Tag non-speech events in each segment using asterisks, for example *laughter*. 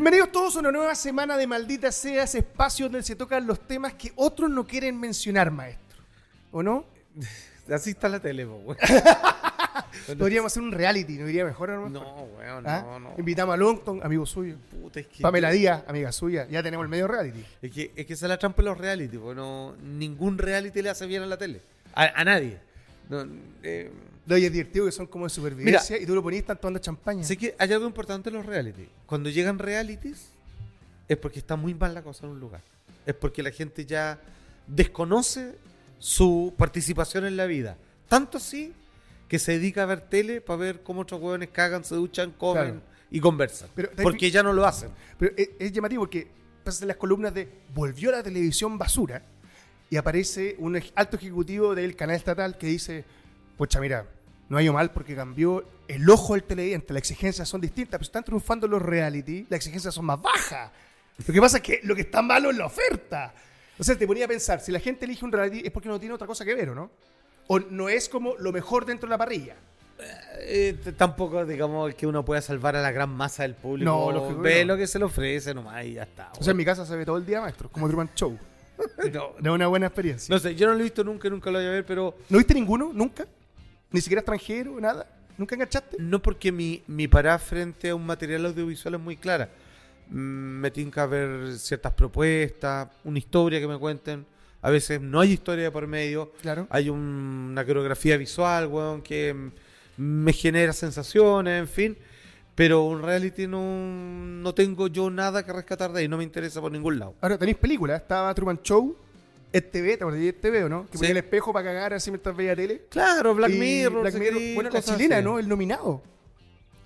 Bienvenidos todos a una nueva semana de Maldita Sea, ese espacio donde se tocan los temas que otros no quieren mencionar, maestro. ¿O no? *laughs* Así está la tele, po, weón. *laughs* Podríamos hacer un reality, ¿no iría mejor? hermano? No, weón, ¿Ah? no, no. Invitamos a Longton, amigo suyo. Puta, es que, Pamela Díaz, amiga suya. Ya tenemos el medio reality. es que, es que es la trampa de los reality, po, no, ningún reality le hace bien a la tele. A, a nadie. No, eh, No, y es divertido que son como de supervivencia y tú lo ponías, están tomando champaña. sé que hay algo importante en los reality. Cuando llegan realities, es porque está muy mal la cosa en un lugar. Es porque la gente ya desconoce su participación en la vida. Tanto así que se dedica a ver tele para ver cómo otros hueones cagan, se duchan, comen Claro. y conversan. Pero, porque ya no lo hacen. Pero es, es llamativo porque pasan las columnas de volvió la televisión basura y aparece un alto ejecutivo del canal estatal que dice, pucha, mira, no ha ido mal porque cambió el ojo del televidente, las exigencias son distintas, pero están triunfando los reality, las exigencias son más bajas. Lo que pasa es que lo que está malo es la oferta. O sea, te ponía a pensar, si la gente elige un reality es porque no tiene otra cosa que ver, ¿o no? O no es como lo mejor dentro de la parrilla. Eh, t- tampoco, digamos, que uno pueda salvar a la gran masa del público. No, lógico que Ve no. lo que se le ofrece nomás y ya está. O sea, en mi casa se ve todo el día, maestro, como Truman Show. *laughs* no, No es una buena experiencia. no sé, yo no lo he visto nunca, nunca lo voy a ver, pero ¿No viste ninguno? ¿Nunca? ¿Ni siquiera extranjero? ¿Nada? ¿Nunca enganchaste? no porque mi, mi parada frente a un material audiovisual es muy clara. Mm, Me tinca ver ciertas propuestas, una historia que me cuenten. A veces no hay historia por medio. Claro. Hay un- una coreografía visual, weón, que me genera sensaciones, en fin. Pero un reality no, no tengo yo nada que rescatar de ahí, no me interesa por ningún lado. Ahora tenéis películas. Estaba Truman Show, ETV, ¿te acuerdas de o no? Que Sí. ponía el espejo para cagar así mientras veía tele. Claro, Black Y Mirror, Black Mirror. Bueno, la chilena, así. ¿no? El nominado.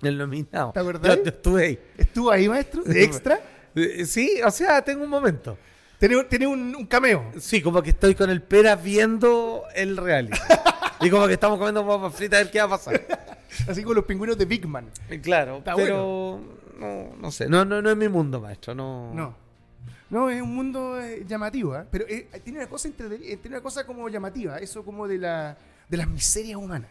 El nominado. ¿Te? Yo, yo estuve ahí. ¿Estuvo ahí, maestro? ¿De extra? Eh, Sí, o sea, tengo un momento. Tiene, tiene un, un cameo. Sí, como que estoy con el pera viendo el reality. *laughs* y como que estamos comiendo papas fritas a ver qué va a pasar. *laughs* Así como los pingüinos de Big Man. Claro, Está pero no, no sé, no, no, no es mi mundo, maestro. No. No. No, es un mundo eh, llamativo, ¿eh? Pero eh, tiene una cosa eh, tiene una cosa como llamativa, eso como de la de las miserias humanas.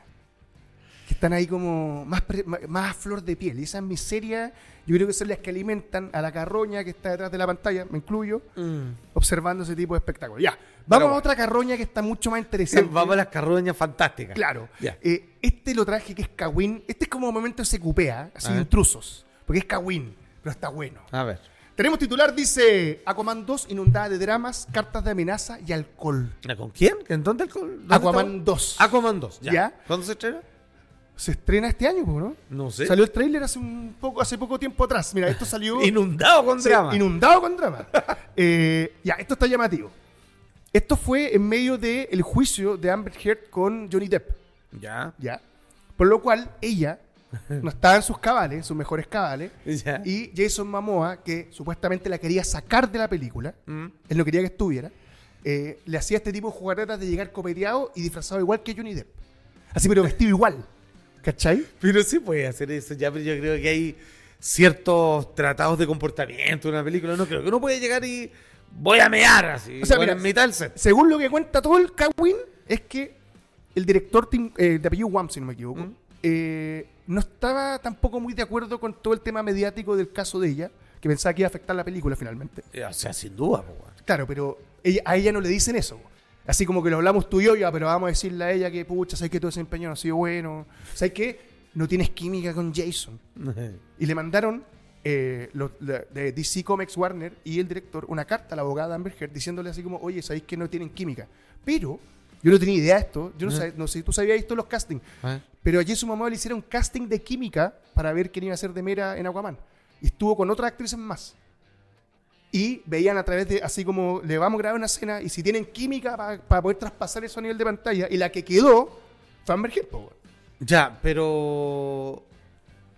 Que están ahí como más, pre- más a flor de piel. Y esas miserias, yo creo que son las que alimentan a la carroña que está detrás de la pantalla, me incluyo, Mm. observando ese tipo de espectáculo. Ya, vamos a otra carroña que está mucho más interesante. *laughs* Vamos a las carroñas fantásticas. Claro. Ya. Eh, este lo traje que es Kawin. Este es como un momento se cupea, así A ver. intrusos. Porque es Kawin, pero está bueno. A ver. Tenemos titular, dice Aquaman 2 inundada de dramas, cartas de amenaza y alcohol. ¿Con quién? ¿En dónde dónde Aquaman está? 2. Aquaman 2. Ya. Ya. ¿Cuándo se estrena? Se estrena este año, ¿no? No sé. Salió el tráiler hace un poco, hace poco tiempo atrás. Mira, esto salió *laughs* Inundado con drama. inundado con drama. *laughs* Eh, ya, esto está llamativo. Esto fue en medio del juicio de Amber Heard con Johnny Depp. ya. Ya. Por lo cual ella *laughs* no estaba en sus cabales, en sus mejores cabales. Y Jason Momoa, que supuestamente la quería sacar de la película, Mm. él no quería que estuviera, eh, le hacía este tipo de jugarretas de llegar copeteado y disfrazado igual que Johnny Depp. Así, pero vestido igual. ¿Cachai? Pero sí puede hacer eso ya, pero yo creo que hay ciertos tratados de comportamiento en una película. No creo que uno puede llegar y voy a mear así. O sea, mira. Según lo que cuenta todo el Kawin, es que el director eh, de apellido Wam, si no me equivoco, Mm. eh, no estaba tampoco muy de acuerdo con todo el tema mediático del caso de ella, que pensaba que iba a afectar la película finalmente. Eh, O sea, sin duda, po. Claro, pero ella- a ella no le dicen eso. Así como que lo hablamos tú y yo, ya, pero vamos a decirle a ella que, pucha, sabes que todo ese empeño no ha sido bueno. ¿Sabes qué? No tienes química con Jason. *laughs* Y le mandaron eh, los- de DC Comics Warner y el director una carta a la abogada Amber Heard diciéndole así como, oye, sabéis que no tienen química. Pero yo no tenía idea de esto. Yo no, Ujú. sab- no sé si tú sabías esto los castings. Pero a Jason Momoa le hicieron casting de química para ver quién iba a ser de Mera en Aquaman. Y estuvo con otras actrices más. Y veían a través de, así como, le vamos a grabar una escena y si tienen química para poder traspasar eso a nivel de pantalla. Y la que quedó fue Amber Heard. Ya, pero.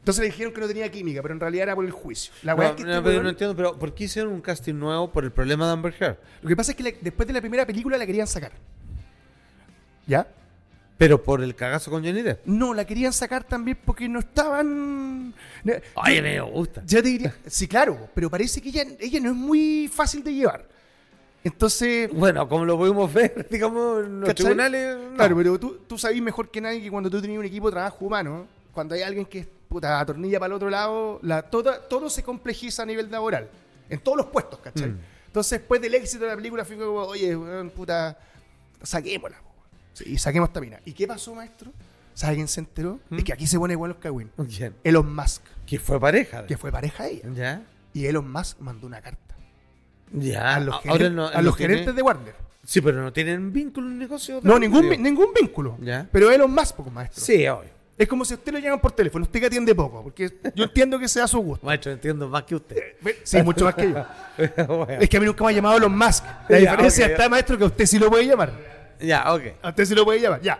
Entonces le dijeron que no tenía química, pero en realidad era por el juicio. La No, es que no, este pero weón- no entiendo, pero ¿por qué hicieron un casting nuevo por el problema de Amber Heard? Lo que pasa es que la- después de la primera película la querían sacar. ¿Ya? Pero por el cagazo con Johnny Depp. No, la querían sacar también porque no estaban. no- Ay, me gusta. Yo te diría, sí, claro, pero parece que ella, ella no es muy fácil de llevar. Entonces, Bueno, como lo pudimos ver, *laughs* digamos, en los ¿Cachai? tribunales. no. claro, pero tú, tú sabes mejor que nadie que cuando tú tenías un equipo de trabajo humano, cuando hay alguien que puta, atornilla para el otro lado, la, toda, todo se complejiza a nivel laboral. En todos los puestos, ¿cachai? Mm. Entonces, después del éxito de la película, fue como, oye, puta, saquémosla. Sí, saquemos esta mina. ¿Y qué pasó, maestro? ¿Sabe quién se enteró? ¿Mm? Es que aquí se pone bueno los. ¿Quién? Elon Musk, Que fue pareja. de- que fue pareja de ella. ¿Ya? Y Elon Musk mandó una carta Ya. a los, Ahora geren- no- a no los tiene- gerentes de Warner. Sí, pero no tienen vínculo ni negocio. de No, ningún, vi- ningún vínculo. Ya. Pero Elon Musk, poco maestro. Sí, obvio. Es como si usted lo llaman por teléfono, usted que atiende poco, porque yo entiendo que sea su gusto. Maestro, entiendo más que usted. Sí, mucho más que yo. *laughs* Bueno. Es que a mí nunca me ha llamado Elon Musk. La Ya, diferencia está, maestro, que usted sí lo puede llamar. Ya, ok. A usted sí lo puede llamar, ya.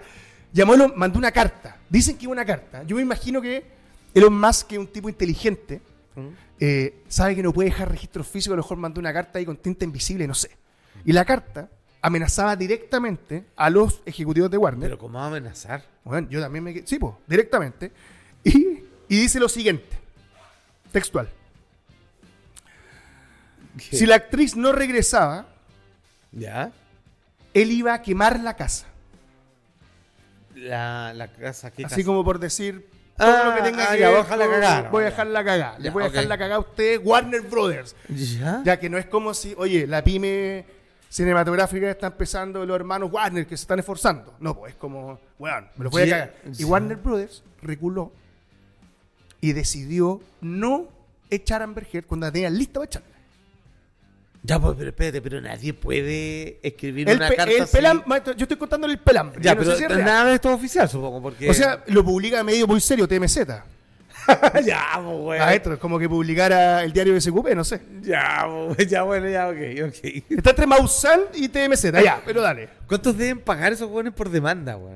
Llamó mandó una carta. Dicen que una carta. Yo me imagino que Elon Musk, que es un tipo inteligente, eh, sabe que no puede dejar registros físicos, a lo mejor mandó una carta ahí con tinta invisible, no sé. Y la carta amenazaba directamente a los ejecutivos de Warner. Pero ¿cómo va a amenazar? Bueno, yo también me. Sí, pues, directamente. Y, y dice lo siguiente: textual. Si la actriz no regresaba, ¿Ya? Él iba a quemar la casa. La, la casa que Así como por decir. Todo Ah, lo que tenga ah, que ya, ver voy a dejarla cagar, Voy a ya. dejarla cagar. Le voy a dejarla cagar a usted, Warner Brothers. ¿Ya? Ya que no es como si, oye, la pyme cinematográfica está empezando los hermanos Warner que se están esforzando. No, pues es como, bueno, me lo voy a cagar. Y. Warner Brothers reculó y decidió no echar a Amber Heard cuando la tenían lista para echarla. Ya, pues, pero espérate, pero nadie puede escribir El, una pe- carta el así. pelam- maestro, yo estoy contando el pelambre. Ya, yo no pero sé si es nada de esto es oficial, supongo, porque... O sea, lo publica medio muy serio TMZ. *laughs* ya, pues, güey. Maestro, es como que publicara el diario de SQP, no sé. Ya, pues, ya, bueno, ya, ok, ok. Está entre Maussan y TMZ, ya, pero dale. ¿Cuántos deben pagar esos jóvenes por demanda, güey?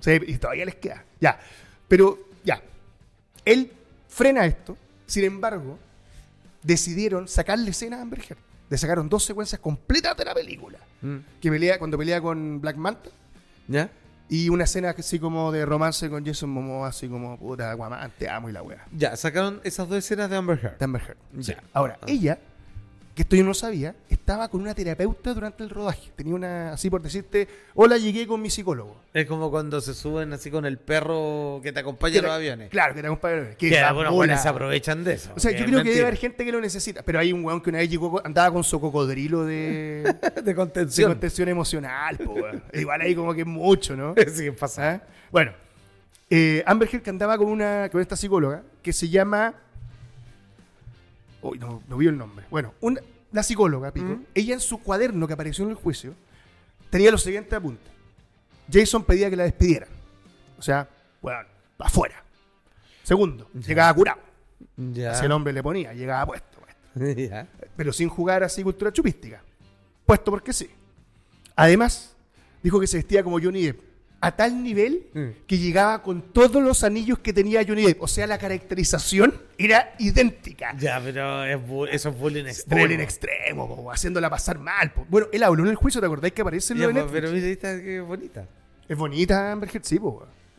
Sí, y todavía les queda. Ya. Pero, ya. Él frena esto. Sin embargo, decidieron sacarle escena a Amber Heard. Le sacaron dos secuencias completas de la película. Mm. Que pelea, cuando pelea con Black Manta. ¿Ya? Y una escena así como de romance con Jason Momoa, así como, puta, guamán, te amo y la wea. Ya, sacaron esas dos escenas de Amber Heard. De Amber Heard. Ya. Ahora, Ah. ella, que esto yo no sabía, estaba con una terapeuta durante el rodaje. Tenía una, así por decirte, hola, llegué con mi psicólogo. Es como cuando se suben así con el perro que te acompaña en los aviones. Claro, que te acompaña. Que Que la algunos güeyes se aprovechan de eso. O sea, yo que creo es que debe haber mentira. gente que lo necesita. Pero hay un weón que una vez llegó, andaba con su cocodrilo de, de *laughs* de contención. contención emocional. po. Igual ahí como que es mucho, ¿no? *laughs* sí, ¿qué pasa? ¿Ah? Bueno, eh, Amber Heard que andaba con, una, con esta psicóloga que se llama... Uy, no, no vi el nombre. Bueno, una, la psicóloga, Pico, Mm. ella en su cuaderno que apareció en el juicio tenía los siguientes apuntes. Jason pedía que la despidieran. O sea, bueno, afuera. Segundo, Ya. llegaba curado. Ya. Si el hombre le ponía, llegaba puesto. *laughs* ya. Pero sin jugar así cultura chupística. Puesto porque sí. Además, dijo que se vestía como Johnny Depp. A tal nivel Mm. que llegaba con todos los anillos que tenía Johnny Depp. O sea, la caracterización era idéntica. Ya, pero es eso es bullying extremo. Bullying extremo, po, haciéndola pasar mal. po. Bueno, él habló en el juicio, ¿te acordáis que aparece en Ya, lo de pero mira, esta que bonita. Es bonita Amber Heard, sí.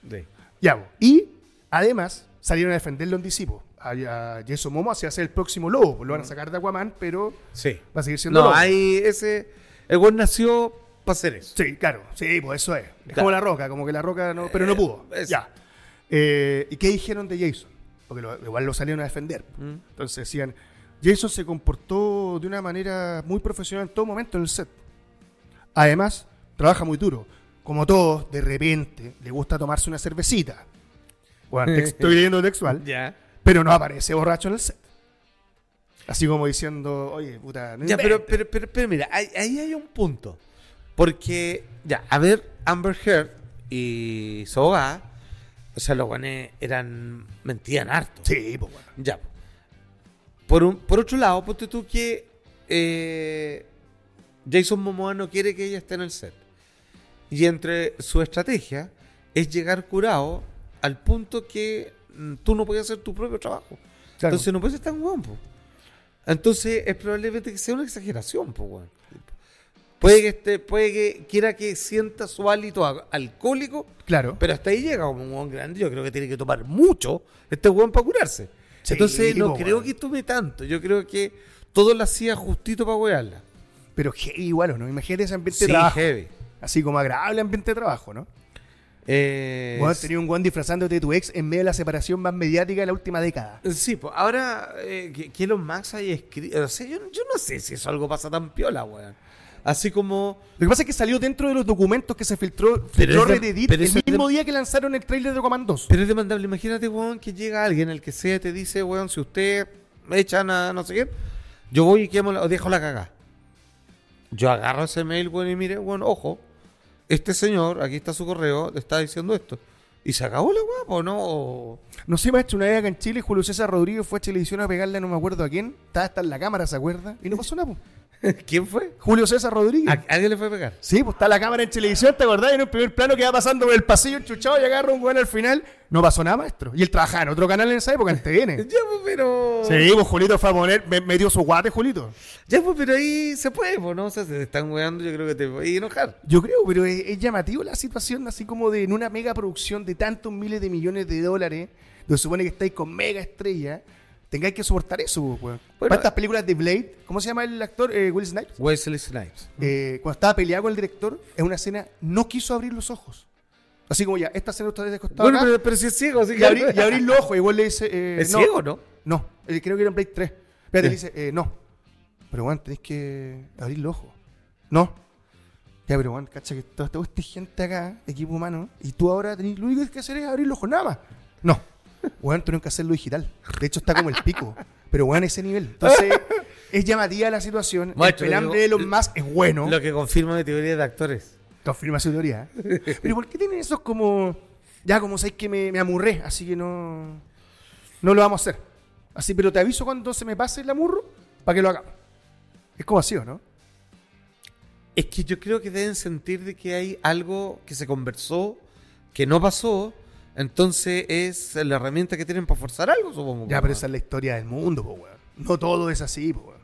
Sí. Ya. Y además salieron a defenderlo en disipo. A, a Jason Momoa se hace el próximo lobo. Lo van a sacar de Aquaman, pero Sí. va a seguir siendo No, lobo. hay ese. El nació para hacer eso. Sí, claro, sí, pues eso es. Es Claro. como la roca, como que la roca no, pero no pudo. Eh, es- Ya. Eh, ¿Y qué dijeron de Jason? Porque lo- igual lo salieron a defender. Mm. Entonces decían, Jason se comportó de una manera muy profesional en todo momento en el set. Además, trabaja muy duro. Como todos, de repente, le gusta tomarse una cervecita. Bueno, *laughs* estoy leyendo textual, Ya. pero no aparece borracho en el set. Así como diciendo, oye, puta, no Ya, pero, inventes". pero, pero, pero mira, ahí, ahí hay un punto. Porque, ya, a ver, Amber Heard y Soga, o sea, los guanes eran. mentían harto. Sí, pues bueno. Ya. Por, un, por otro lado, ponte tú que eh, Jason Momoa no quiere que ella esté en el set. Y entre su estrategia es llegar curado al punto que mm, tú no puedes hacer tu propio trabajo. Claro. Entonces no puedes ser tan guapo. Entonces es probablemente que sea una exageración, pues, weón. Puede que, esté, puede que quiera que sienta su hálito a- alcohólico, Claro. pero hasta ahí llega como un hueón grande. Yo creo que tiene que tomar mucho este hueón para curarse. Sí, Entonces no po, creo weón. que tome tanto. Yo creo que todo lo hacía justito para huearla. Pero heavy igual, ¿o ¿no? Imagínate ese ambiente de trabajo. heavy. Así como agradable ambiente de trabajo, ¿no? Eh, Weón, tenía un weón disfrazándote de tu ex en medio de la separación más mediática de la última década. Sí, pues ahora eh, que, que Elon Musk haya escrito. O sea, yo, yo no sé si eso algo pasa tan piola, weón. Así como. Lo que pasa es que salió dentro de los documentos que se filtró, filtró de- Reddit el de- mismo día que lanzaron el trailer de Command 2. Pero es demandable. Imagínate, weón, que llega alguien, el que sea, te dice, weón, si usted me echan a no sé qué, yo voy y quemo la- o dejo la cagada. Yo agarro ese mail, weón, y mire, weón, ojo, este señor, aquí está su correo, le está diciendo esto. Y se acabó la weá, ¿o no? O- No sé, maestro, una vez acá en Chile, Julio César Rodríguez fue a Televisión a pegarle a no me acuerdo a quién. Estaba hasta en la cámara, ¿se acuerda? Y no pasó nada, po. *laughs* ¿Quién fue? Julio César Rodríguez. ¿A- ¿Alguien le fue a pegar? Sí, pues está la cámara en televisión, ¿te acordás? En un primer plano que va pasando por el pasillo enchuchado y agarra un weón al final. No pasó nada, maestro. Y él trabajaba en otro canal en esa época, en TVN. *laughs* Ya, pues, pero. Sí, pues Julito fue a poner, me- metió su guate, Julito. Ya, pues, pero ahí se puede, pues, ¿no? O sea, se te están weando, yo creo que te voy a enojar. Yo creo, pero es, es llamativo la situación, así como de en una mega producción de tantos miles de millones de dólares, donde se supone que estáis con mega estrella, tengáis que soportar eso, pues, weón. Bueno, Para estas películas de Blade, ¿cómo se llama el actor? Eh, Will Snipes. Wesley Snipes. Eh, cuando estaba peleado con el director, en una escena no quiso abrir los ojos. Así como ya, esta escena está de costado Bueno, acá, pero, pero si es ciego, así y, que. abrí, y abrir los ojos, igual le dice... eh, ¿Es no, ciego, no? No, eh, creo que era en Blade 3. Espérate, le dice, eh, no. Pero, weón, tenés que abrir los ojos. No. Ya, pero, weón, cacha que toda esta gente acá, equipo humano, y tú ahora tenés, lo único que hay que hacer es abrir los ojos, nada más. No. Weón, tenés que hacerlo digital. De hecho, está como el pico. Pero, weón, ese nivel. Entonces, es llamativa la situación. El pelambre de lo- los más es bueno. Lo que confirma mi teoría de actores. Confirma su teoría. ¿eh? Pero ¿por qué tienen esos como... Ya, como sabéis que me, me amurré, así que no... No lo vamos a hacer. Así, pero te aviso cuando se me pase el amurro para que lo hagamos. Es como así, ¿o no? Es que yo creo que deben sentir de que hay algo que se conversó, que no pasó, entonces es la herramienta que tienen para forzar algo, supongo. Ya, po, pero esa es la historia del mundo, po, weón. No todo es así, po, weón.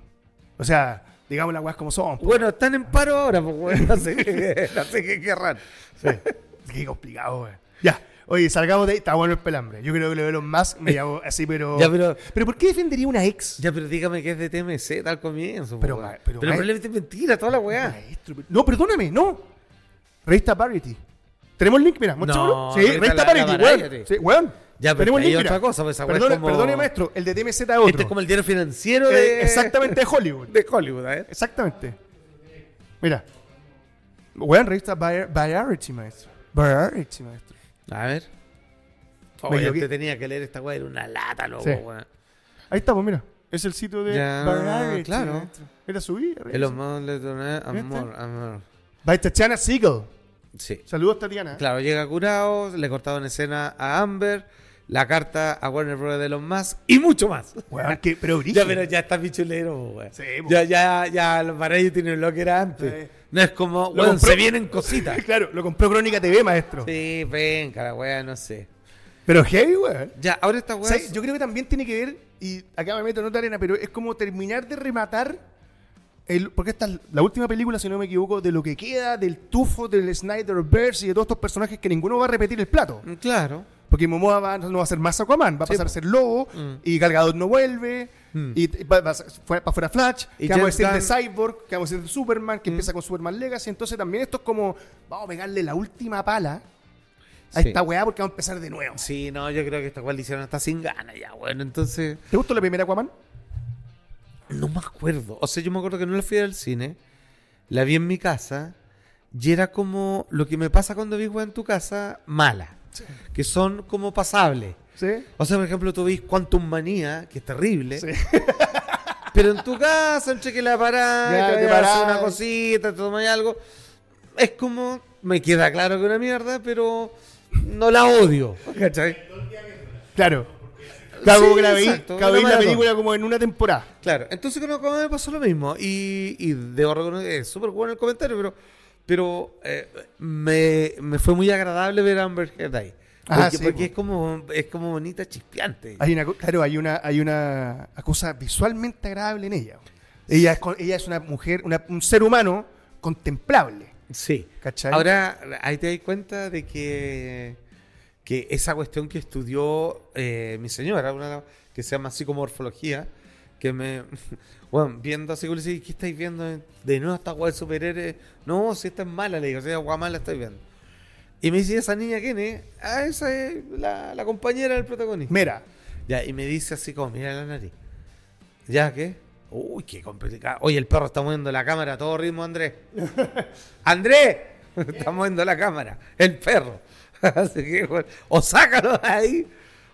O sea, digamos las weas como son. po. Bueno, están en paro ahora, pues, weón. Qué, *laughs* no sé qué querrán. Sí. Qué complicado, weón. Ya. Oye, salgamos de ahí. Está bueno el pelambre. Yo creo que lo de los más me llamo así, pero... Ya, pero, ¿Pero por qué defendería una ex? ya, pero dígame que es de TMC al comienzo. Pero, Pero, ma- pero, pero, ma- probablemente es mentira, toda la weá. Maestro, pero- No, perdóname, no. Revista Parity. ¿Tenemos el link? Mira, No. Sí, Parity, la weón. Sí, weón. Ya, pero Tenemos el hay link, otra cosa, pues Perdone, como- perdone, maestro. El de TMZ es otro. Este es como el diario financiero Eh, de. exactamente de Hollywood. *laughs* De Hollywood, a ver. Exactamente. Mira. Weón, revista Vari- Variety, maestro. Variety, maestro. A ver. Oye, equivoqué. te tenía que leer esta weá, era una lata, loco, Sí. weón. Ahí estamos, mira. Es el sitio de Ya, Variety. claro. maestro. Mira, subí. El humor le doné amor, amor. By Tatiana Siegel. Sí. Saludos, Tatiana. Claro, llega curado, le cortaron escena a Amber, la carta a Warner Bros. de los más y mucho más. Weón, pero Ya, pero ya está pichulero, weón. Sí, ya, ya, ya, los ellos tienen lo que era antes. Sí. No es como, weón, compró- se vienen cositas. *laughs* Claro, lo compró Crónica TV, maestro. sí, venga, la weá, no sé. Pero heavy, weón. Ya, ahora esta weá. O sea, yo creo que también tiene que ver, y acá me meto en otra arena, pero es como terminar de rematar, el, porque esta es la última película, si no me equivoco, de lo que queda del tufo del Snyderverse y de todos estos personajes que ninguno va a repetir el plato. Mm, Claro. Porque Momoa va- no va a ser más Aquaman, va a Sí, pasar po. a ser Lobo, Mm. y Gal Gadot no vuelve, Mm. y va, va fuera Flash, Y que vamos a decir de Cyborg, que vamos a decir de Superman, que Mm. empieza con Superman Legacy, entonces también esto es como, vamos a pegarle la última pala a Sí. esta weá porque vamos a empezar de nuevo. Sí, no, yo creo que esta weá le hicieron hasta sin ganas ya, bueno, entonces. ¿Te gustó la primera Aquaman? No me acuerdo. O sea, yo me acuerdo que no la fui al cine. La vi en mi casa. Y era como lo que me pasa cuando vi en tu casa, mala. Que son como pasables. Sí. O sea, por ejemplo, tú ves Quantum Manía, que es terrible. Sí. *laughs* Pero en tu casa, entre que la parás, Ya, te parás. una cosita, te tomas algo. Es como, me queda claro que una mierda, pero no la odio. *laughs* ¿Cachai? Claro. Claro, como que la veí, exacto, la maratón. película como en una temporada. Claro, entonces con Aquaman me pasó lo mismo. Y, y debo reconocer, es súper bueno el comentario, pero, pero eh, me, me fue muy agradable ver a Amber Heard ahí. Ah, Porque, sí, porque po. es como es como bonita, chispeante. Hay una, co- claro, hay una, hay una cosa visualmente agradable en ella. Ella es, ella es una mujer, una- un ser humano contemplable. Sí. ¿Cachai? Ahora, ahí te das cuenta de que, que esa cuestión que estudió eh, mi señora, una que se llama psicomorfología, que me. *laughs* Bueno, viendo así, como le ¿qué estáis viendo? De nuevo esta weá de superhéroes. No, si esta es mala, le digo, si weá mala estoy viendo. Y me dice, ¿esa niña quién es? Ah, esa es la, la compañera del protagonista. Mira, Ya, y me dice así como, mira la nariz. ¿Ya qué? Uy, qué complicado. Oye, el perro está moviendo la cámara a todo ritmo, Andrés. *laughs* ¡Andrés! Está moviendo la cámara. El perro. *laughs* Así que, bueno, o sácalo de ahí,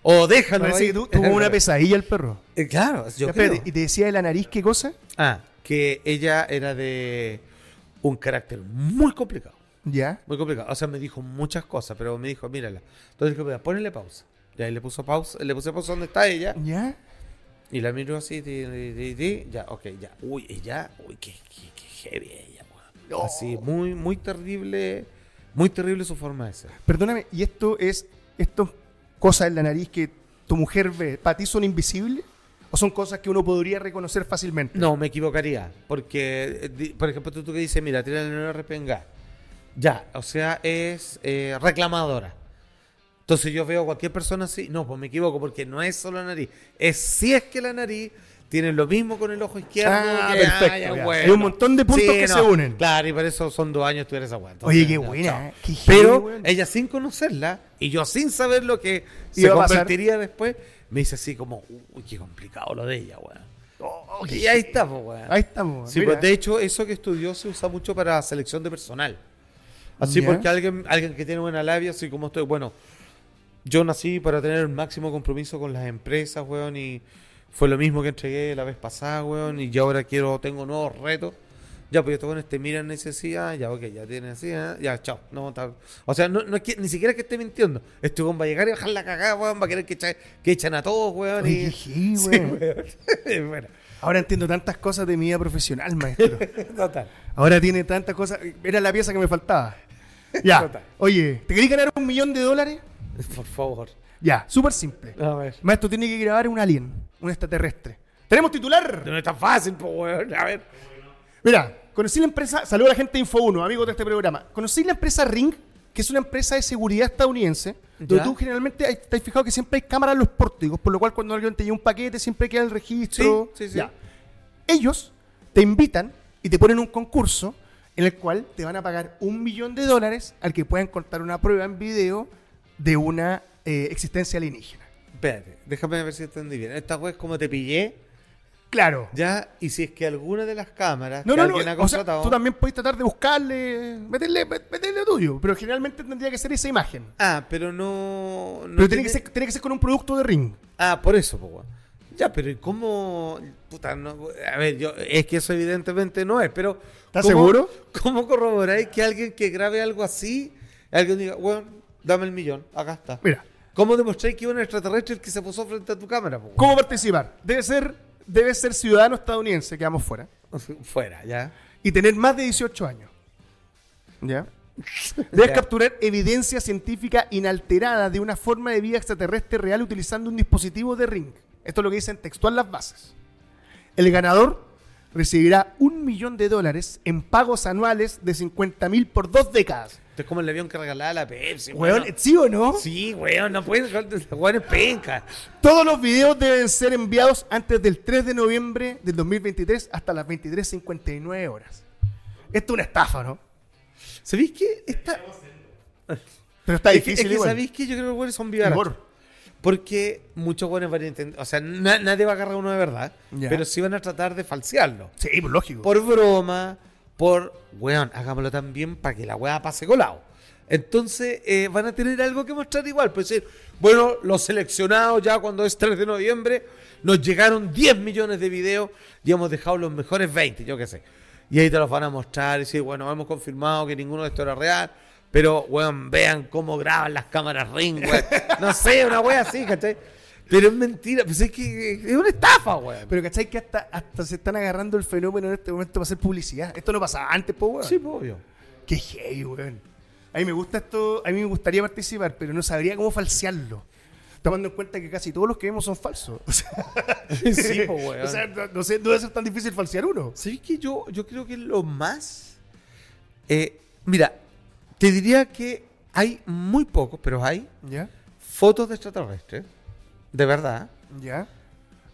o déjalo parece ahí. que tu- tuvo una *laughs* pesadilla el perro. Eh, Claro, yo Ya, creo. ¿Y te decía de la nariz qué cosa? Ah, que ella era de un carácter muy complicado. Ya. Muy complicado. O sea, me dijo muchas cosas, pero me dijo, mírala. Entonces dije, "Mira, ponle pausa. Y ahí le puso pausa, le puse pausa donde está ella. ¿Ya? Y la miro así, ti, ya, ok, ya. Uy, ella, uy, qué, qué, qué heavy ella, weón. Así, muy, muy terrible, muy terrible su forma de ser. Perdóname, ¿y esto es, esto cosas en la nariz que tu mujer ve, para ti son invisibles? ¿O son cosas que uno podría reconocer fácilmente? No, me equivocaría, porque, eh, por ejemplo, tú, tú que dices, mira, tira el RPNG. Ya, o sea, es eh, reclamadora. Entonces yo veo a cualquier persona así, no, pues me equivoco, porque no es solo la nariz, es si es que la nariz tiene lo mismo con el ojo izquierdo. Ah, que- perfecto, ya, ya. bueno. Hay un montón de puntos que se unen. Claro, y por eso son dos años tú eres aguanta. Oye, qué buena, ¿eh? Qué Pero ella sin conocerla y yo sin saber lo que se convertiría después, me dice así como, uy, qué complicado lo de ella, weón. Oh, Y ahí está, pues, weón. Ahí estamos. Sí, pues de hecho, eso que estudió se usa mucho para selección de personal. Así porque alguien, alguien que tiene buena labia, así como estoy, bueno, yo nací para tener el máximo compromiso con las empresas, weón, y fue lo mismo que entregué la vez pasada, weón, y yo ahora quiero, tengo nuevos retos. Ya, pues estos weones te miran necesidad, ya, ok, ya tienes así, ah, ya, chao. No, o sea, no, no es que, ni siquiera es que esté mintiendo. Este weón va a llegar y bajar la cagada, weón, va a querer que, echa- que echan a todos, weón. Oye, y... heavy, *laughs* Sí, weón. weón. *laughs* bueno, Ahora entiendo tantas cosas de mi vida profesional, maestro. *laughs* total. Ahora tiene tantas cosas. Era la pieza que me faltaba. Ya. Total. Oye, ¿te querés ganar un millón de dólares? Por favor. Ya, súper simple. A ver. Maestro tiene que grabar un alien, un extraterrestre. ¿Tenemos titular? No es tan fácil, pues, weón. A ver. Mira, conocí la empresa, saludo a la gente de Info1, amigos de este programa. Conocí la empresa Ring, que es una empresa de seguridad estadounidense, donde Ya. tú generalmente hay- te has fijado que siempre hay cámaras en los pórticos, por lo cual cuando alguien te lleva un paquete siempre queda el registro. Sí, sí, sí. Ya. Ellos te invitan y te ponen un concurso en el cual te van a pagar un millón de dólares al que puedan contar una prueba en video de una eh, existencia alienígena. Espérate, déjame ver si entendí bien. Esta web es como te pillé, Claro. ya, y si es que alguna de las cámaras No, que no, no. O sea, tú también puedes tratar de buscarle, meterle, meterle tuyo, pero generalmente tendría que ser esa imagen. Ah, pero no. no pero tiene que, ser, tiene que ser con un producto de ring. Ah, por eso, pues. Ya, pero ¿y cómo.? Puta, no. A ver, yo, es que eso evidentemente no es, pero. ¿Estás ¿cómo- seguro? ¿Cómo corroboráis que alguien que grabe algo así, alguien diga, weón, dame el millón, acá está? Mira, ¿Cómo demostráis que hubo un extraterrestre el que se puso frente a tu cámara, po? ¿cómo participar? Debe ser, debe ser ciudadano estadounidense, quedamos fuera, *laughs* Fuera, ya. y tener más de 18 años. ¿Ya? Debes *laughs* Ya. capturar evidencia científica inalterada de una forma de vida extraterrestre real utilizando un dispositivo de ring. Esto es lo que dicen textual las bases. El ganador recibirá un millón de dólares en pagos anuales de 50 mil por dos décadas. Esto es como el avión que regalaba la Pepsi, Weón, weón. ¿sí o no? Sí, weón, no puedes. Weón es penca. Todos los videos deben ser enviados antes del 3 de noviembre del 2023 hasta las 23.59 horas. Esto es una estafa, ¿no? ¿Sabéis qué? Esta... Pero está es que, difícil es que. ¿sabéis qué? Yo creo que los weones son. Igual. Porque muchos buenos van a intentar. O sea, na- nadie va a agarrar uno de verdad. Pero sí van a tratar de falsearlo. Sí, pues lógico. Por broma, por. Weón, hagámoslo también para que la weá pase colado. Entonces eh, van a tener algo que mostrar igual. Pues decir, bueno, los seleccionados ya cuando es 3 de noviembre, nos llegaron 10 millones de videos y hemos dejado los mejores 20, yo qué sé. Y ahí te los van a mostrar y decir, bueno, hemos confirmado que ninguno de estos era real. Pero, weón, vean cómo graban las cámaras Ring, weón. No sé, una wea así, ¿cachai? Pero es mentira, pues es que es una estafa, weón. Pero ¿cachai que hasta, hasta se están agarrando el fenómeno en este momento para hacer publicidad? Esto no pasaba antes, po, weón. Sí, pues, obvio. Qué heavy, weón. A mí me gusta esto, a mí me gustaría participar, pero no sabría cómo falsearlo. Tomando en cuenta que casi todos los que vemos son falsos. *laughs* O sea, Sí, po, weón. *laughs* o sea, no, no sé, no debe ser tan difícil falsear uno. ¿Sabes que yo, yo creo que lo más. eh, mira, te diría que hay muy pocos, pero hay ¿Ya? fotos de extraterrestres, de verdad, ¿Ya?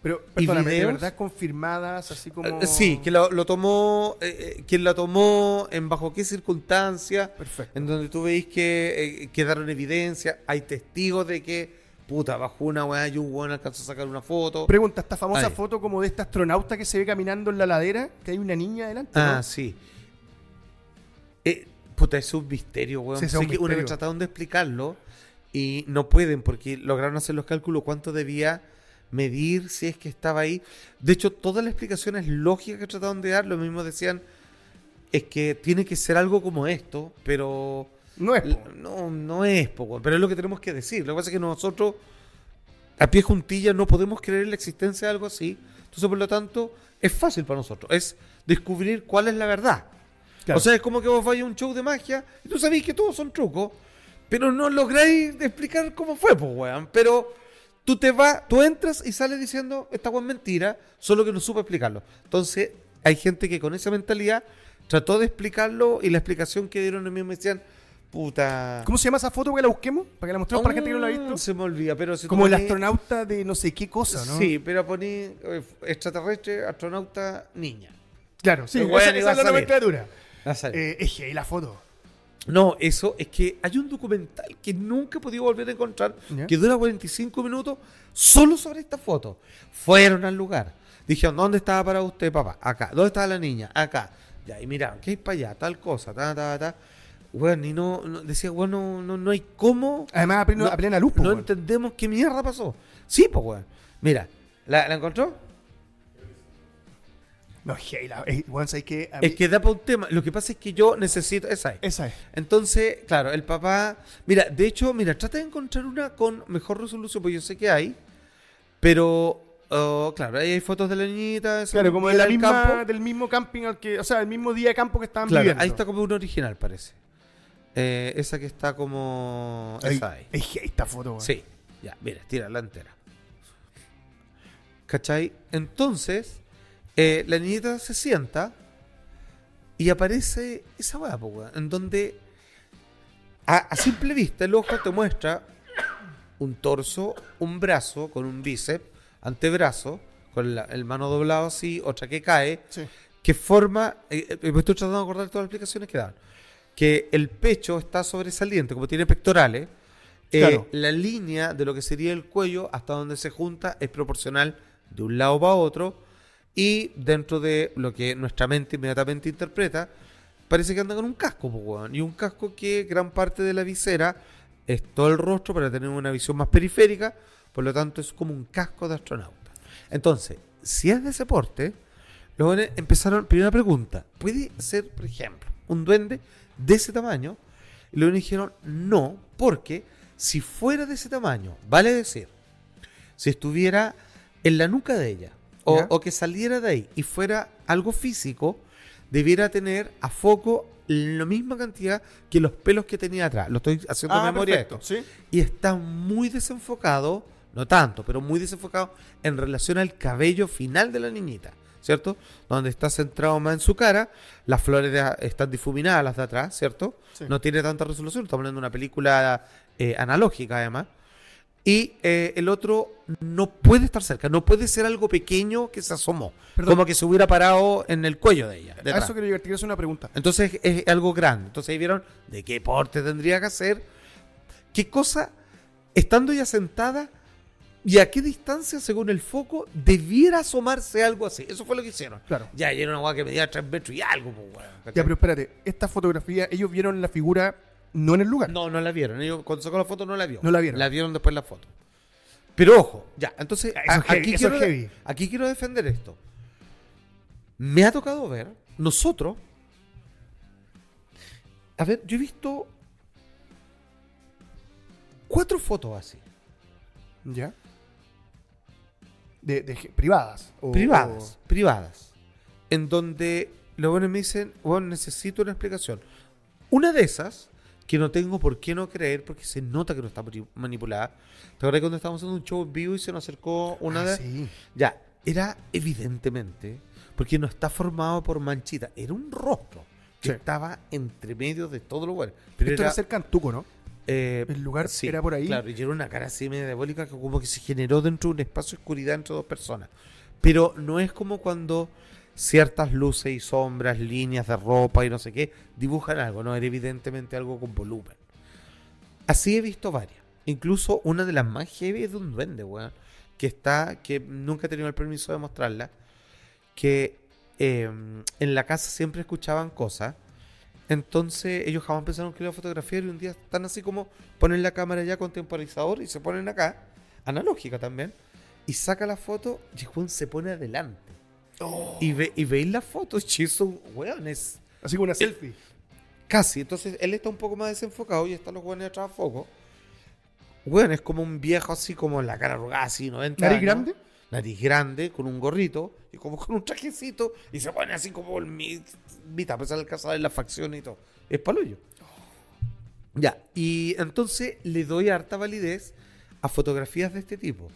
Pero, ¿Y perdóname, ¿de verdad confirmadas, así como...? Eh, Sí, que lo, lo tomó, eh, eh, quien la tomó, en bajo qué circunstancias, Perfecto. en donde tú veis que eh, quedaron evidencia, hay testigos de que, puta, bajó una weá y un weón alcanzó a sacar una foto. Pregunta, esta famosa Ahí. foto como de este astronauta que se ve caminando en la ladera, que hay una niña adelante, ah, ¿no? sí. Eh, puta, es un misterio, weón. Sí, es un que una vez misterio. trataron de explicarlo y no pueden porque lograron hacer los cálculos cuánto debía medir si es que estaba ahí. De hecho, todas las explicaciones lógicas que trataron de dar, lo mismo decían, es que tiene que ser algo como esto, pero No es, po. no, no es, po, pero es lo que tenemos que decir. Lo que pasa es que nosotros, a pie juntilla, no podemos creer en la existencia de algo así. Entonces, por lo tanto, es fácil para nosotros. Es descubrir cuál es la verdad. Claro. O sea, es como que vos vayas a un show de magia y tú sabéis que todos son trucos, pero no lográis explicar cómo fue, pues, weón. Pero tú te vas, tú entras y sales diciendo, esta weón es mentira, solo que no supo explicarlo. Entonces, hay gente que con esa mentalidad trató de explicarlo y la explicación que dieron a mí me decían, puta. ¿Cómo se llama esa foto que la busquemos? Para que la mostremos para la gente que no la ha Oh, visto. Se me olvida, pero si Como el astronauta de no sé qué cosa, ¿no? Sí, pero poní eh, extraterrestre, astronauta, niña. Claro, sí, esa, esa es la nomenclatura. Eh, es gay la foto. No, eso es que hay un documental que nunca he podido volver a encontrar que dura 45 minutos solo sobre esta foto. Fueron al lugar. Dijeron, ¿dónde estaba para usted, papá? Acá. ¿Dónde estaba la niña? Acá. Ya, y miraron, ¿qué hay para allá? Tal cosa, ta, ta, ta. Bueno, y no, no- decía, bueno, no, no hay cómo. Además, a pleno- no, a plena luz, No entendemos qué mierda pasó. Sí, pues, weón. Mira, ¿la, la encontró? No, la... Eh, Es que da para un tema. Lo que pasa es que yo necesito. Esa es. Esa es. Entonces, claro, el papá. Mira, de hecho, mira, trata de encontrar una con mejor resolución, porque yo sé que hay. Pero, oh, claro, ahí hay fotos de la niñita. Claro, como de la del misma, campo. del mismo camping al que... O sea, el mismo día de campo que estaban Claro, viviendo. ahí está como una original, parece. Eh, esa que está como. Esa ahí. Esta foto, weón. Sí, ya, mira, tírala entera. ¿Cachai? Entonces, eh, la niñita se sienta y aparece esa weá, en donde a, a simple vista el ojo te muestra un torso, un brazo con un bíceps, antebrazo, con la- el mano doblado así, otra que cae, Sí. que forma, eh, eh, me estoy tratando de acordar todas las explicaciones que dan, que el pecho está sobresaliente, como tiene pectorales, eh, Claro. la línea de lo que sería el cuello hasta donde se junta es proporcional de un lado para otro y dentro de lo que nuestra mente inmediatamente interpreta, parece que anda con un casco, weón. y un casco que gran parte de la visera es todo el rostro para tener una visión más periférica, por lo tanto es como un casco de astronauta. Entonces, si es de ese porte, los empezaron, primera pregunta, ¿puede ser, por ejemplo, un duende de ese tamaño? Y luego dijeron, no, porque si fuera de ese tamaño, vale decir, si estuviera en la nuca de ella, o, que saliera de ahí y fuera algo físico, debiera tener a foco la misma cantidad que los pelos que tenía atrás. Lo estoy haciendo Ah, memoria perfecto, esto. ¿sí? Y está muy desenfocado, no tanto, pero muy desenfocado en relación al cabello final de la niñita, ¿cierto? Donde está centrado más en su cara, las flores de- están difuminadas las de atrás, ¿cierto? Sí. No tiene tanta resolución, estamos hablando de una película eh, analógica además. Y eh, el otro no puede estar cerca, no puede ser algo pequeño que se asomó, Perdón. como que se hubiera parado en el cuello de ella. A detrás. eso llegar, te quiero hacer una pregunta. Entonces es algo grande. Entonces ahí vieron de qué porte tendría que hacer, qué cosa, estando ya sentada, y a qué distancia, según el foco, debiera asomarse algo así. Eso fue lo que hicieron. Claro. Ya, y era una guay que medía 3 metros y algo, pues, ¿cachai? Ya, pero espérate, esta fotografía, ellos vieron la figura no en el lugar. No, no la vieron. Ellos cuando sacó la foto no la vio. No la vieron. La vieron después la foto. Pero ojo, ya, entonces Ya, eso a- es heavy, aquí, quiero, heavy. aquí quiero defender esto. Me ha tocado ver, nosotros, a ver, yo he visto cuatro fotos así, ¿Ya? De, privadas. o- privadas, privadas, en donde los buenos me dicen, bueno, necesito una explicación. Una de esas, que no tengo por qué no creer, porque se nota que no está mani- manipulada. ¿Te acuerdas cuando estábamos haciendo un show en vivo y se nos acercó una Ah, de sí. Ya, era evidentemente, porque no está formado por manchita, era un rostro que Sí. estaba entre medio de todos los lugares. Pero Esto era, cerca Antuco, ¿no? Eh, ¿El lugar sí, era por ahí? Claro, y era una cara así media diabólica que como que se generó dentro de un espacio de oscuridad entre dos personas. Pero no es como cuando ciertas luces y sombras, líneas de ropa y no sé qué, dibujan algo, no, era evidentemente algo con volumen. Así he visto varias. Incluso una de las más heavy es de un duende, weón. Que está, que nunca he tenido el permiso de mostrarla. Que eh, en la casa siempre escuchaban cosas. Entonces ellos jamás pensaron que iba a fotografiar y un día están así como ponen la cámara ya con temporizador y se ponen acá, analógica también, y saca la foto y weón se pone adelante. Y, ve, y veis la foto, y *laughs* eso, weón, es Así como una selfie. casi. Entonces él está un poco más desenfocado y están los weones atrás a foco. Weón, es como un viejo así como la cara arrugada, así, 90 ¿Nariz años. grande? Nariz grande, con un gorrito y como con un trajecito y se pone así como el mi- mitad, a pesar de alcanzar en la facción y todo. Es palollo. Ya, y entonces le doy harta validez a fotografías de este tipo.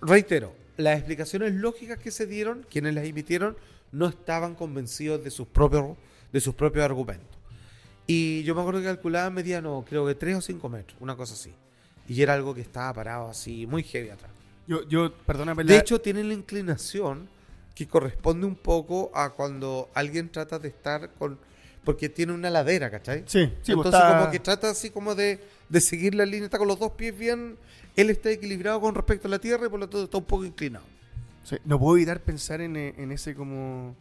Reitero, las explicaciones lógicas que se dieron, quienes las emitieron, no estaban convencidos de sus propios, de sus propios argumentos. Y yo me acuerdo que calculaba medía, no, creo que 3 o 5 metros, una cosa así. Y era algo que estaba parado así, muy heavy atrás. Yo, yo, perdóname, De la- hecho, tiene la inclinación que corresponde un poco a cuando alguien trata de estar con... Porque tiene una ladera, ¿cachai? Sí, sí, pues Entonces está- como que trata así como de, de seguir la línea, está con los dos pies bien... Él está equilibrado con respecto a la tierra y por lo tanto está un poco inclinado. Sí, No puedo evitar pensar en, eh, en ese como...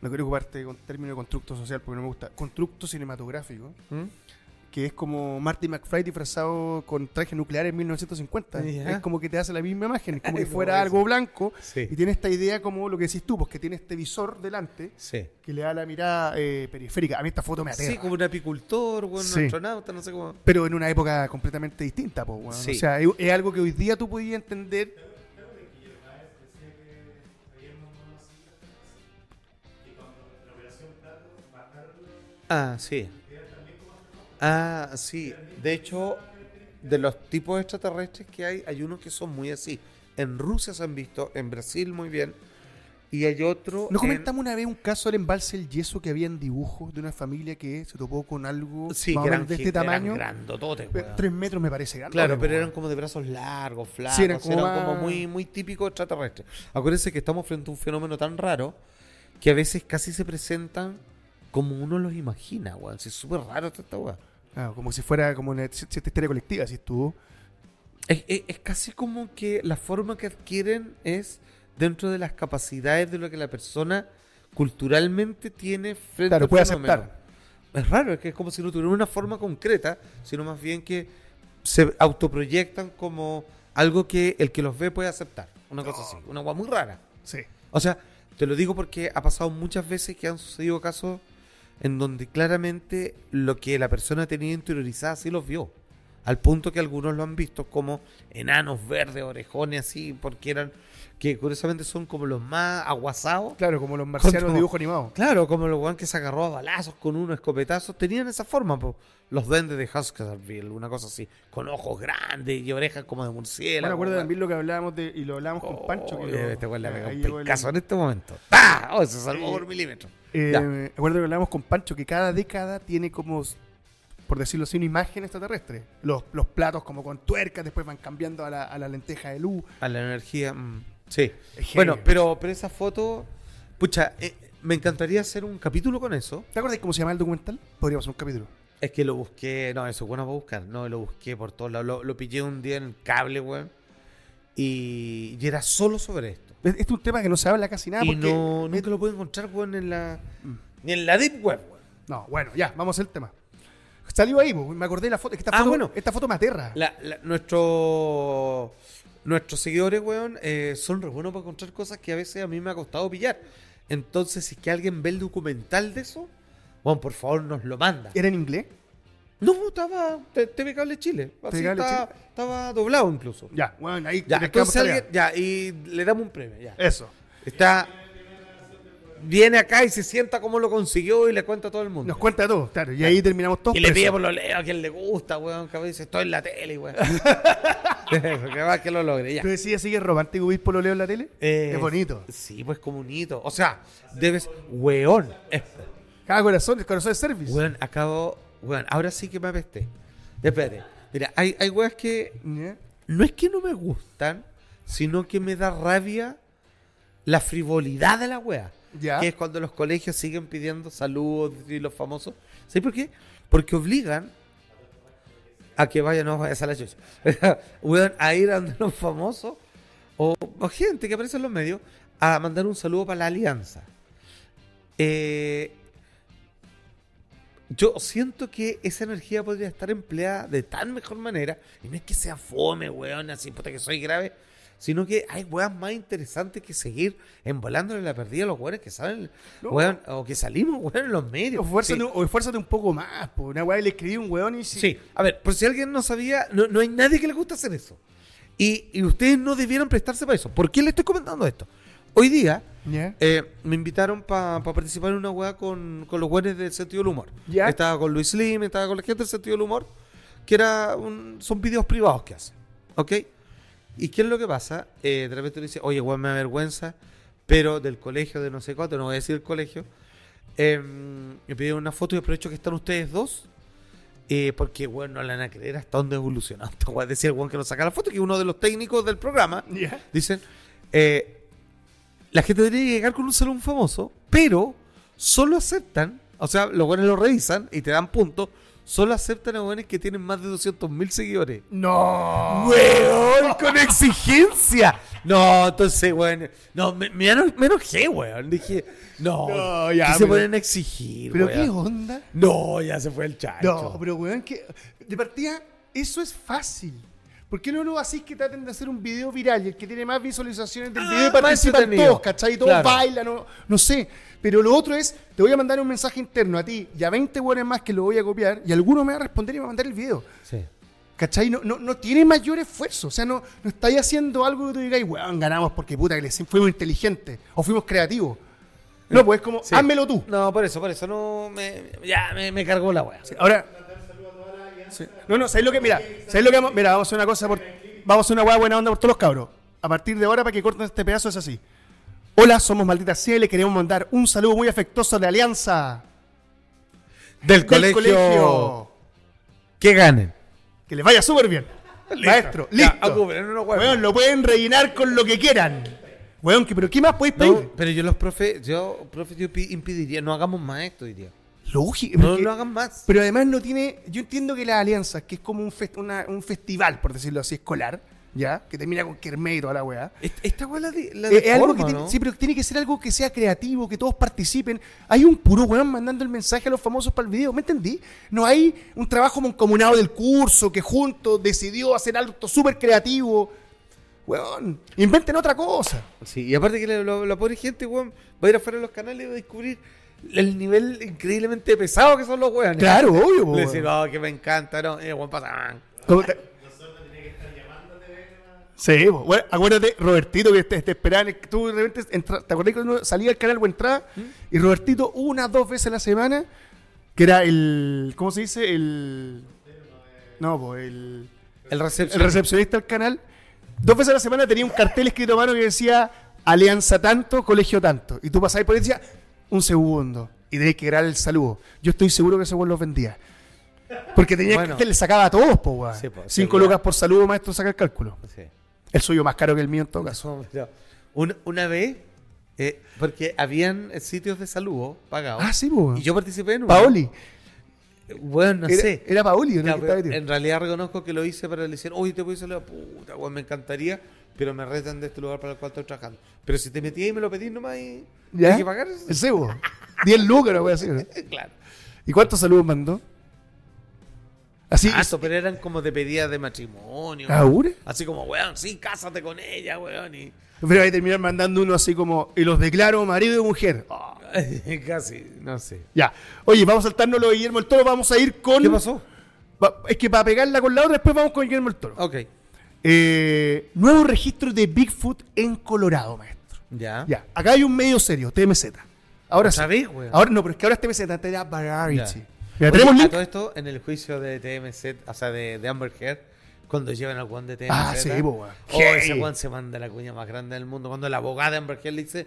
No quiero ocuparte con término de constructo social porque no me gusta. Constructo cinematográfico, ¿Mm? Que es como Marty McFly disfrazado con traje nuclear en 1950. Ya. Es como que te hace la misma imagen, es como que *laughs* fuera algo blanco. Sí. Y tiene esta idea como lo que decís tú, pues que tiene este visor delante Sí. que le da la mirada eh, periférica. A mí esta foto me aterra. Sí, como un apicultor, bueno, Sí. un astronauta, no sé cómo. Pero en una época completamente distinta, pues. O sea, es, es algo que hoy día tú podías entender. Ah, sí. Ah, sí. De hecho, de los tipos extraterrestres que hay, hay unos que son muy así. En Rusia se han visto, en Brasil muy bien. Y hay otro. Nos en- comentamos una vez un caso del embalse El Yeso que había en dibujos de una familia que se topó con algo Sí, más eran, de este eran tamaño. grandototes, Pe- weón. Tres metros me parece grande. Claro, weón. pero eran como de brazos largos, flacos. Sí, eran como eran más- como muy, muy típicos extraterrestres. Acuérdense que estamos frente a un fenómeno tan raro que a veces casi se presentan como uno los imagina, weón. Es súper raro esta, esta Ah, como si fuera como una ci- cierta historia colectiva, si estuvo. Es, es- es casi como que la forma que adquieren es dentro de las capacidades de lo que la persona culturalmente tiene frente Claro, al puede fenómeno. aceptar. Es raro, es que es como si no tuvieran una forma concreta, sino más bien que se autoproyectan como algo que el que los ve puede aceptar. Una cosa así, una agua muy rara. Sí. O sea, te lo digo porque ha pasado muchas veces que han sucedido casos en donde claramente lo que la persona tenía interiorizada sí los vio. Al punto que algunos lo han visto como enanos verdes, orejones así, porque eran, que curiosamente son como los más aguasados. Claro, como los marcianos Como- dibujo animado. Claro, como los weón que se agarró a balazos con unos escopetazos, tenían esa forma, po. los duendes de Huskasville, una cosa así, con ojos grandes y orejas como de murciélago. Bueno, acuerdo también lo que hablábamos de, y lo hablábamos con Pancho. Que Oh, lo- este weón le pega un llegó el- en este momento. ¡Ah! Oh, se salvó Eh, por milímetros. Eh, acuerdo que hablábamos con Pancho que cada década tiene como, por decirlo así, una imagen extraterrestre. Los, los platos como con tuercas, después van cambiando a la, a la lenteja de luz. A la energía, mm, sí. Bueno, pero, pero esa foto, pucha, eh, me encantaría hacer un capítulo con eso. ¿Te acuerdas cómo se llama el documental? Podríamos hacer un capítulo. Es que lo busqué, no, eso es bueno para buscar, no, lo busqué por todos lados, lo, lo pillé un día en el cable, weón, y, y era solo sobre esto. Es- Este es un tema que no se habla casi nada y porque... no, es- nunca lo puedo encontrar, weón, en la, Mm. ni en la deep web, weón. No, bueno, ya, vamos al tema. Salió ahí, me acordé de la foto. esta Ah, foto, bueno. Esta foto me aterra. La- la- nuestro- nuestros seguidores, weón, eh, son re buenos para encontrar cosas que a veces a mí me ha costado pillar. Entonces, si es que alguien ve el documental de eso, weón, por favor nos lo manda. ¿Era en inglés? No, estaba TV Cable Chile. Así Cable estaba, estaba doblado incluso. Ya, bueno, ahí Ya, entonces alguien, ya, y le damos un premio, ya. Eso. Está, viene acá y se sienta cómo lo consiguió y le cuenta a todo el mundo. Nos cuenta todo, claro. Y ahí terminamos todos Y le pide por lo leo a quien le gusta, weón, que veces estoy en la tele, weón. *laughs* *laughs* que va que lo logre, ya. ¿Tú decías es romántico vivir por lo leo en la tele? Eh, es bonito. Sí, pues como un hito. O sea, debes. Weón. es- Cada corazón, el corazón de service. Weón, acabo weón, ahora sí que me apesté. Espérate. Mira, hay, hay weas que no es que no me gustan, sino que me da rabia la frivolidad de la wea. Ya. Que es cuando los colegios siguen pidiendo saludos y los famosos. ¿Sabes por qué? Porque obligan a que vayan, no a la chucha. *laughs* A ir a los famosos o, o gente que aparece en los medios a mandar un saludo para la alianza. Eh, yo siento que esa energía podría estar empleada de tan mejor manera. Y no es que sea fome, weón, así puta que soy grave. Sino que hay weas más interesantes que seguir envolándole la perdida a los weones que salen, No. weón, o que salimos, weón, en los medios. O esfuérzate, Sí. o esfuérzate un poco más, po. Una weá le escribí un weón y si- Sí, a ver, por si alguien no sabía, no, no hay nadie que le guste hacer eso. Y, y ustedes no debieron prestarse para eso. ¿Por qué le estoy comentando esto? Hoy día eh, me invitaron para participar en una weá con, con los weones del sentido del humor. Estaba con Luis Lim, estaba con la gente del sentido del humor, que era un- son videos privados que hacen. ¿Ok? ¿Y qué es lo que pasa? Eh, de repente uno dice, oye, weón, me da vergüenza, pero del colegio de no sé cuánto, no voy a decir el colegio, eh, me pidieron una foto y aprovecho que están ustedes dos. eh, porque, bueno, no la van a creer hasta dónde evolucionado. weá. Decía el weón que nos saca la foto, que uno de los técnicos del programa. ¿Ya? Dicen, eh, la gente debería llegar con un salón famoso, pero solo aceptan, o sea, los buenos lo revisan y te dan puntos, solo aceptan a buenos que tienen más de 200 mil seguidores. No. ¡Weón! ¡Con exigencia! No, entonces, weón. No, me, me, eno- me enojé, weón. Dije, no. No, ya, que se ponen a exigir, ¿Pero weón. qué onda? No, ya se fue el chacho. No, pero weón, que de partida, eso es fácil. ¿Por qué no lo hacéis que traten de hacer un video viral? Y el que tiene más visualizaciones del Ah, video participan todos, ¿cachai? Todos Claro. bailan, no, no sé. Pero lo otro es, te voy a mandar un mensaje interno a ti y a 20 weones más que lo voy a copiar y alguno me va a responder y me va a mandar el video. Sí. ¿Cachai? No, no, no tiene mayor esfuerzo. O sea, no, no estáis haciendo algo que tú digáis, weón, ganamos porque puta que le fuimos inteligentes o fuimos creativos. No, pues es como, Sí. házmelo tú. No, por eso, por eso no me, ya me, me cargó la weá. Ahora. Sí. No, no, ¿sabéis lo que? Mira, ¿sabéis lo que vamos? Mira, vamos a hacer una cosa por. Vamos a hacer una hueá buena onda por todos los cabros. A partir de ahora, para que corten este pedazo, es así. Hola, somos Maldita Sea y le queremos mandar un saludo muy afectuoso de Alianza Del, del colegio, colegio. Que ganen. Que les vaya súper bien. Maestro, Ya, listo. ocupen, no, no, weón. Weón, lo pueden rellenar con lo que quieran. Weón, pero ¿qué más podéis pedir? No, pero yo los profe, yo, profe, yo impediría, no hagamos más esto, diría. Lógico. No porque- lo hagan más. Pero además no tiene. Yo entiendo que las alianzas, que es como un, fest- una- un festival, por decirlo así, escolar, ¿ya? Que termina con Kermé y toda la weá. Est- Esta weá la de, la Eh, es algo que sí, pero tiene que ser algo que sea creativo, que todos participen. Hay un puro weón mandando el mensaje a los famosos para el video, ¿me entendí? No hay un trabajo mancomunado del curso que juntos decidió hacer algo súper creativo. Weón, inventen otra cosa. Sí, y aparte que la, la- la pobre gente, weón, va a ir afuera de los canales y va a descubrir el nivel increíblemente pesado que son los weones. Claro, obvio, po, Le decir, oh, que me encanta, no, eh, weón, pasa. ¿Cómo te- Sí, bueno, acuérdate, Robertito, que te, te esperaban, tú de repente entra- ¿te acordás cuando salía al canal o entraba? Y Robertito, una, dos veces a la semana, que era el. ¿Cómo se dice? El. No, pues el. El El recepción. recepcionista del canal, dos veces a la semana tenía un cartel escrito a mano que decía Alianza tanto, colegio tanto. Y tú pasabas por ahí y decías, un segundo. Y tenías que grabar el saludo. Yo estoy seguro que ese weón los vendía. Porque tenía Bueno. que le sacaba a todos, po, weón. Sí, po, Cinco lucas por saludo, maestro, saca el cálculo. Sí. El suyo más caro que el mío en todo caso. *laughs* No, una, una vez, eh, porque habían eh, sitios de saludo pagados. Ah, sí, po. Y yo participé en uno. Paoli. Bueno, no era, sé. Era Paoli, ¿no? En realidad reconozco que lo hice para decir, oye, te voy a saludar, puta, weón, me encantaría, pero me retan de este lugar para el cual estoy trabajando. Pero si te metí ahí y me lo pedís nomás y ¿Ya? hay que pagar. El cebo. 10 lucas, voy a decir. Claro. ¿Y cuántos saludos mandó? Así. Ah, eso, pero eran como de pedidas de matrimonio. ¿Ah, ure? Así como, weón, sí, cásate con ella, weón. Y... Pero ahí terminar mandando uno así como, y los declaro marido y mujer. *laughs* Casi, no sé. ya. Oye, vamos a saltarnos lo de Guillermo el Toro, vamos a ir con. ¿Qué pasó? Va- es que para pegarla con la otra, después vamos con Guillermo el Toro. Ok. Eh, nuevo registro de Bigfoot en Colorado, maestro. Ya. Ya, acá hay un medio serio, TMZ. Ahora sí. ¿Sabés, weón? Ahora no, pero es que ahora es TMZ, te da Variety. Ya. Mira, Oye, tenemos a link. todo esto, en el juicio de TMZ, o sea, de, de Amber Heard, cuando llevan al Juan de TMZ. Ah, sí, weón. Oh, ese Juan se manda la cuña más grande del mundo. Cuando la abogada de Amber Heard le dice.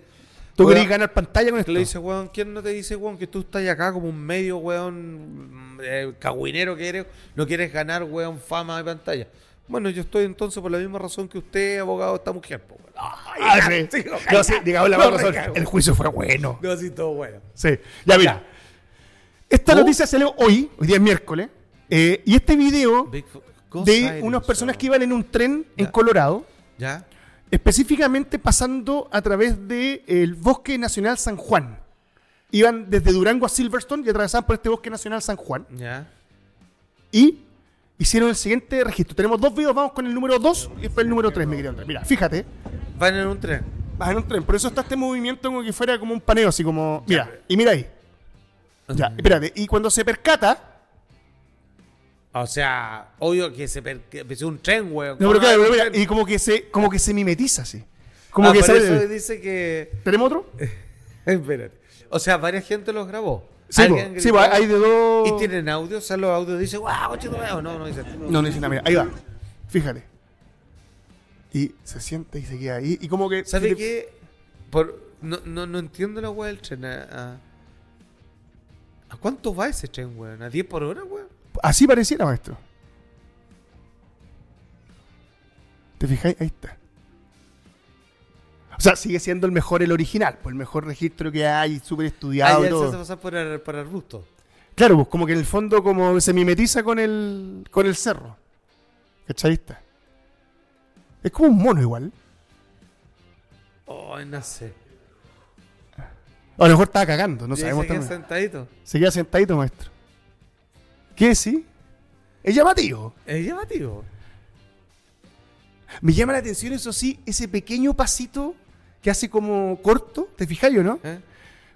¿Tú querés ganar pantalla con esto? Le dice, weón, ¿quién no te dice, weón, que tú estás acá como un medio, weón, eh, cagüinero que eres, no quieres ganar, weón, fama de pantalla. Bueno, yo estoy entonces por la misma razón que usted, abogado de esta mujer, po, weón. Ah, sí. sí, No, sí, digamos la no, razón. El juicio fue bueno. No, así todo bueno. Sí. Ya, mira. Esta ¿Oh? noticia salió hoy, hoy día es miércoles. eh, y este video de unas personas so- que iban en un tren en. Colorado, ¿Ya? específicamente pasando a través del Bosque Nacional San Juan. Iban desde Durango a Silverstone y atravesaban por este Bosque Nacional San Juan. ¿Ya? Y hicieron el siguiente registro. Tenemos dos videos, vamos con el número 2 y después el número 3, mi querido Andrés. Mira, fíjate, Van en un tren. vas en un tren, por eso está este movimiento como que fuera como un paneo, así como... Mira, y mira ahí. Ya, espérate. Y cuando se percata... O sea, obvio que se empezó un tren, weón. No, pero ¿Cómo claro, pero mira, y como que se, como que se mimetiza así. Como Ah, que por se eso dice que... ¿Tenemos otro? *laughs* Espérate. O sea, varias gente los grabó. Sí, hay de dos. Y tienen audio, sea, los audios dicen, wow, coche tu madre", o no, no dicen. No, no dice nada, mira, ahí va. Fíjate. Y se sienta y se queda ahí. Y como que. ¿Sabes se- qué? Por, no, no, no entiendo la weá del tren. A, a, ¿a cuánto va ese tren, weón? ¿A 10 por hora, weón? Así pareciera, maestro. ¿Te fijáis? Ahí está. O sea, sigue siendo el mejor el original, pues el mejor registro que hay, súper Ah, estudiado ya y él se todo. hace pasar por, ar- por arbusto. Claro, pues como que en el fondo como se mimetiza con el, con el cerro. ¿Cachai? Está. Es como un mono igual. Oh, no sé. A lo mejor estaba cagando, no sabemos se queda sentadito. Se queda sentadito, maestro. ¿Qué sí? Es llamativo. Es llamativo. Me llama la atención, eso sí, ese pequeño pasito que hace como corto, ¿te fijáis o no? ¿eh?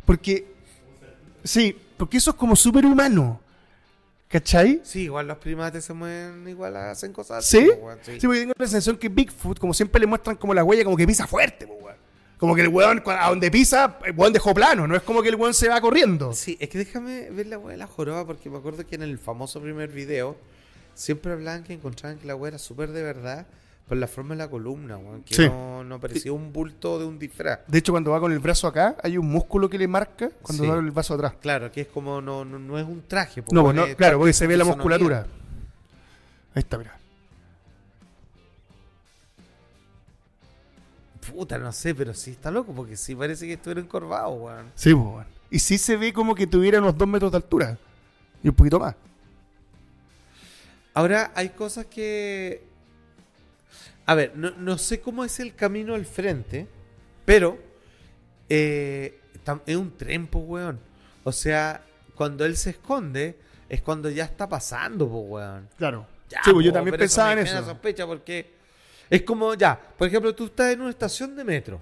Porque, sí, porque eso es como súper humano. ¿Cachai? Sí, igual los primates se mueven, igual hacen cosas ¿Sí? así, weón, Sí, sí. porque tengo la sensación que Bigfoot, como siempre le muestran como la huella, como que pisa fuerte, weón. Como que el weón, a donde pisa, el weón dejó plano, no es como que el weón se va corriendo. Sí, es que déjame ver la weá de la joroba, porque me acuerdo que en el famoso primer video siempre hablaban que encontraban que la weá era súper de verdad por la forma de la columna, weón, que Sí. no, no parecía un bulto de un disfraz. De hecho, cuando va con el brazo acá, hay un músculo que le marca cuando Sí. va con el brazo atrás. Claro, que es como, no, no, no es un traje. No, pues no, claro, porque se ve la musculatura. Ahí está, mira. Puta, no sé, pero sí está loco, porque sí parece que estuviera encorvado, weón. Sí, pues, weón. Y sí se ve como que tuviera unos dos metros de altura. Y un poquito más. Ahora, hay cosas que... A ver, no, no sé cómo es el camino al frente, pero eh, es un tren, po, weón. O sea, cuando él se esconde, es cuando ya está pasando, po, weón. Claro. Ya, sí, pues yo también pensaba me en eso. sospecha porque es como, ya, por ejemplo, tú estás en una estación de metro,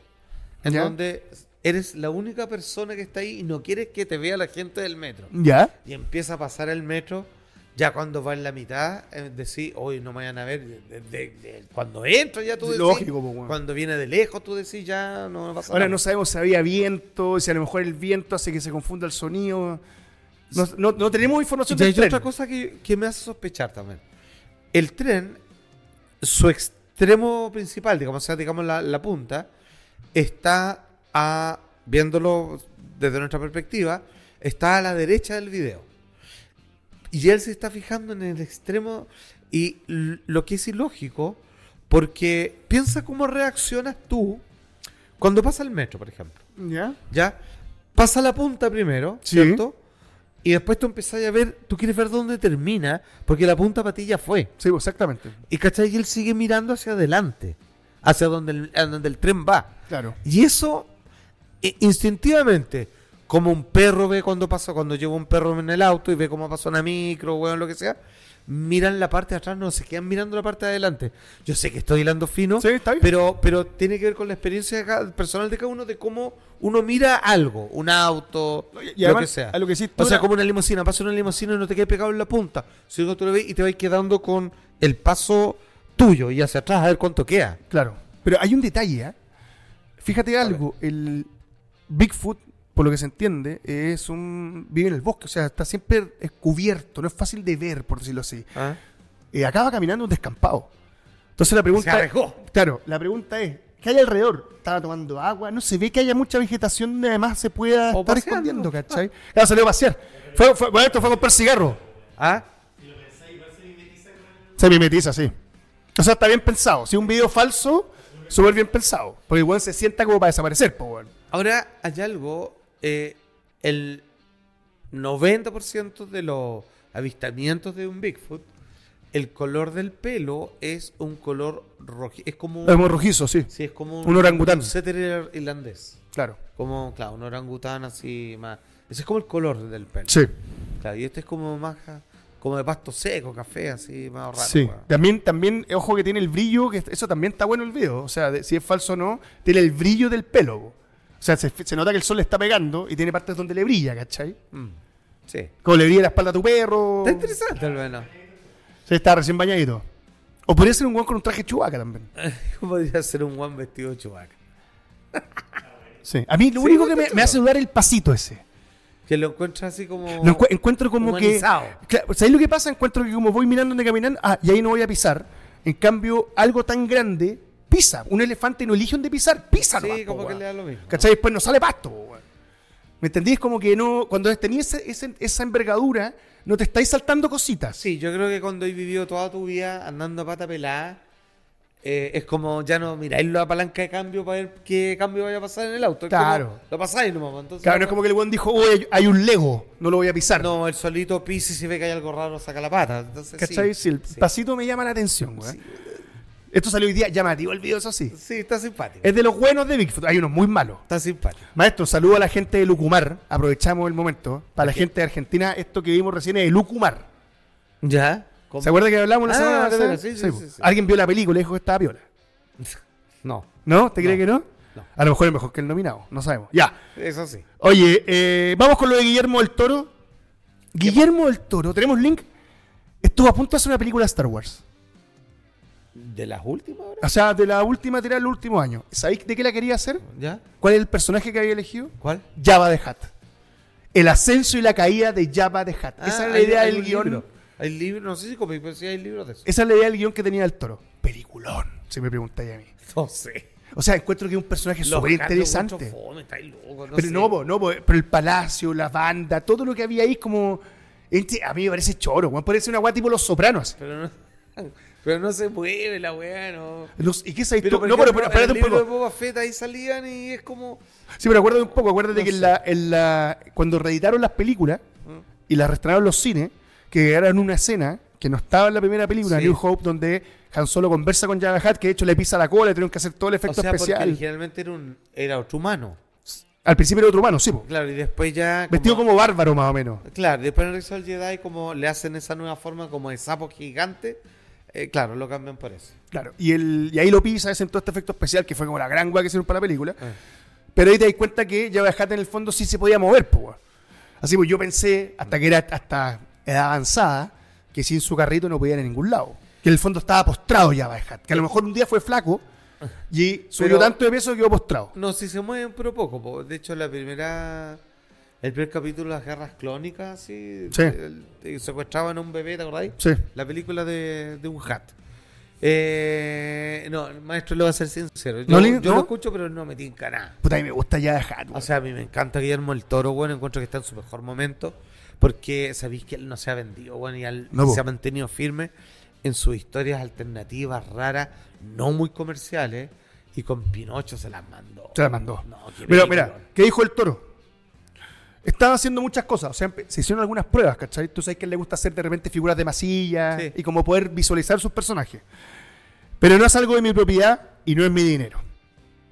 en Ya. donde eres la única persona que está ahí y no quieres que te vea la gente del metro. ¿Ya? Y empieza a pasar el metro, ya cuando va en la mitad, eh, decís, hoy no me vayan a ver. de- de- de- cuando entra ya tú decís. Lógico, pues, weón. Cuando viene de lejos tú decís, ya no pasa Ahora nada. no sabemos si había viento, si a lo mejor el viento hace que se confunda el sonido. No, no- no tenemos información hay del tren. otra cosa que, que me hace sospechar también. El tren, su extremo principal, digamos, o sea, digamos la, la punta, está a, viéndolo desde nuestra perspectiva, está a la derecha del video. Y él se está fijando en el extremo y lo que es ilógico, porque piensa cómo reaccionas tú cuando pasa el metro, por ejemplo. ¿Ya? ¿Ya? Pasa la punta primero, Sí. ¿cierto? Y después tú empezás a ver, tú quieres ver dónde termina, porque la punta para ti ya fue. Sí, pues, exactamente. Y cachai que él sigue mirando hacia adelante, hacia donde el, donde el tren va. Claro. Y eso, instintivamente, como un perro ve cuando pasa, cuando lleva un perro en el auto y ve cómo pasa una micro, weón, lo que sea, miran la parte de atrás, no se quedan mirando la parte de adelante. Yo sé que estoy hilando fino, Sí, está bien. pero, pero tiene que ver con la experiencia de cada- personal de cada uno de cómo uno mira algo, un auto, Y lo además, que sea. a lo que sí, o sea, como una limusina, pasa una limusina y no te quedas pegado en la punta, sino que tú lo ves y te vas quedando con el paso tuyo y hacia atrás a ver cuánto queda. Claro. Pero hay un detalle, ¿eh? Fíjate algo, el Bigfoot, por lo que se entiende, es un vive en el bosque, o sea, está siempre cubierto, no es fácil de ver, por decirlo así. Eh, acaba caminando un descampado. Entonces la Se pregunta arriesgó. Claro, la pregunta es, ¿qué hay alrededor? Estaba tomando agua, no se ve que haya mucha vegetación donde además se pueda O estar paseando. escondiendo, ¿cachai? Claro, salió a pasear. Fue, fue- bueno, esto fue a comprar cigarro. ¿Ah? Se mimetiza, sí. O sea, está bien pensado. Si es un video falso, súper bien pensado. Porque igual se sienta como para desaparecer, pues, weón. Ahora hay algo, eh, el 90% de los avistamientos de un Bigfoot, el color del pelo es un color rojo, es como un, Es muy rojizo, sí. sí, es como un orangután. setter irlandés, Claro. como claro, un orangután así más, ese es como el color del pelo, Sí. claro, y este es como más como de pasto seco, café, así más raro. Sí. También, también, ojo que tiene el brillo, que eso también está bueno el video. O sea, de- si es falso o no, tiene el brillo del pelo. O sea, se, se nota que el sol le está pegando y tiene partes donde le brilla, ¿cachai? Mm, Sí. Como le brilla la espalda a tu perro. Está interesante al menos. Sí, está recién bañadito. O podría ser un guan con un traje chubaca también. *laughs* Podría ser un guan vestido chubaca. *laughs* Sí. A mí lo Sí, único que me, hace dudar es el pasito ese. Que lo encuentras así como Lo encu- encuentro como que. Claro, ¿Sabéis lo que pasa? Encuentro que como voy mirando donde caminan, ah, y ahí no voy a pisar. En cambio, algo tan grande pisa. Un elefante no elige dónde pisar, pisa Sí, nomás, po, como que le da lo mismo. ¿Cachai? Después no sale pasto, po. ¿Me entendí? Es como que no. Cuando tenías ese- ese- esa envergadura, no te estáis saltando cositas. Sí, yo creo que cuando has vivido toda tu vida andando a pata pelada, eh, es como ya no miráis la palanca de cambio para ver qué cambio vaya a pasar en el auto. Es Claro. como, lo pasáis nomás. pues, Entonces, Claro, no es como que el weón dijo, oye, hay un Lego, no lo voy a pisar. No, el solito pisa y si ve que hay algo raro saca la pata. Entonces, ¿Cachai? Sí, Sí, el sí. pasito me llama la atención, weón. Esto salió hoy día llamativo el video, eso sí. Sí, está simpático. Es de los buenos de Bigfoot. Hay unos muy malos. Está simpático. Maestro, saludo a la gente de Lucumar. Aprovechamos el momento. Para la gente de Argentina, esto que vimos recién es de Lucumar. ¿Ya? ¿Se acuerda que hablamos la Ah, semana pasada? sí, sí, po. sí, sí. Alguien vio la película y dijo que estaba piola. *laughs* No, ¿No? ¿Te cree No. que no? No. A lo mejor es mejor que el nominado. No sabemos. Ya. eso sí. Oye, eh, vamos con lo de Guillermo del Toro. Guillermo del Toro, tenemos link. Estuvo a punto de hacer una película de Star Wars. ¿De las últimas? O sea, de la última tirada del último año. ¿Sabéis de qué la quería hacer? ¿Ya? ¿Cuál es el personaje que había elegido? ¿Cuál? Java de Hat. El ascenso y la caída de Java de Hat. Esa Ah, es la hay- idea hay del un guion. libro. Hay libros, no sé si pero sí hay libros de eso. Esa es la idea del guion que tenía el toro. Peliculón, si me preguntáis a mí. No sé. O sea, encuentro que es un personaje súper interesante. locos, Pero sé. no, no, pero el palacio, la banda, todo lo que había ahí como... este, a mí me parece choro, weón. Parece una weá tipo Los Sopranos. Pero no, *laughs* pero no se mueve la weá, no. Los- ¿Y qué sabes Pero, tú? No, pero, pero espérate un libro de poco. Boba Fett ahí salían y es como... Sí, pero acuérdate un poco. Acuérdate No que en la, en la, cuando reeditaron las películas Mm. y las reestrenaron en los cines, que eran una escena que no estaba en la primera película, Sí. New Hope, donde Han Solo conversa con Jabba Hutt, que de hecho le pisa la cola, le tuvieron que hacer todo el O efecto sea, porque especial. originalmente era, un, era otro humano. Al principio era otro humano, sí, po. Claro, y después ya... vestido como bárbaro más o menos. Claro, después en el Regreso del Jedi como le hacen esa nueva forma como de sapo gigante, eh, claro, lo cambian por eso. Claro. Y, el, y ahí lo pisa, hacen todo este efecto especial, que fue como la gran guay que hicieron para la película. Ah. Pero ahí te das cuenta que Jabba Hutt en el fondo sí se podía mover, weón. Así pues yo pensé, hasta que era hasta edad avanzada, que sin su carrito no podía ir a ningún lado. Que en el fondo estaba postrado Jabba Hutt. Que a lo mejor un día fue flaco y subió Pero- tanto de peso que quedó postrado. No, si se mueven, pero poco. po. De hecho, la primera... El primer capítulo de las guerras clónicas, sí. Sí. el- el- secuestraban a un bebé, ¿te acordáis? Sí. La película de, de un hat. Eh, no, maestro, le voy a ser sincero. Yo, ¿No le- yo no? lo escucho, pero no me tinca nada. Puta, a mí me gusta Jabba Hutt. O weón. sea, a mí me encanta Guillermo el Toro, bueno, encuentro que está en su mejor momento, porque sabéis que él no se ha vendido, bueno, y al- No, po. se ha mantenido firme en sus historias alternativas, raras, no muy comerciales, y con Pinocho se las mandó. Se la mandó. No, Mira, mira, ¿qué dijo el toro? Estaba haciendo muchas cosas, o sea, se hicieron algunas pruebas, ¿cachai? Tú sabes que él le gusta hacer de repente figuras de masilla Sí. y como poder visualizar sus personajes. Pero no es algo de mi propiedad y no es mi dinero.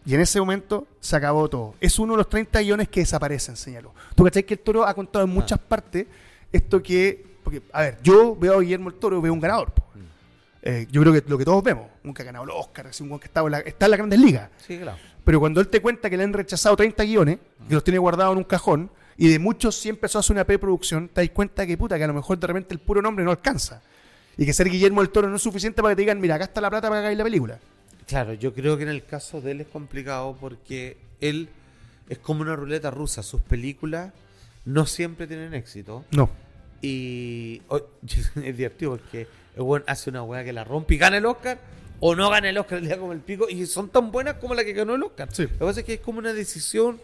Y en ese momento se acabó todo. Es uno de los 30 guiones que desaparecen, señaló. ¿Tú cachai que el toro ha contado en Ah. muchas partes esto que... Porque, a ver, yo veo a Guillermo el Toro, veo un ganador. Mm. Eh, yo creo que lo que todos vemos, nunca ha ganado el Oscar, es un que está en, la, está en las grandes ligas. Sí, claro. Pero cuando él te cuenta que le han rechazado 30 guiones, que los tiene guardados en un cajón, y de muchos sí empezó a hacer una preproducción, te das cuenta que puta, que a lo mejor de repente el puro nombre no alcanza. Y que ser Guillermo del Toro no es suficiente para que te digan, mira, acá está la plata para que hagáis la película. Claro, yo creo que en el caso de él es complicado porque él es como una ruleta rusa. Sus películas no siempre tienen éxito. No. Y oh, *laughs* es divertido porque el weón hace una weá que la rompe y gana el Oscar. O no gana el Oscar, le da como el pico. Y son tan buenas como la que ganó el Oscar. Sí. Lo que pasa es que es como una decisión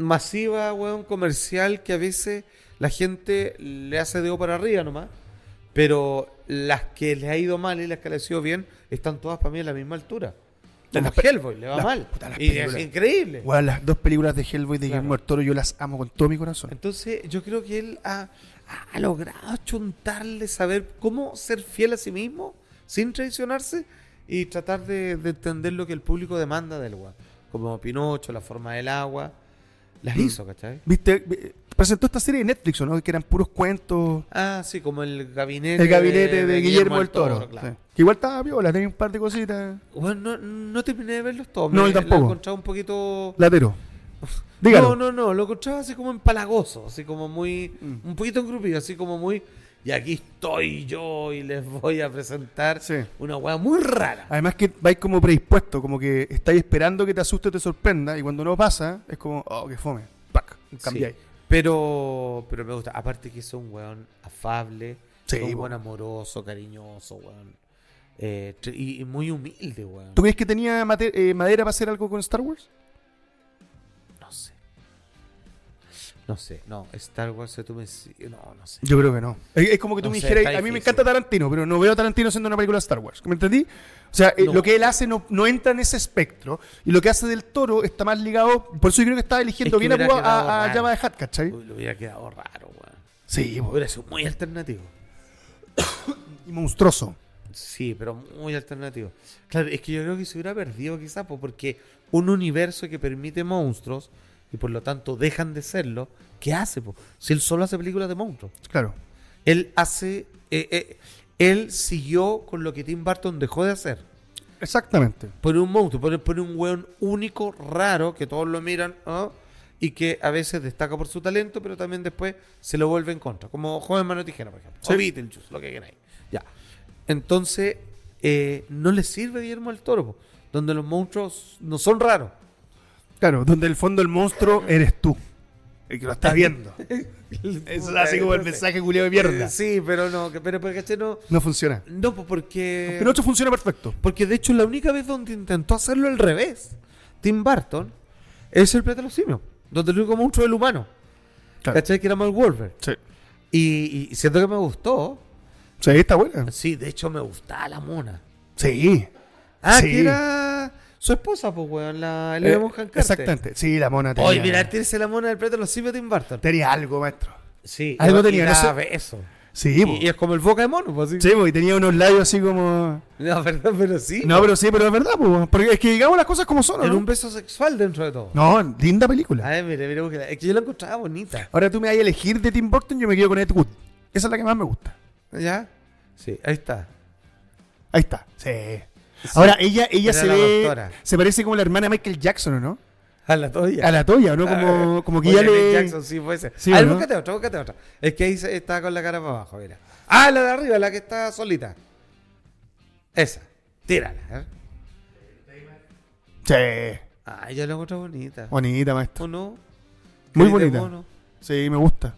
masiva, weón, comercial, que a veces la gente le hace dedo para arriba nomás. Pero las que le ha ido mal y las que le ha ido bien están todas para mí a la misma altura. Las Como pe- Hellboy, le va las- mal. puta, las y es increíble. Weón, las dos películas de Hellboy de Claro. Guillermo del Toro yo las amo con todo mi corazón. Entonces, yo creo que él ha, ha logrado chuntarle, saber cómo ser fiel a sí mismo, sin traicionarse, y tratar de, de entender lo que el público demanda del weón. Como Pinocho, La forma del agua. Las Mm. hizo, ¿cachai? ¿Viste? Presentó esta serie de Netflix, ¿o ¿no? Que eran puros cuentos. Ah, sí, como el gabinete. El gabinete de, Guillermo del Toro. claro. sí. Que igual estaba viola, tenía un par de cositas. Bueno, no, no terminé de verlos todos. No, yo tampoco. Lo encontraba un poquito. Latero. Dígalo. No, no, no, lo encontraba así como empalagoso, así como muy. Mm. Un poquito engrupido, así como muy. Y aquí estoy yo y les voy a presentar Sí. una weá muy rara. Además que vais como predispuesto, como que estáis esperando que te asuste o te sorprenda, y cuando no pasa, es como, oh, que fome. Pac, cambiáis. Sí, pero, pero me gusta. Aparte que es un weón afable, Sí, un weón. amoroso, cariñoso, weón. Eh, y, y muy humilde, weón. ¿Tú crees que tenía eh, madera para hacer algo con Star Wars? No sé, no, Star Wars, tú me... No, no sé. Yo creo que no. Es, es como que tú No me sé, dijeras, a mí me encanta Tarantino, pero no veo a Tarantino haciendo una película de Star Wars. ¿Me entendí? O sea, eh, lo que él hace no, no entra en ese espectro. Y lo que hace del toro está más ligado. Por eso yo creo que estaba eligiendo Es que bien a, a, a. Jabba de Hutt, ¿cachai? Uy, lo hubiera quedado raro, weón. Sí. Hubiera sido muy alternativo. *coughs* y monstruoso. Sí, pero muy alternativo. Claro, es que yo creo que se hubiera perdido quizás po, porque un universo que permite monstruos y por lo tanto dejan de serlo, ¿qué hace? po? Si él solo hace películas de monstruos. Claro. Él hace... eh, eh, él siguió con lo que Tim Burton dejó de hacer. Exactamente. Pone un monstruo, pone, pone un weón único, raro, que todos lo miran, ¿ah? y que a veces destaca por su talento, pero también después se lo vuelve en contra. Como Joven Mano Tijera, por ejemplo. Sí. O Beetlejuice, lo que queráis. Ya. Entonces, eh, no le sirve Guillermo del Toro, po, donde los monstruos no son raros. Claro, donde el fondo el monstruo eres tú. El que lo está viendo. *laughs* Eso es así como el mensaje culiado de mierda. Sí, pero no, pero, pero ¿cachai? No, No funciona. no, pues porque... El otro funciona perfecto. Porque de hecho la única vez donde intentó hacerlo al revés, Tim Burton, es el planeta de los simios, donde el único monstruo es el humano. Claro. ¿Cachai? Que era Mark Wolver. Sí. Y, y siento que me gustó. Sí, está buena. Sí, de hecho me gustaba la mona. Sí. Ah, Sí. que era su esposa, pues, weón, la Elena Eh, Bonham Carter. exactamente. Sí, la mona tenía. Oye, mira, tienes la mona del planeta de los simios de Tim Burton. Tenía algo, maestro. Sí. Algo tenía, no sé- beso. Sí. Y, y es como el boca de mono, pues, así. Sí, po, y tenía unos labios así como. No, perdón, pero sí. No, pero sí, pero es verdad, po. Porque es que digamos las cosas como son, ¿o Era ¿no? un beso sexual dentro de todo. No, linda película. Ay, mire, mire, búsquela. es que yo la encontraba bonita. Ahora tú me vas a elegir de Tim Burton, yo me quedo con Ed Wood. Esa es la que más me gusta. ¿Ya? Sí, ahí está. Ahí está. Sí. Ahora ella, ella Era se ve. doctora. Se parece como la hermana de Michael Jackson, ¿o no? A la toalla. A la Toya, ¿no? Como, como que ya le. Jackson, sí, puede ser. Sí, a ver, ¿o no? búscate otra, búscate otra. Es que ahí está con la cara para abajo, mira. Ah, la de arriba, la que está solita. Esa. Tírala. ¿eh? Sí. Ah, yo la encuentro bonita. Bonita, maestro. ¿O no? Muy bonita. mono. Sí, me gusta.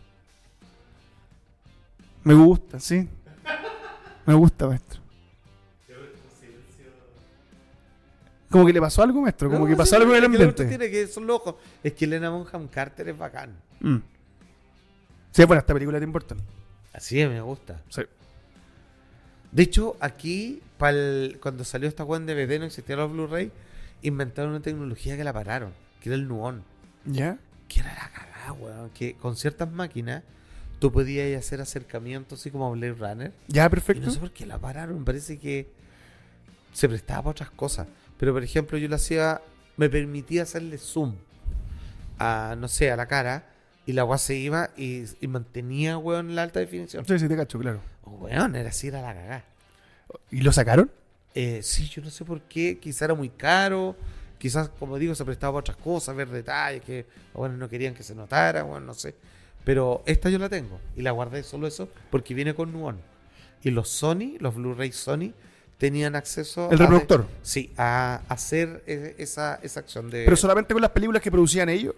Me gusta, sí. Me gusta, maestro. Como que le pasó algo, maestro. Como No, que sí, pasó algo en el es que ambiente. tiene que son los ojos. Es que Elena Bonham Carter es bacán. Mm. Sí, bueno, esta película te importa. Así es, me gusta. Sí. De hecho, aquí, pa'l- cuando salió esta web en DVD, no existían los Blu-ray, inventaron una tecnología que la pararon, que era el nuón. ¿Ya? Que era la cagada, weón. Que con ciertas máquinas tú podías hacer acercamientos así como Blade Runner. Ya, Y perfecto. no sé por qué la pararon, me parece que se prestaba para otras cosas. Pero por ejemplo, yo lo hacía, me permitía hacerle zoom a, no sé, a la cara, y la weá se iba y, y mantenía, weón, la alta definición. Sí, sí, te cacho, claro. Oh, weón, era así, era la cagada. ¿Y lo sacaron? Eh, sí, yo no sé por qué, quizá era muy caro, quizás, como digo, se prestaba para otras cosas, ver detalles que, bueno, no querían que se notara, bueno, no sé. Pero esta yo la tengo y la guardé solo eso porque viene con Nuon. Y los Sony, los Blu-ray Sony, tenían acceso El a- reproductor. sí, a hacer eh, esa, esa acción de... ¿Pero solamente con las películas que producían ellos?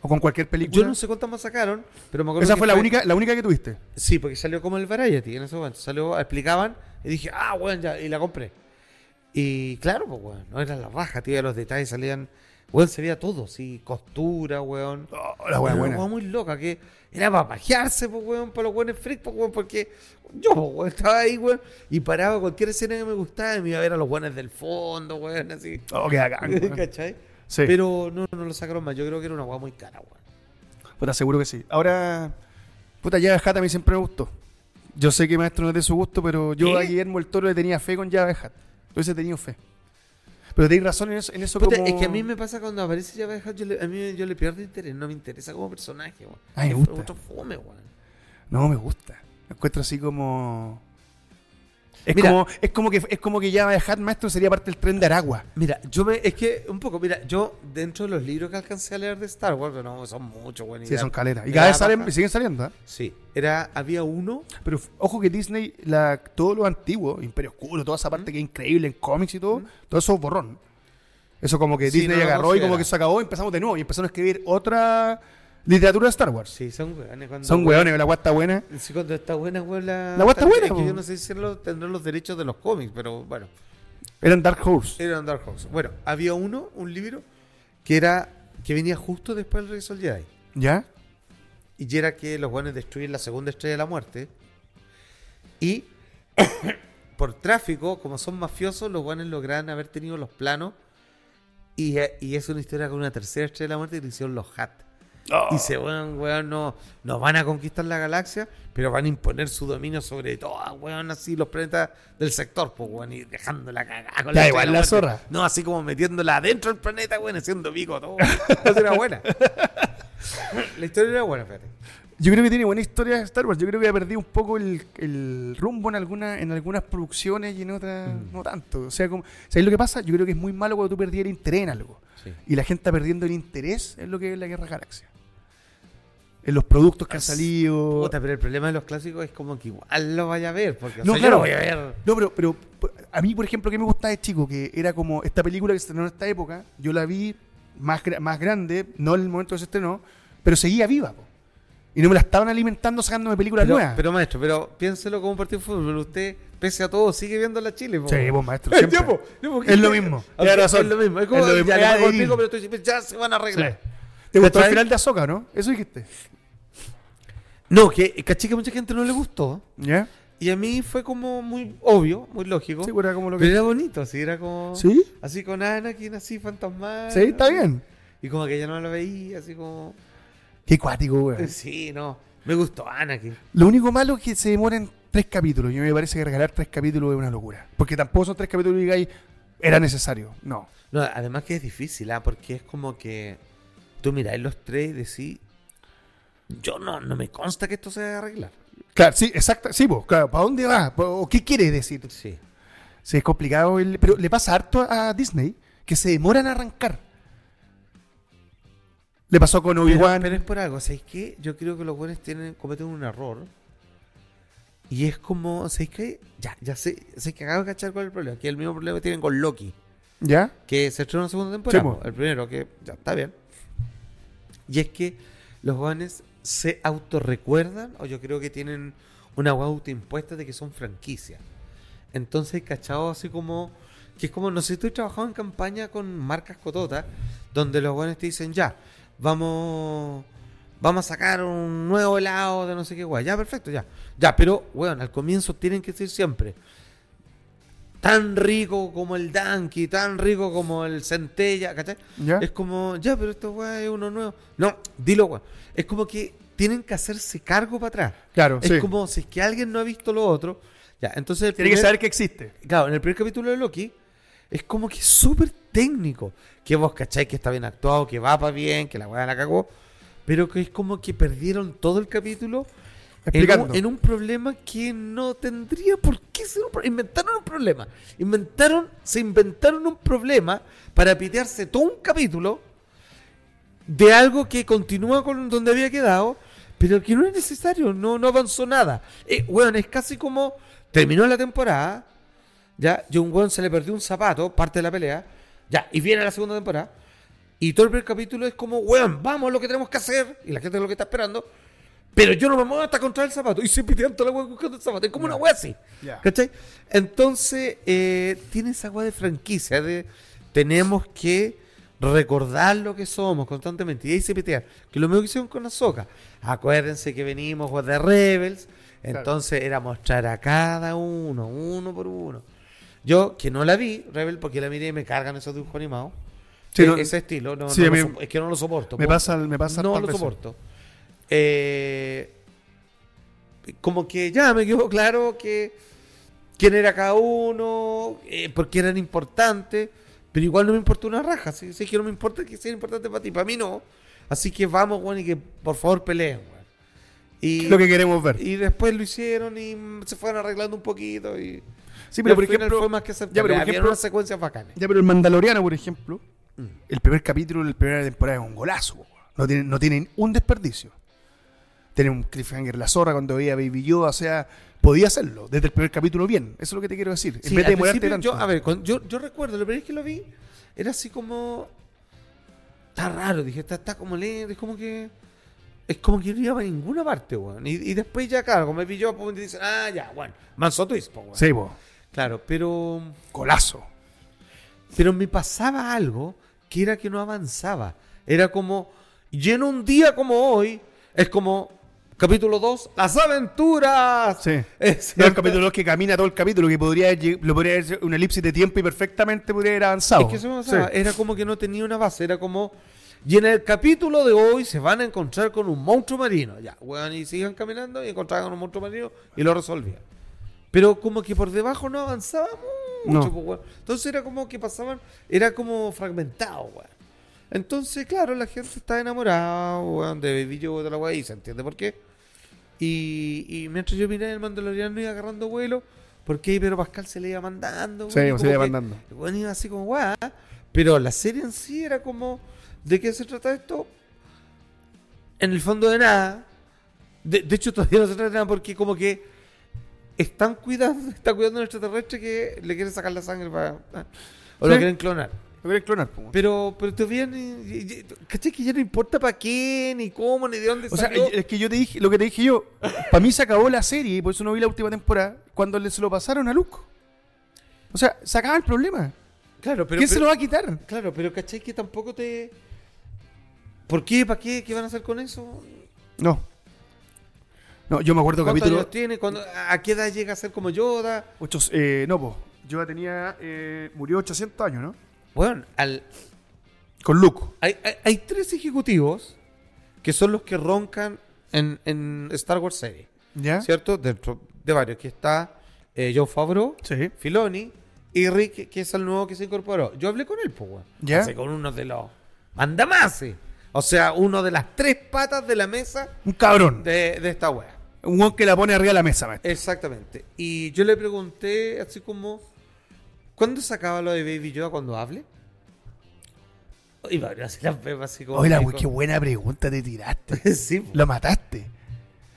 ¿O con cualquier película? yo no sé cuántas más sacaron, pero me acuerdo Esa que fue la única, la única que tuviste. Sí, porque salió como el Variety en ese momento. Salió, explicaban y dije, ah, bueno, ya, y la compré. Y claro, pues, bueno, no era la raja, tío, los detalles salían weón, se veía todo, sí, costura, weón. Oh, la una weá muy loca, que era para pajearse, pues, weón, para los weones freak, pues, weón, porque yo, weón, estaba ahí, weón, y paraba cualquier escena que me gustaba y me iba a ver a los weones del fondo, weón, así. Oh, qué bacán, *laughs* weón. ¿Cachai? Sí, Pero no, no lo sacaron más, yo creo que era una weá muy cara, weón. puta, seguro que sí. Ahora, puta, Java Hat a mí siempre me gustó. Yo sé que maestro no es de su gusto, pero yo ¿Qué? a Guillermo el Toro le tenía fe con Java Hat. Yo he tenido fe. Pero tenéis razón en eso, en eso Puta, como... Es que a mí me pasa cuando aparece the Hutt, yo le, a mí yo le pierdo interés, no me interesa como personaje, weón. Ay, me gusta. mucho fome, weón. No, me gusta. Me encuentro así como... Es, Mira. como, es como que es como que Java Hat maestro sería parte del tren de Aragua. Mira, yo me, es que un poco, mira, yo dentro de los libros que alcancé a leer de Star Wars, pero no, son muchos, y Sí, son caletas. Y cada da vez salen, siguen saliendo, ¿ah? Sí, era, había uno, Pero ojo que Disney, la, todo lo antiguo, Imperio Oscuro, toda esa parte que es increíble en cómics y todo, todo eso es borrón. Eso como que Sí, Disney no agarró y como que se acabó y empezamos de nuevo y empezaron a escribir otra literatura de Star Wars. sí, son weones. Cuando, Son hueones, la guata buena. Sí, cuando está buena, weón, la... La es buena, que yo no sé si lo- tendrán los derechos de los cómics, pero bueno, Eran Dark Horse. era un Dark Horse. Bueno, había uno, un libro, que era, que venía justo después del Regreso del Jedi. ¿Ya? Y era que los buenos destruyen la segunda estrella de la muerte. Y *coughs* por tráfico, como son mafiosos, los buenos logran haber tenido los planos. Y, y es una historia con una tercera estrella de la muerte que le hicieron los Hat. Y se weón, weón, no, no van a conquistar la galaxia, pero van a imponer su dominio sobre todo, weón, así los planetas del sector, pues, weón, y dejándola cagada con estrella igual la muerte. zorra. No, así como metiéndola adentro del planeta, weón, haciendo pico todo. *laughs* Era buena. la historia era buena, fíjate. Yo creo que tiene buena historia Star Wars. Yo creo que ha perdido un poco el, el rumbo en, alguna, en algunas producciones y en otras Mm. no tanto. O sea, como, ¿sabes lo que pasa? Yo creo que es muy malo cuando tú perdías el interés en algo. Sí. Y la gente está perdiendo el interés en lo que es la Guerra Galaxia. En los productos que han salido. Puta, pero el problema de los clásicos es como que igual lo vaya a ver, porque o No, sea, claro. yo lo voy a ver. No, pero, pero a mí, por ejemplo, que me gustaba de chico, que era como esta película que se estrenó en esta época, yo la vi más, más grande, no en el momento que se estrenó, pero seguía viva. po. Y no me la estaban alimentando sacándome películas Pero, nuevas. pero maestro, pero piénselo como un partido de fútbol. Usted, pese a todo, sigue viendo la Chile. po. sí, vos, maestro. *laughs* Siempre. ya, po, ya, po, Es lo mismo. Razón. Es lo mismo. Es como Es lo mismo. ya Ya pero diciendo, ya se van a Sí. ¿Te gustó el final de Azoka, no? Eso dijiste. No, que caché que a mucha gente no le gustó. ¿Ya? Y a mí fue como muy obvio, muy lógico. Sí, pues era como lo pero que. era bonito, así era como. ¿Sí? Así con Anakin, así fantasmal. Sí, está bien. Y como que ya no lo veía, así como. Qué cuático, weón. Sí, no. Me gustó Anakin. Lo único malo es que se demoran tres capítulos. Y me parece que regalar tres capítulos es una locura. Porque tampoco son tres capítulos y digáis, era necesario. No. No, además que es difícil, ¿ah? porque es como que tú miráis los tres y decís, yo no, no me consta que esto se vaya a arreglar. Claro, sí, exacto. Sí, pues, claro. ¿Para dónde va? ¿O qué quiere decir? Sí. Sí, es complicado. el- pero le pasa harto a Disney que se demoran a arrancar. Le pasó con Obi-Wan. pero es por algo, ¿sabéis qué? Yo creo que los buenos tienen, cometen un error. Y es como, ¿sabéis qué? Ya, ya sé, sé que acabo de cachar cuál es el problema. Que es el mismo problema que tienen con Loki. ¿Ya? que se estrenó una segunda temporada. Sí, el primero, que ya está bien. Y es que los jóvenes se autorrecuerdan, o yo creo que tienen una hueá autoimpuesta de que son franquicias. Entonces, cachado así como. Que es como, no sé si tú has trabajado en campaña con marcas cototas, donde los jóvenes te dicen, ya, vamos. Vamos a sacar un nuevo helado de no sé qué guay. Ya, perfecto, ya. Ya, pero, weón, al comienzo tienen que decir siempre tan rico como el Danky, tan rico como el Centella, ¿cachai? ¿Ya? Es como, ya, pero esto weá es uno nuevo. No, dilo, weón. Es como que tienen que hacerse cargo para atrás. Claro, Es sí. como si es que alguien no ha visto lo otro. Ya, entonces Tiene que saber que existe. Claro, en el primer capítulo de Loki es como que súper técnico. Que vos cacháis que está bien actuado, que va para bien, que la weá la cagó. Pero que es como que perdieron todo el capítulo en un, en un problema que no tendría por qué ser un problema. Inventaron un problema. Inventaron, se inventaron un problema para pitearse todo un capítulo de algo que continúa con donde había quedado, pero que no es necesario, no, no avanzó nada. Eh, weón, es casi como terminó la temporada, ya, y un weón se le perdió un zapato, parte de la pelea, ya, y viene la segunda temporada, y todo el primer capítulo es como, weón, vamos, lo que tenemos que hacer, y la gente es lo que está esperando, pero yo no me muevo hasta encontrar el zapato, y se pitean toda la weón buscando el zapato, es como una weá así. ¿Cachai? Entonces, eh, tiene esa weá de franquicia, de tenemos que recordar lo que somos constantemente y ahí se pitear. Que lo mismo que hicieron con Ahsoka. Acuérdense que venimos de Rebels, entonces era mostrar a cada uno, uno por uno. Yo, que no la vi, Rebel, porque la miré y me cargan esos dibujos animados. Sí, E- no- ese estilo, no, sí, no es que no lo soporto. Me pasa, me pasa no lo veces. soporto. Eh, como que ya me quedó *laughs* claro que quién era cada uno, eh, por qué eran importantes, pero igual no me importa una raja. Si si es que no me importa que sea importante para ti, para mí no. Así que vamos, bueno, y que por favor peleen. Y, Lo que queremos ver. y después lo hicieron y se fueron arreglando un poquito. Y, Sí, pero por ejemplo, fue más que aceptable. ya, pero por ejemplo- unas secuencias bacanas. ya, pero el Mandaloriano, por ejemplo, Mm. el primer capítulo de la primera temporada es un golazo. No tienen, no tienen un desperdicio. Tiene un cliffhanger la zorra cuando veía Baby Yoda, o sea, podía hacerlo desde el primer capítulo bien. Eso es lo que te quiero decir. En Sí, vez de demorarte tanto. Yo, a ver, cuando- yo, yo recuerdo, la primera vez que lo vi, era así como. Está raro, dije, está, está como lento, es como que. Es como que no iba a ninguna parte, weón. Y, y después ya, claro, como me pilló, pues dicen, ah, ya, bueno, manso twist, pues, weón. Sí, po. Claro, pero. Golazo. Pero me pasaba algo que era que no avanzaba. Era como. En un día como hoy, es como. Capítulo 2, las aventuras. Sí. Es No, el capítulo 2 que camina todo el capítulo, que podría lo podría sido una elipsis de tiempo y perfectamente podría haber avanzado. Es que eso me pasaba. Sí. Era como que no tenía una base. Era como. Y en el capítulo de hoy se van a encontrar con un monstruo marino. Ya, weón, y sigan caminando y encontraban con un monstruo marino y lo resolvían. Pero como que por debajo no avanzaba mucho, No. pues, weón. Entonces era como que pasaban. Era como fragmentado, weón. Entonces, claro, la gente está enamorada, weón, de Baby Yoda, de la weá, y se entiende por qué. Y, y mientras yo miré el Mandaloriano iba agarrando vuelo, porque ahí Pedro Pascal se le iba mandando. Sí, se le iba mandando. weón iba así como, guau. Pero la serie en sí era como, ¿de qué se trata esto? En el fondo de nada. De, de hecho, todavía no se trata de nada porque como que están cuidando, *laughs* está cuidando a un extraterrestre que le quiere sacar la sangre para... O lo quieren clonar. Clonar, po. Pero, pero y- y- ¿Cachai? Que ya no importa para qué, ni cómo, ni de dónde O sea, salió. es que yo te dije, lo que te dije yo, para mí se acabó la serie y por eso no vi la última temporada, cuando le se lo pasaron a Luke. O sea, se acaba el problema. claro, pero... ¿Quién se pero- lo va a quitar? Claro, pero ¿cachai? Que tampoco te... ¿Por qué? ¿Para qué? ¿Qué van a hacer con eso? No. No, yo me acuerdo ¿Cuántos capítulo. años tiene? ¿Cuándo- ¿A qué edad llega a ser como Yoda? Ocho, eh, no, po. Yo ya tenía. eh, murió 800 años, ¿no? Bueno, al, Con Luke. hay, hay- hay tres ejecutivos que son los que roncan en, en Star Wars serie, ¿Ya? ¿cierto? Dentro de varios, que está eh, Joe Favreau, Sí. Filoni y Rick, que es el nuevo que se incorporó. Yo hablé con él, pues, weón. ¿Ya? Hace con uno de los mandamases. O sea, uno de las tres patas de la mesa Un cabrón. de, de esta wea. Un weón que la pone arriba de la mesa, maestro. Exactamente. Y yo le pregunté así como, ¿cuándo se acaba lo de Baby Yoda cuando hable? Y Mario así la ve así como... Oye, como- qué buena pregunta te tiraste. *laughs* sí. Lo mataste.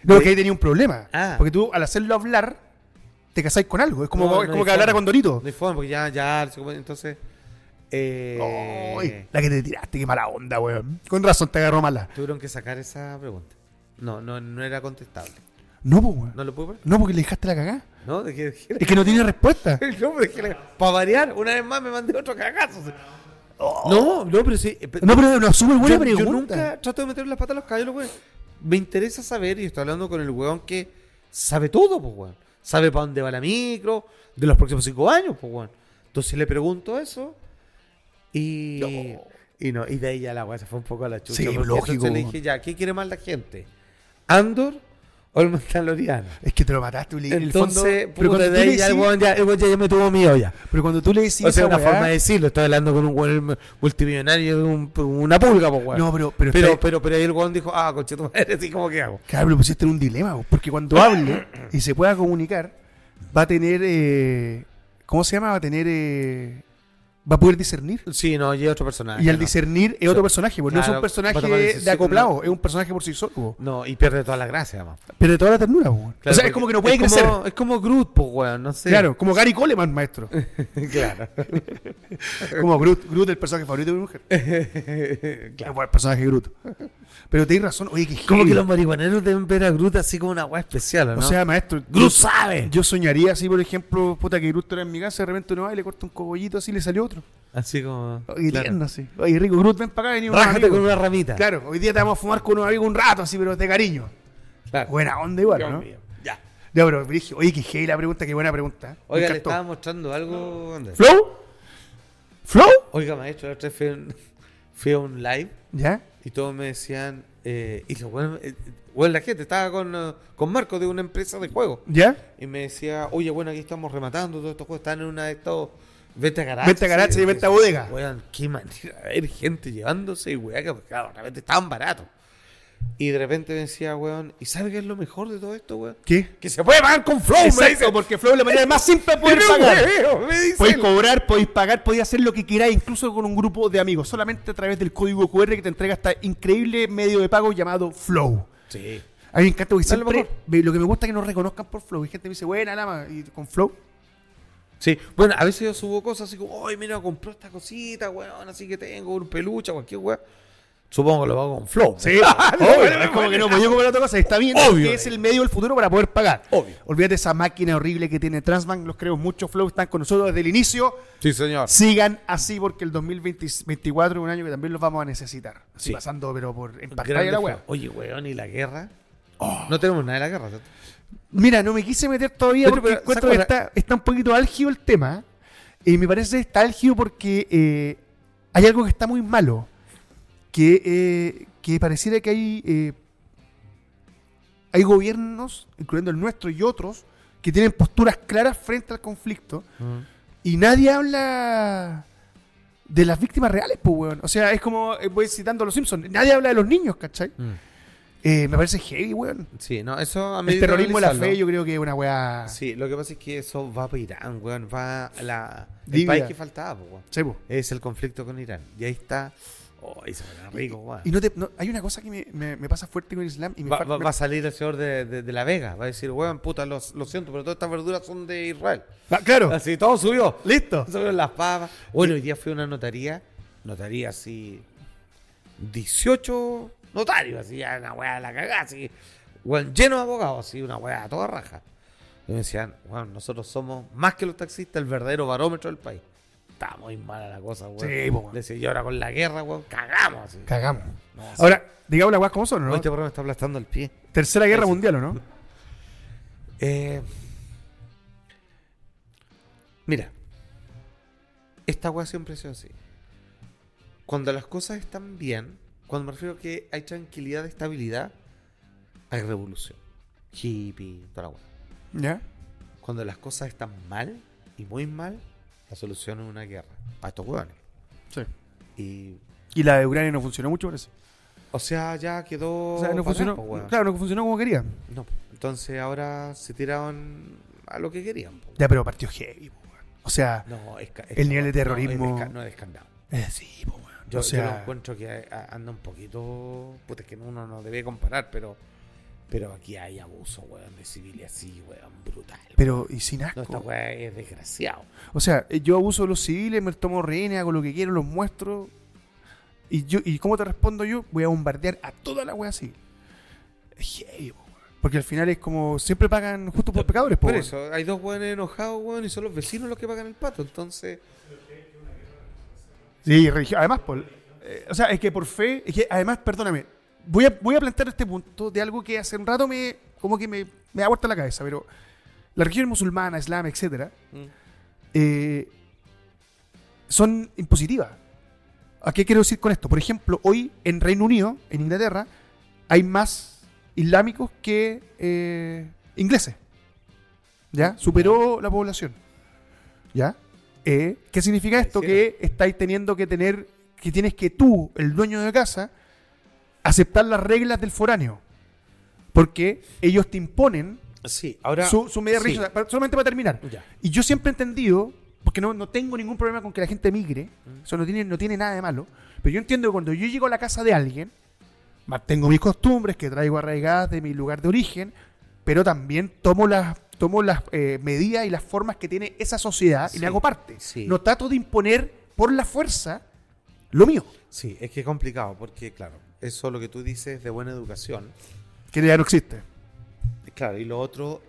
No, De- que ahí tenía un problema. Ah. Porque tú, al hacerlo hablar, te casáis con algo. Es como, No, es no como hay que hablara con Dorito. No hay forma, porque ya, ya, entonces... Eh, la que te tiraste, qué mala onda, weón. Con razón te agarró mala. Tuvieron que sacar esa pregunta. No, no, no era contestable. No, pues, weón. ¿No lo puedo ver? No, porque le dejaste la cagada. ¿No? Es que no tiene respuesta. No, pero es que para variar, una vez más me mandé otro cagazo. No, no, pero sí. eh, pe- No, pero una súper buena yo, yo pregunta. nunca trato de meter las patas a los caballos, weón. Me interesa saber, y estoy hablando con el weón que sabe todo, pues, weón. Sabe para dónde va la micro, de los próximos cinco años, pues, weón. Entonces le pregunto eso, y. No. Y no, y de ahí ya la weá se fue un poco a la chucha. Sí, lógico, entonces le dije, ya, ¿qué quiere más la gente? ¿Andor o el Mandaloriano? Es que te lo mataste, Uli. En el fondo- pero, puta, cuando de ahí le ya el decís- weón ya, el weón ya me tuvo mío ya. pero cuando tú le decís O sea, una weá- forma de decirlo, estoy hablando con un weón multimillonario de un- una pulga, pues, weón. No, pero, pero, pero, está- pero, pero ahí el weón dijo, ah, conche tu madre, *laughs* así como que hago. Claro, pero pusiste en un dilema, vos, porque cuando hable y se pueda comunicar, va a tener. eh, ¿Cómo se llama? Va a tener. eh, va a poder discernir. Sí, no, y es otro personaje. Y al no. discernir es otro personaje, pues no es un personaje de acoplado, no. es un personaje por sí solo. po. No, y pierde toda la gracia, además. Pero de toda la ternura, po. Claro, O sea, es porque como que no puede es crecer. Como, es como Groot, pues, weón, no sé. Claro, como Gary Coleman, maestro. *laughs* claro. *laughs* como Groot, Groot el personaje favorito de mi mujer. *laughs* Claro. El personaje Groot. Pero tenéis razón, oye, que Como que los marihuaneros deben ver a Groot así como una weá especial, ¿o ¿no? O sea, maestro, Groot sabe. Yo soñaría así, por ejemplo, puta, que Groot era en mi casa, de repente uno va y le corta un cogollito así, le salió, otro. Así como. Oye, claro. tierno, sí. Oye, Rico Cruz, ven para acá, vení unos Rájate con una ramita. Claro, hoy día te vamos a fumar con unos amigos un rato, así, pero de cariño. Claro. Buena onda igual, Dios ¿no? mío. Ya. Ya, pero dije, oye, que heavy la pregunta, qué buena pregunta. Oiga, le estaba mostrando algo. Andrés. ¿Flow? ¿Flow? Oiga, maestro, la otra vez fui a un, *laughs* un live ¿Ya? y todos me decían. Eh, y los buenos- eh, bueno, la gente estaba con, eh, con Marco de una empresa de juegos. ¿Ya? Y me decía, oye, bueno, aquí estamos rematando todos estos juegos. Están en una de estos. Venta garage. Venta garage y venta bodega. Weón, qué manera de ver gente llevándose, weón, que claro, de repente estaban baratos. Y de repente me decía, weón, ¿y sabe qué es lo mejor de todo esto, weón? ¿Qué? Que se puede pagar con Flow, me dice. Exacto, porque Flow es la manera más simple de poder pagar. dice. Podéis cobrar, podéis pagar, podéis hacer lo que queráis, incluso con un grupo de amigos, solamente a través del código QR que te entrega esta increíble medio de pago llamado Flow. Sí. A mí me encanta porque lo siempre lo que me gusta es que nos reconozcan por Flow. Y gente me dice, buena, lama, y con Flow. Sí, bueno, a veces yo subo cosas así como, ay, mira, compró esta cosita, weón, así que tengo un peluche, cualquier weón. Supongo que lo hago con Flow. Sí, *laughs* obvio, es como que no podía comprar otra cosa. Está bien, Obvio. que es el medio del futuro para poder pagar. Obvio. Olvídate esa máquina horrible que tiene Transbank. Los creo mucho. Flow están con nosotros desde el inicio. Sí, señor. Sigan así porque el 2024 es un año que también los vamos a necesitar. Así Sí. pasando, pero por en pantalla la wea. Oye, weón, ¿y la guerra? No tenemos nada de la guerra, ¿cierto? Mira, no me quise meter todavía Pero, porque pero, encuentro que está, está un poquito álgido el tema. Y me parece que está álgido porque eh, hay algo que está muy malo. Que, eh, que pareciera que hay, eh, hay gobiernos, incluyendo el nuestro y otros, que tienen posturas claras frente al conflicto. Y nadie habla de las víctimas reales, pues, weón. O sea, es como, eh, voy citando a los Simpsons, nadie habla de los niños, ¿cachai? Mm. Eh, me parece heavy, weón. Sí, no, eso a mí El terrorismo de la fe, yo creo que es una weá. Sí, lo que pasa es que eso va para Irán, weón. Va a la, el país que faltaba, po, weón. Sí, po. Es el conflicto con Irán. Y ahí está. Oh, ahí se pone rico, weón. Y no te, no- hay una cosa que me, me- me pasa fuerte con el Islam y me, Va, fa- va- me- va a salir el señor de, de- de La Vega. Va a decir, weón, puta, los- lo siento, pero todas estas verduras son de Israel. Ah, claro, *laughs* Así, todo subió. listo. *laughs* Subieron las papas. Bueno, hoy día fui a una notaría. Notaría así. 18 notarios, así, ya una weá de la cagada, así. Weón, lleno de abogados, así, una weá toda raja. Y me decían, weón, nosotros somos más que los taxistas, el verdadero barómetro del país. Está muy mala la cosa, weón. Sí, weón. Decía, y ahora con la guerra, weón, cagamos, así. Cagamos. No. Ahora, digamos las weas como son, ¿no? Este programa está aplastando el pie. Tercera guerra mundial, ¿o no? *laughs* Eh, mira, esta weá siempre ha sido así. Cuando las cosas están bien, cuando me refiero a que hay tranquilidad, estabilidad, hay revolución. Hippie, toda la. ¿Ya? Cuando las cosas están mal y muy mal, la solución es una guerra. Para estos weones. Sí. Y, Y la de Ucrania no funcionó mucho, parece. o sea, ya quedó. O sea, no funcionó. claro, no funcionó como querían. No, entonces ahora se tiraron a lo que querían. Ya, pero partió heavy, po, weón. O sea, No, es ca- es El nivel de no, es terrorismo- No, es descarnado. eh, sí. Yo, o yo sea, lo encuentro que a- anda un poquito. Puta, es que uno no debe comparar, pero. Pero aquí hay abuso, weón, de civiles así, weón, brutal. pero y sin asco. No, esta weá es desgraciado. O sea, eh, yo abuso de los civiles, me tomo rehenes, hago lo que quiero, los muestro. Y yo y cómo te respondo yo, voy a bombardear a toda la wea civil. Weón. Porque al final es como siempre pagan justo por pecadores, po, Por weón. eso, hay dos weones enojados, weón, y son los vecinos los que pagan el pato. Entonces, Sí, además, eh, o sea, es que por fe, es que además, perdóname, voy a, voy a plantear este punto de algo que hace un rato me, como que me, me da vuelta la cabeza, pero la religión musulmana, islam, etcétera, mm, eh, son impositivas. ¿A qué quiero decir con esto? Por ejemplo, hoy en Reino Unido, en Inglaterra, hay más islámicos que eh, ingleses. ¿Ya? Superó la población. ¿Ya? Eh, ¿Qué significa esto? Que estáis teniendo que tener, que tienes que tú, el dueño de casa, aceptar las reglas del foráneo. Porque ellos te imponen sí, ahora. su, su medida sí. Solamente para terminar. Ya. Y yo siempre he entendido, porque no, no tengo ningún problema con que la gente migre, Mm. eso no tiene, no tiene nada de malo, pero yo entiendo que cuando yo llego a la casa de alguien, mantengo mis costumbres que traigo arraigadas de mi lugar de origen, pero también tomo las, tomo las eh, medidas y las formas que tiene esa sociedad y me hago parte. sí. No trato de imponer por la fuerza lo mío, Sí, es que es complicado, porque, claro, eso lo que tú dices de buena educación. que ya no existe. Claro, y lo otro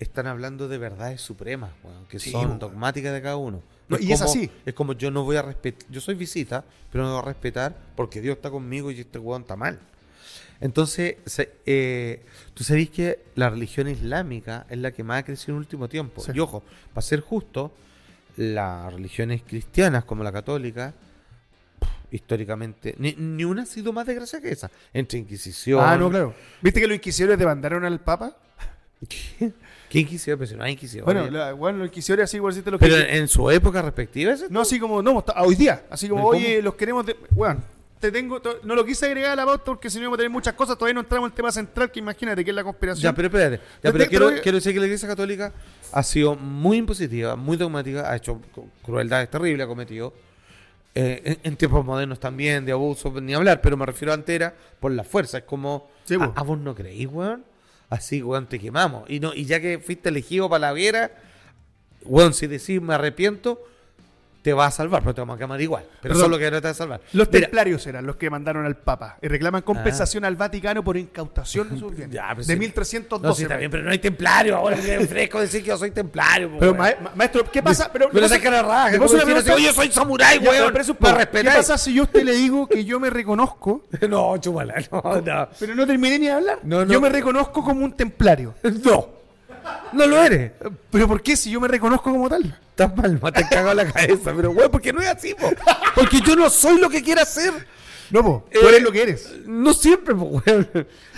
están hablando de verdades supremas, weón, que Sí, son dogmáticas de cada uno. No, y es así. Es como yo no voy a respetar, yo soy visita, pero no voy a respetar porque Dios está conmigo y este weón está mal. Entonces, se- eh, tú sabés que la religión islámica es la que más ha crecido en el último tiempo. Sí. Y ojo, para ser justo, las religiones cristianas como la católica, históricamente, ni, ni una ha sido más desgraciada que esa. Entre Inquisición. Ah, no, claro. ¿Viste que los inquisidores demandaron al Papa? ¿Qué? ¿Qué? Pero si no hay inquisición. Bueno, la- bueno, los inquisidores así igual los pero que... en su época respectiva, ¿ese? No, así como, no, hasta- hoy día. Así como, ¿Cómo? oye, los queremos... De... Bueno, te tengo... No lo quise agregar a la pauta porque si no íbamos a tener muchas cosas. Todavía no entramos en el tema central, que imagínate, que es la conspiración. Ya, pero espérate. Ya, Pero quiero, decir que la Iglesia Católica ha sido muy impositiva, muy dogmática, ha hecho crueldades terribles, ha cometido. eh, en, en tiempos modernos también, de abuso, ni hablar, pero me refiero a entera por la fuerza. Es como, Sí, ¿a, po. a vos no creís, weón? Así, weón, te quemamos. Y, no, y ya que fuiste elegido para la viera, weón, si decís me arrepiento, te va a salvar, pero te vamos a quemar igual. Pero Perdón. solo que no te va a salvar. Los Mira, templarios eran los que mandaron al Papa y reclaman compensación al Vaticano por incautación de sus bienes. De sí. 1312. No, sí, está bien, pero no hay templario. Ahora es fresco decir que yo soy templario. po, Pero, ma- maestro, ¿qué pasa? Pero, Pero saca la raja. una pregunta. Oye, soy samurái, weón. pero eso es ¿Me poco. ¿Qué pasa si yo a usted le digo que yo me reconozco, *laughs* No, chúpala. No, no. pero no terminé ni de hablar? No, no. Yo me reconozco como un templario. *laughs* No. No lo eres. ¿Pero por qué si yo me reconozco como tal? Estás mal, me has cagado la cabeza. Pero, weón, porque no es así, po. Porque yo no soy lo que quiera ser. No, po, tú Eh, eres lo que eres. No siempre, po, weón.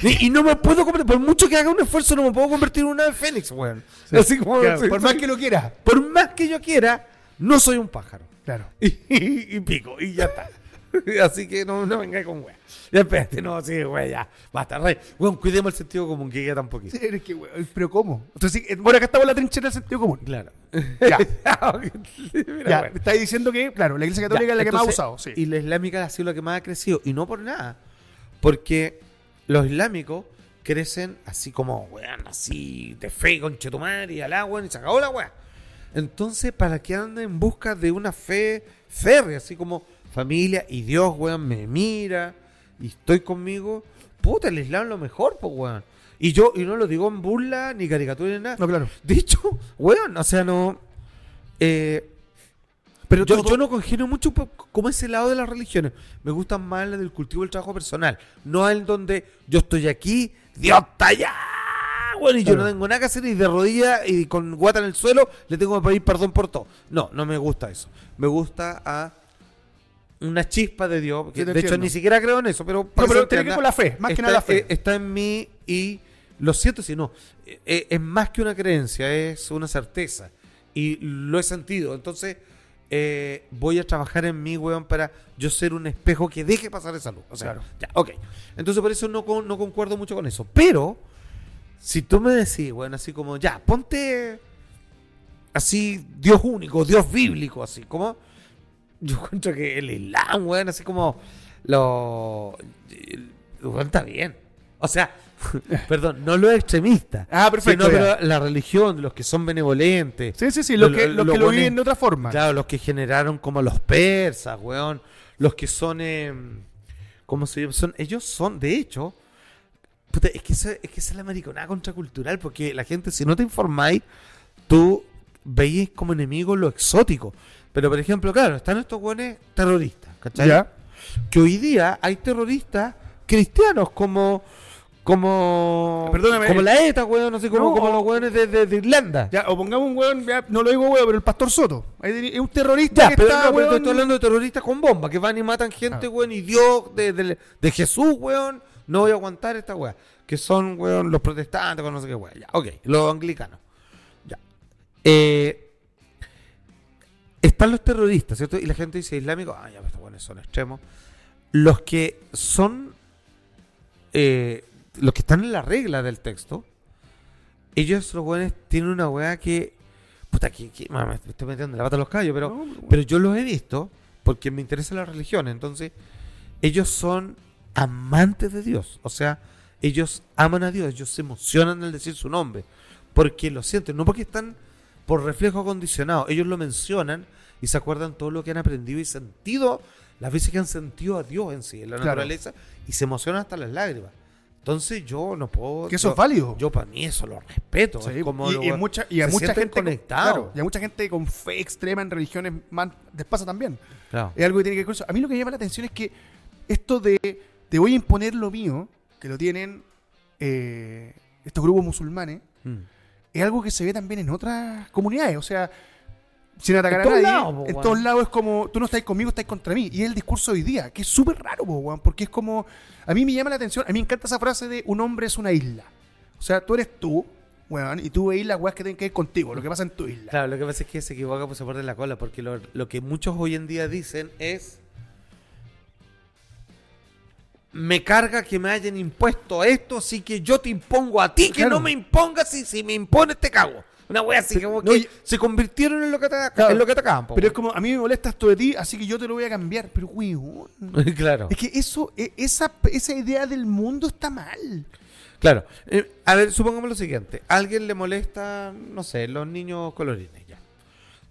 Y, y no me puedo convertir, por mucho que haga un esfuerzo, no me puedo convertir en una ave fénix, weón. Así como. Claro, por más que lo quiera. por más que yo quiera, no soy un pájaro. Claro. y, *laughs* y- y pico, y ya está. *laughs* Así que no, no venga con wea. Ya espérate, no, sí, wea, ya. Basta, rey. Weón, cuidemos el sentido común, que queda tan poquito. Sí, eres que, weón, pero ¿cómo? Entonces, eh, bueno, acá estamos en la trinchera del sentido común. Claro. Ya. *laughs* Mira, Ya, bueno. me estáis diciendo que, claro, la Iglesia Católica Ya, es la que más ha usado, sí. Y la islámica ha sido la que más ha crecido. Y no por nada. Porque los islámicos crecen así como, weón, así de fe con chetumar y al agua y se acabó la weá. Entonces, para que anden en busca de una fe férrea, así como familia y Dios, weón, me mira y estoy conmigo, puta, el Islam es lo mejor, pues, weón. Y yo, y no lo digo en burla, ni caricatura, ni nada. No, claro. De hecho, weón, o sea, no. Eh, Pero yo, todo- yo no congenio mucho como ese lado de las religiones. Me gustan más las del cultivo del trabajo personal. No el donde yo estoy aquí, Dios está allá. Bueno, y yo no tengo nada que hacer y de rodillas y con guata en el suelo le tengo que pedir perdón por todo. No, no me gusta eso. Me gusta a una chispa de Dios. que de hecho, ni siquiera creo en eso, pero... No, que pero tiene que ver con la fe, más que está, nada la fe. eh, está en mí y lo siento si no. eh, eh, es más que una creencia, es una certeza. Y lo he sentido. Entonces, eh, voy a trabajar en mí, weón, para yo ser un espejo que deje pasar esa luz. O sea, Claro. ya, ok. Entonces, por eso no, no concuerdo mucho con eso. Pero, si tú me decís, weón, así como, ya, ponte así, Dios único, Dios bíblico, así como. *laughs* Yo encuentro que el Islam, weón, así como. Lo. weón, está bien. O sea, *laughs* perdón, no lo extremista. Ah, perfecto, Sino, pero la religión, los que son benevolentes. Sí, sí, sí, los Lo- que, lo- los que viven de otra forma. Claro, los que generaron como los persas, weón. Los que son. Eh, ¿Cómo se llama? Son, ellos son, de hecho. puta, es, que esa, es que esa es la mariconada contracultural, porque la gente, si no te informáis, tú veis como enemigo lo exótico. Pero, por ejemplo, claro, están estos weones terroristas, ¿cachai? Ya. Que hoy día hay terroristas cristianos como. Como. Perdóname. Como la ETA, weón, no sé, como, No, como o- los weones de, de- de Irlanda. Ya, o pongamos un weón, ya, no lo digo weón, pero el pastor Soto. Es un terrorista Ya, que pero, está, no, pero weón, estoy hablando de terroristas con bomba, que van y matan gente, Ah. weón, y Dios de, de- de Jesús, weón, no voy a aguantar esta weá. Que son, weón, los protestantes, con no sé qué weá. Ya, ok, los anglicanos. Ya. Eh, están los terroristas, ¿cierto? Y la gente dice islámico, ah, ya, estos weones son extremos. Los que son, eh, los que están en la regla del texto, ellos, los weones, tienen una weá que, puta, que, que- me estoy metiendo en la pata de los callos, pero... No. Pero yo los he visto porque me interesa la religión. Entonces, ellos son amantes de Dios. O sea, ellos aman a Dios. Ellos se emocionan al decir su nombre. Porque lo sienten. No porque están por reflejo condicionado. Ellos lo mencionan y se acuerdan todo lo que han aprendido y sentido. Las veces que han sentido a Dios en sí, en la Claro. naturaleza. Y se emocionan hasta las lágrimas. Entonces yo no puedo. Que eso yo- es válido. Yo para mí eso lo respeto. Sí, es como y, lo- y mucha, y a mucha gente con- conectados. claro, y a mucha gente con fe extrema en religiones más les pasa también. Claro. Es algo que tiene que ver con eso. A mí lo que me llama la atención es que esto de te voy a imponer lo mío, que lo tienen eh, estos grupos musulmanes, Mm. es algo que se ve también en otras comunidades. O sea, sin atacar En a nadie, lados, po, en todos lados es como, tú no estás conmigo, estás contra mí. Y es el discurso de hoy día, que es súper raro, po, weón, porque es como, a mí me llama la atención, a mí me encanta esa frase de un hombre es una isla. O sea, tú eres tú, weón, y tú veis las weas que tienen que ver contigo, lo que pasa en tu isla. Claro, lo que pasa es que se equivoca pues se muerde la cola, porque lo, lo que muchos hoy en día dicen es me carga que me hayan impuesto esto, así que yo te impongo a ti que no me impongas y si me impones te cago. Una wea así como no, que y- se convirtieron en lo que te, Claro, en lo que te acaban, po, Pero es weón. como, a mí me molesta esto de ti, así que yo te lo voy a cambiar. Pero, weón. *laughs* claro. Es que eso, e- esa, esa idea del mundo está mal. Claro. Eh, a ver, supongamos lo siguiente. A alguien le molesta, no sé, los niños colorines ya.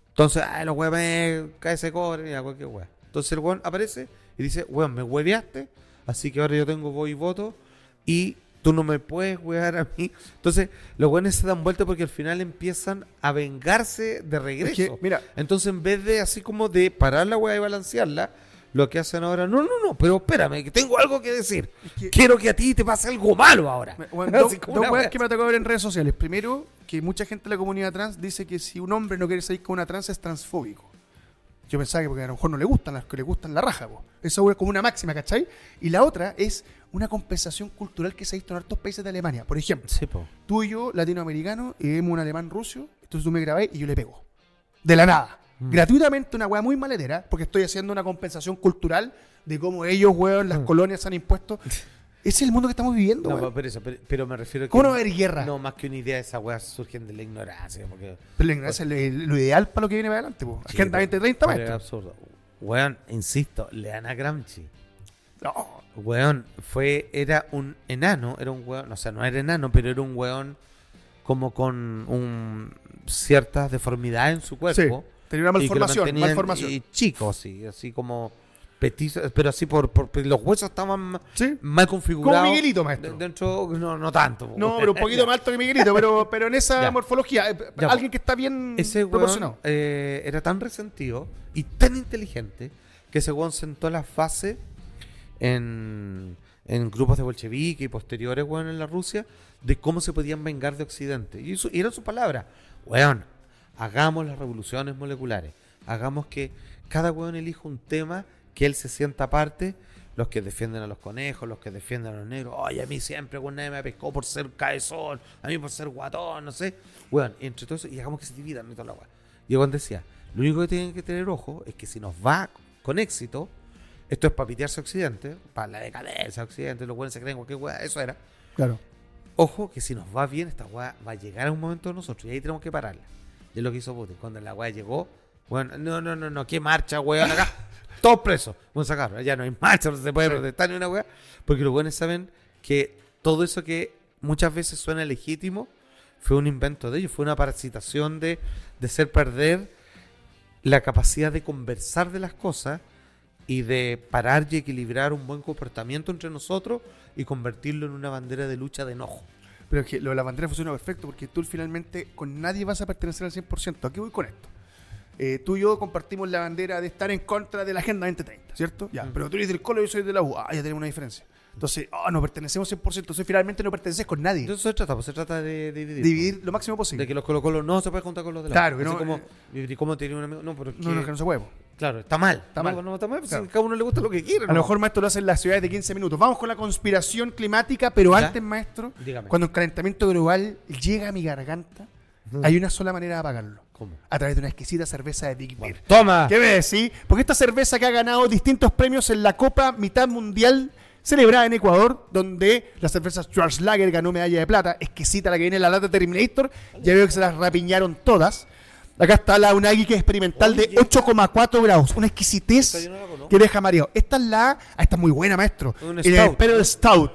Entonces, ay, los huevones, cae ese cobre, ya, cualquier hueá. Entonces el hueón aparece y dice, hueón, me hueveaste, así que ahora yo tengo voz y voto y tú no me puedes huear a mí. Entonces, los hueones se dan vuelta porque al final empiezan a vengarse de regreso. Es que, mira, Entonces, en vez de así como de parar la hueá y balancearla, lo que hacen ahora, no, no, no, pero espérame, que tengo algo que decir. que- Quiero que a ti te pase algo malo ahora. Bueno, dos *laughs* weas wea que me ha tocado ver en redes sociales. Primero, que mucha gente de la comunidad trans dice que si un hombre no quiere salir con una trans es transfóbico. Yo pensaba que porque a lo mejor no le gustan las que le gustan la raja, po. Eso es como una máxima, ¿cachai? Y la otra es una compensación cultural que se ha visto en hartos países de Alemania. Por ejemplo, Sí, po. tú y yo, latinoamericanos, y vemos un alemán ruso, entonces tú me grabáis y yo le pego. De la nada. Mm. Gratuitamente, una weá muy maletera, porque estoy haciendo una compensación cultural de cómo ellos, weón, las colonias se han impuesto. Ese *laughs* es el mundo que estamos viviendo, Mm. No, pero, eso, pero, pero me refiero a que. ¿Cómo no va a haber guerra? No, más que una idea, esas weas surgen de la ignorancia. Porque, Pero la ignorancia es lo, lo ideal para lo que viene para adelante, po. Sí, Agenda pero- 2030, pero es absurdo. Weón, insisto, lean a Gramsci. No. Weón, fue, era un enano, era un weón, o sea, no era enano, pero era un weón como con un, ciertas deformidades en su cuerpo. Sí, tenía una y que lo malformación, malformación. Y chico, sí, así como petizo, pero así por, por- los huesos estaban Sí. mal configurados. Como Miguelito, maestro. De- Dentro, no, no tanto. No, pero un poquito más alto que Miguelito, pero, pero en *laughs* esa Ya. morfología, eh, Ya, alguien que está bien Ese weón proporcionado. eh, era tan resentido y tan inteligente que ese weón sentó las bases en, grupos de bolchevique y posteriores, weón, en la Rusia, de cómo se podían vengar de Occidente. Y, eso, y eran sus palabras. Weón, hagamos las revoluciones moleculares. Hagamos que cada weón elija un tema que él se sienta aparte. Los que defienden a los conejos, los que defienden a los negros. Oye, a mí siempre, weón, nadie me pescó por ser cabezón, a mí por ser guatón, no sé. Weón, entre todo eso, y hagamos que se dividan y toda la weá. Y weón decía, lo único que tienen que tener ojo es que si nos va con éxito, esto es para pitearse a Occidente, para la decadencia a Occidente, los weones se creen cualquier weá, eso era. Claro. Ojo, que si nos va bien, esta weá va a llegar a un momento de nosotros y ahí tenemos que pararla. Y es lo que hizo Putin. Cuando la weá llegó, bueno, no, no, no, no, ¿qué marcha, weón? Acá, *laughs* todos presos. Bueno, sacar, ya no hay marcha, no se puede protestar ni una weá. Porque los weones saben que todo eso que muchas veces suena legítimo fue un invento de ellos, fue una parasitación de, de hacer perder la capacidad de conversar de las cosas y de parar y equilibrar un buen comportamiento entre nosotros y convertirlo en una bandera de lucha de enojo. Pero es que lo de la bandera funciona perfecto porque tú finalmente con nadie vas a pertenecer al 100%. Aquí voy con esto. Eh, tú y yo compartimos la bandera de estar en contra de la Agenda 2030, ¿cierto? Ya, Mm. pero tú eres del Colo y yo soy de la U. Ah, ya tenemos una diferencia. Entonces, ah, no pertenecemos 100%. Entonces, finalmente no perteneces con nadie. Eso se trata, pues se trata de, de dividir. Dividir lo máximo pues. posible. De que los Colo Colo no se puede juntar con los de la Claro, que no, como, eh, ¿y cómo tenía un amigo? No, pero No, no, que- no se puede. Claro, está mal. Está mal. No, está mal, pues, Claro. a cada uno le gusta lo que quiere. A lo mejor, maestro, lo hacen en las ciudades de 15 minutos. Vamos con la conspiración climática, pero ¿Ya? antes, maestro, Dígame. cuando el calentamiento global llega a mi garganta, hay una sola manera de apagarlo. ¿Cómo? A través de una exquisita cerveza de Big Beer. Toma. ¿Qué me decís? Porque esta cerveza que ha ganado distintos premios en la Copa Mitad Mundial celebrada en Ecuador, donde la cerveza Schwarzlager ganó medalla de plata, exquisita la que viene en la lata Terminator, ya veo que se las rapiñaron todas. Acá está la Unagi que es experimental de Oye. 8,4 grados, una exquisitez no que deja mareado. Esta es la, ah, esta es muy buena, maestro. Un El stout. Imperial Stout.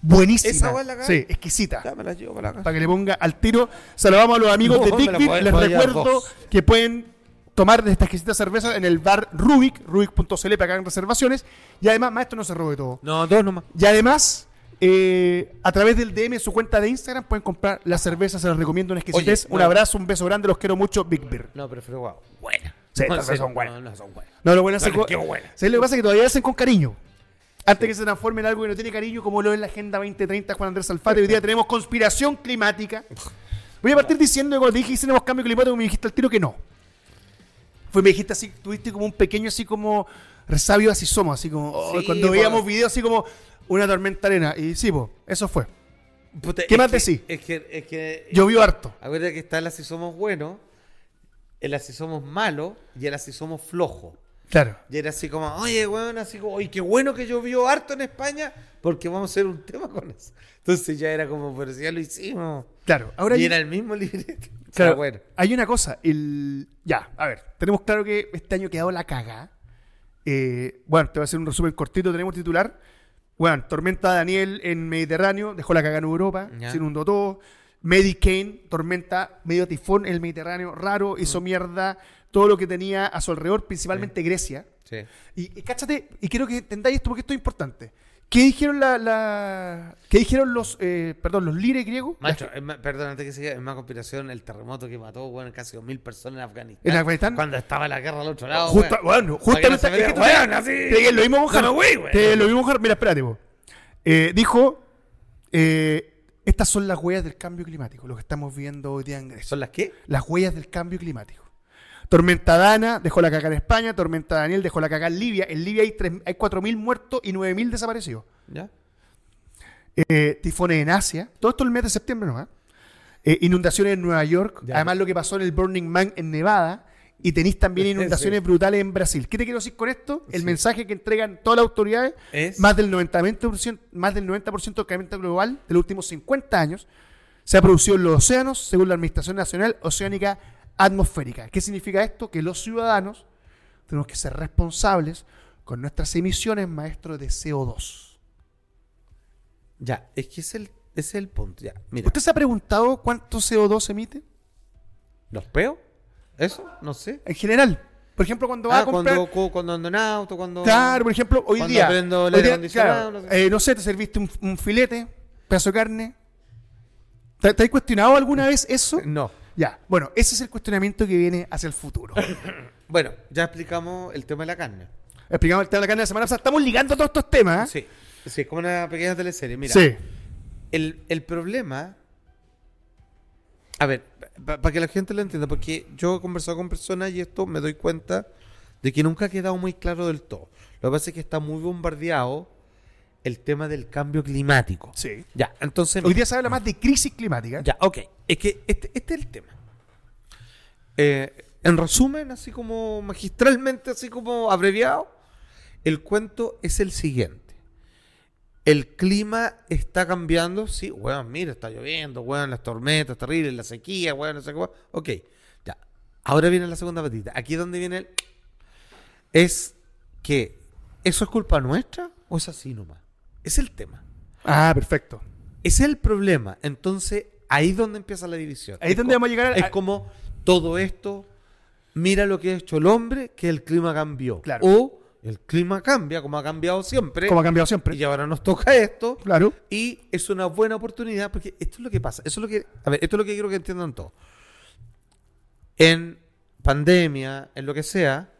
Buenísima. ¿Esa la acá? Sí, exquisita Ya me la llevo para acá. para que le ponga al tiro. Saludamos a los amigos No, de puedo- Les recuerdo que pueden tomar de esta exquisita cerveza en el bar Rubik, rubik.cl para que hagan reservaciones. Y además, maestro, no se robe todo. No, dos nomás. Y además, eh, a través del DM en su cuenta de Instagram pueden comprar la cerveza, se los recomiendo una exquisitez. Oye, un bueno. abrazo, un beso grande, los quiero mucho, Big Beer. No, pero fue guau. Buena. Sí, No, sí, son buenas. No, no, son buenas. No, lo bueno es No, que qué buena. ¿Sabes lo que pasa? Es que todavía hacen con cariño. Antes que se transforme en algo que no tiene cariño, como lo es la Agenda 2030 Juan Andrés Alfate, hoy día tenemos conspiración climática. *laughs* Voy a partir diciendo que cuando te dije que tenemos cambio climático, me dijiste al tiro que no. Fue, me dijiste así, tuviste como un pequeño así como resabio así somos, así como oh, Sí, cuando po. veíamos videos así como una tormenta arena. Y sí, eso fue. Puta, ¿Qué más decís? Es que, es que Llovió harto. Acuérdate que está el así somos bueno, el así somos malo y el así somos flojo. Claro. Y era así como, oye, weón, así como, oye, qué bueno que llovió harto en España, porque vamos a hacer un tema con eso. Entonces ya era como, pero si ya lo hicimos. Claro. Ahora y era el mismo *laughs* libreto. Claro, bueno. hay una cosa, el... Ya, a ver, tenemos claro que este año ha quedado la caga. Eh, bueno, te voy a hacer un resumen cortito, tenemos titular. Bueno, tormenta Daniel en Mediterráneo, dejó la caga en Europa, Ya. se inundó todo. Medicane, tormenta, medio tifón en el Mediterráneo, raro, hizo mierda todo lo que tenía a su alrededor, principalmente Grecia. Sí. Y, y cáchate, y quiero que entendáis esto porque esto es importante. ¿Qué dijeron la, la- ¿Qué dijeron los, eh, perdón, los líderes griegos? Macho, es más- perdón, antes que siga, es más conspiración el terremoto que mató, bueno, casi 2.000 personas en Afganistán. ¿En Afganistán? Cuando estaba la guerra al otro lado, Justo, bueno, no justamente se vea, es que tú weón, te- así. te- lo mismo Mojar. No. Te- lo mismo Mojar. Mira, espérate, po. Eh, dijo, eh, estas son las huellas del cambio climático, lo que estamos viendo hoy día en Grecia. ¿Son las qué? Las huellas del cambio climático. Tormenta Dana dejó la caca en España, Tormenta Daniel dejó la caca en Libia. En Libia hay, hay 4.000 muertos y 9.000 desaparecidos. ¿Ya? Eh, tifones en Asia, todo esto el mes de septiembre nomás. Eh, inundaciones en Nueva York, Ya. además lo que pasó en el Burning Man en Nevada. Y tenéis también *laughs* inundaciones Sí. brutales en Brasil. ¿Qué te quiero decir con esto? El Sí. mensaje que entregan todas las autoridades Es... más del 90%, más del 90% del calentamiento global de los últimos 50 años se ha producido en los océanos, según la Administración Nacional Oceánica Atmosférica. ¿Qué significa esto? Que los ciudadanos tenemos que ser responsables con nuestras emisiones, maestros, de CO2. Ya, es que es el, ese es el punto. Ya, mira. ¿Usted se ha preguntado cuánto CO2 emite? ¿Los peo? ¿Eso? No sé. En general. Por ejemplo, cuando va Ah, a comprar... cuando, cu- cuando ando en auto, cuando... Claro, por ejemplo, hoy Cuando día. prendo el hoy aire día, claro, no sé. eh, no sé, te serviste un, un filete, pedazo de carne. ¿Te, te has cuestionado alguna vez eso? No. Ya, bueno, ese es el cuestionamiento que viene hacia el futuro. *laughs* Bueno, ya explicamos el tema de la carne. Explicamos el tema de la carne de la semana pasada. Estamos ligando todos estos temas. ¿eh? Sí. Sí, es como una pequeña teleserie. Mira, Sí. el, el problema... A ver, para que la gente lo entienda, porque yo he conversado con personas y esto me doy cuenta de que nunca ha quedado muy claro del todo. Lo que pasa es que está muy bombardeado el tema del cambio climático. Sí. Ya, entonces... Hoy día se habla más de crisis climática. Ya, ok. Es que este, este es el tema. Eh, en resumen, así como magistralmente, así como abreviado, el cuento es el siguiente. El clima está cambiando, sí, weón, mira, está lloviendo, weón, las tormentas terribles, la sequía, weón, no sé qué. Ok, ya. Ahora viene la segunda patita. Aquí es donde viene el... Es que, ¿eso es culpa nuestra o es así nomás? Es el tema. Ah, perfecto. Ese es el problema. Entonces, ahí es donde empieza la división. Ahí es donde vamos a llegar a- Es como todo esto, mira lo que ha hecho el hombre, que el clima cambió. Claro. O el clima cambia, como ha cambiado siempre. Como ha cambiado siempre. Y ahora nos toca esto. Claro. Y es una buena oportunidad, porque esto es lo que pasa. Eso es lo que. A ver, esto es lo que quiero que entiendan todos. En pandemia, en lo que sea,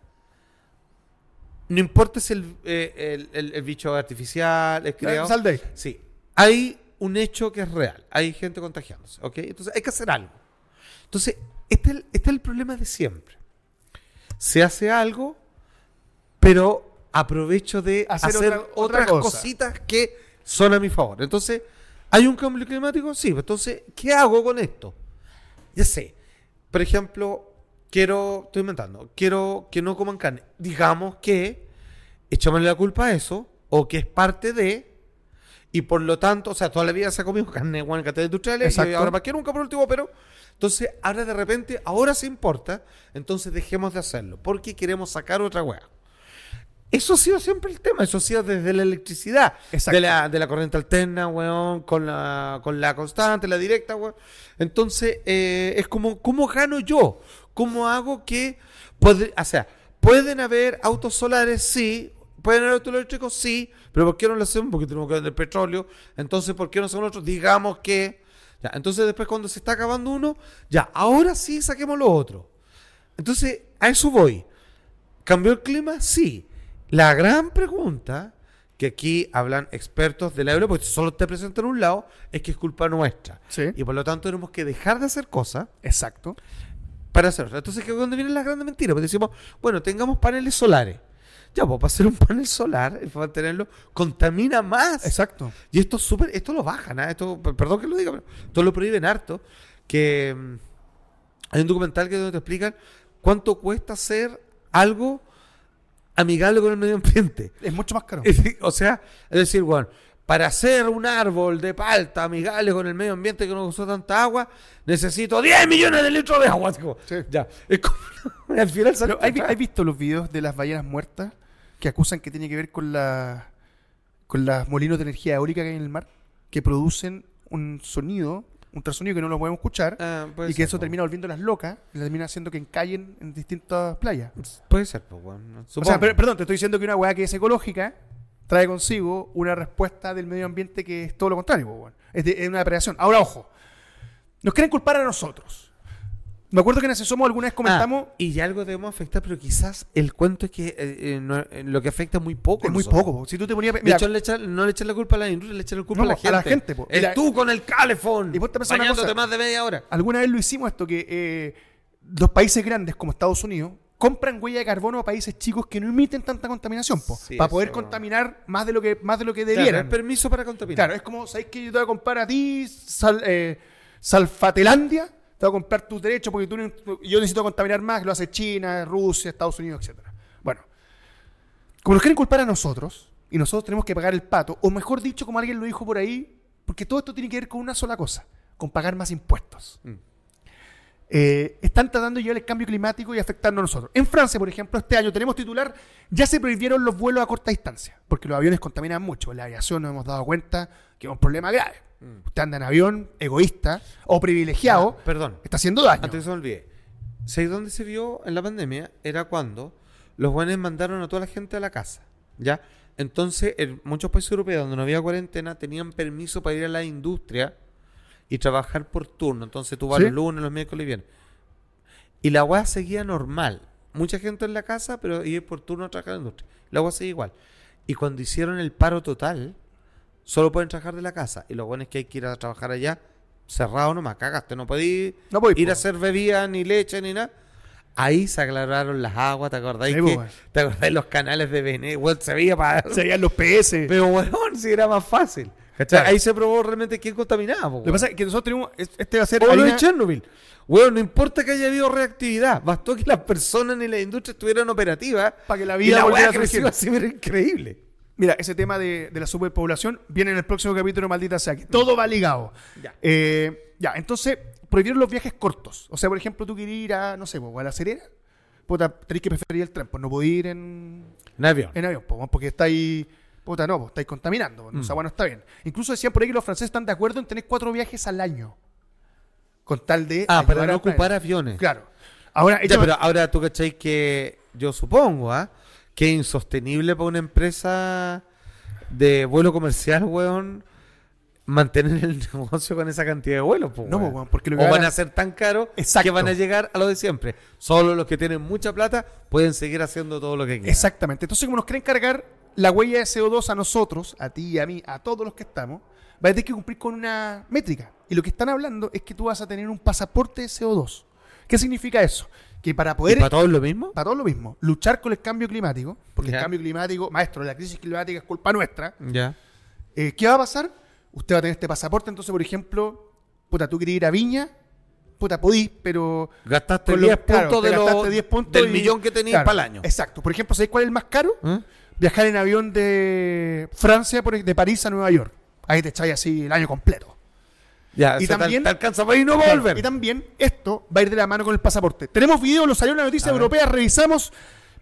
no importa si el, eh, el- el- el bicho artificial es creado. Sal de ahí. Sí, hay un hecho que es real, hay gente contagiándose, ¿ok? Entonces hay que hacer algo. Entonces, este es el, este es el problema de siempre. Se hace algo, pero aprovecho de Hacer hacer, otra- otra otras cosa. cositas que son a mi favor. Entonces, ¿hay un cambio climático? Sí, pues, entonces, ¿qué hago con esto? Ya sé, por ejemplo, quiero, estoy inventando, quiero que no coman carne. Digamos que echámosle la culpa a eso, o que es parte de, y por lo tanto, o sea, toda la vida se ha comido carne en catedral industriales, y ahora más que nunca por último, pero entonces ahora de repente, ahora se importa, entonces dejemos de hacerlo, porque queremos sacar otra weá. Eso ha sido siempre el tema, eso ha sido desde la electricidad, de la, de la corriente alterna, weón, con la, con la constante, la directa, weón. Entonces, eh, es como, ¿cómo gano yo? ¿Cómo hago que, o sea, pueden haber autos solares, sí, ¿Pueden haber autos eléctricos? Sí, pero ¿por qué no lo hacemos? Porque tenemos que vender petróleo. Entonces, ¿por qué no hacemos nosotros? Digamos que... Ya, entonces después cuando se está acabando uno, ya, ahora sí saquemos lo otro. Entonces, a eso voy. ¿Cambió el clima? Sí. La gran pregunta, que aquí hablan expertos de la euro, porque solo te presentan un lado, es que es culpa nuestra. Sí. Y por lo tanto tenemos que dejar de hacer cosas Exacto. Para hacer otra. Entonces, ¿qué es donde vienen las grandes mentiras? Porque decimos, bueno, tengamos paneles solares. Ya, pues para hacer un panel solar, para mantenerlo, contamina más. Exacto. Y esto es súper, esto lo bajan, ¿ah? esto, per- perdón que lo diga, pero esto lo prohíben harto. Que mm, hay un documental que donde te explican cuánto cuesta hacer algo amigable con el medio ambiente. Es mucho más caro. *laughs* O sea, es decir, bueno, para hacer un árbol de palta amigable con el medio ambiente que no usó tanta agua, necesito 10 millones de litros de agua. Sí. Ya, es como, *laughs* al final sale Pero, ¿hay, hay visto los videos de las ballenas muertas que acusan que tiene que ver con la con los molinos de energía eólica que hay en el mar que producen un sonido, un ultrasonido que no lo podemos escuchar Ah, puede y que ser, eso po. termina volviendo las locas y termina haciendo que encallen en distintas playas. Puede ser, pues, bueno, O sea, per- perdón, te estoy diciendo que una weá que es ecológica trae consigo una respuesta del medio ambiente que es todo lo contrario, es, de- es una depredación. Ahora, ojo, nos quieren culpar a nosotros. Me acuerdo que en ese Somos alguna vez comentamos, Ah, y ya algo debemos afectar, pero quizás el cuento es que eh, eh, no- eh, lo que afecta es muy poco. es muy nosotros. poco. po. Si tú te ponías... De mira, hecho, le echan- no le echan la culpa a la industria, le echan la culpa No, a la gente. a la gente, po. El Mira, tú con el calefón. y ponte a pensar una bañándote cosa. más de media hora. alguna vez lo hicimos esto, que eh, los países grandes como Estados Unidos compran huella de carbono a países chicos que no emiten tanta contaminación, po, Sí, para poder eso- contaminar más de lo que, más de lo que Claro, debieran. es permiso para contaminar. Claro, es como, ¿sabéis que yo te voy a comprar a ti, Sal- eh, Salfatelandia? Te voy a comprar tus derechos porque tú, yo necesito contaminar más, lo hace China, Rusia, Estados Unidos, etc. Bueno, como nos quieren culpar a nosotros, y nosotros tenemos que pagar el pato, o mejor dicho, como alguien lo dijo por ahí, porque todo esto tiene que ver con una sola cosa, con pagar más impuestos. Mm. Eh, están tratando de llevar el cambio climático y afectarnos a nosotros. En Francia, por ejemplo, este año tenemos titular, ya se prohibieron los vuelos a corta distancia, porque los aviones contaminan mucho. En la aviación nos hemos dado cuenta que es un problema grave. Mm. Usted anda en avión, egoísta o privilegiado, Ah, perdón. está haciendo daño. Antes se me olvide. ¿Sabes dónde se vio en la pandemia? Era cuando los buenos mandaron a toda la gente a la casa. ¿Ya? Entonces, en muchos países europeos donde no había cuarentena, tenían permiso para ir a la industria y trabajar por turno. Entonces tú vas ¿Sí? los lunes, los miércoles y viernes. Y la weá seguía normal. Mucha gente en la casa, pero ir por turno a trabajar en la industria. La weá seguía igual. Y cuando hicieron el paro total, solo pueden trabajar de la casa. Y lo bueno es que hay que ir a trabajar allá, cerrado nomás, cagaste. No podéis No ir a hacer bebida, ni leche, ni nada. Ahí se aclararon las aguas, ¿te acordáis? Sí, que. ¿Te acordáis los canales de? Weón, se veía para... Se veían los PS. Pero weón, si era más fácil. ¿Cachai? Claro. Ahí se probó realmente quién contaminaba. Lo que pasa es que nosotros tenemos, es- este va a ser... o lo de Chernobyl. Weón, no importa que haya habido reactividad. Bastó que las personas ni la industria estuvieran operativas. Para que la y vida la volviera a creció así, pero increíble. Mira, ese tema de, de la superpoblación viene en el próximo capítulo, maldita sea, que todo va ligado. Ya. Eh, ya, entonces, prohibieron los viajes cortos. O sea, por ejemplo, tú quieres ir a, no sé, a la Serena, puta, tenés que preferir el tren, pues no podés ir en, En avión. en avión, porque estáis, puta, no, pues, estáis contaminando, Mm. o sea, bueno, está bien. Incluso decían por ahí que los franceses están de acuerdo en tener cuatro viajes al año, con tal de... Ah, para no ocupar planeta. aviones. Claro. Ahora, Ya, pero ahora tú cachai que yo supongo, ¿ah? Que es insostenible para una empresa de vuelo comercial, weón, mantener el *laughs* negocio con esa cantidad de vuelos, po, no, pues, bueno, porque lo que O van a ser tan caros que van a llegar a lo de siempre. Solo los que tienen mucha plata pueden seguir haciendo todo lo que quieran. Exactamente. Entonces, como nos quieren cargar la huella de CO2 a nosotros, a ti y a mí, a todos los que estamos, va a tener que cumplir con una métrica. Y lo que están hablando es que tú vas a tener un pasaporte de CO2. ¿Qué significa eso? Que para ¿Y poder... para todos lo mismo? Para todo lo mismo, luchar con el cambio climático, porque el cambio climático, maestro, la crisis climática es culpa nuestra, Ya. eh, ¿qué va a pasar? Usted va a tener este pasaporte, entonces, por ejemplo, puta, tú quieres ir a Viña, puta, podís, pero Gastaste con lo- 10 claro, puntos, te de lo- gastaste 10 puntos del y- millón que tenías claro, para el año. Exacto. Por ejemplo, ¿sabéis cuál es el más caro? ¿Eh? Viajar en avión de Francia, por, de París a Nueva York. Ahí te echáis así el año completo. Ya, Y o sea, te- también- te alcanza para ir y no Claro, volver. Y también esto va a ir de la mano con el pasaporte. Tenemos video, lo salió en la noticia A ver. europea, revisamos.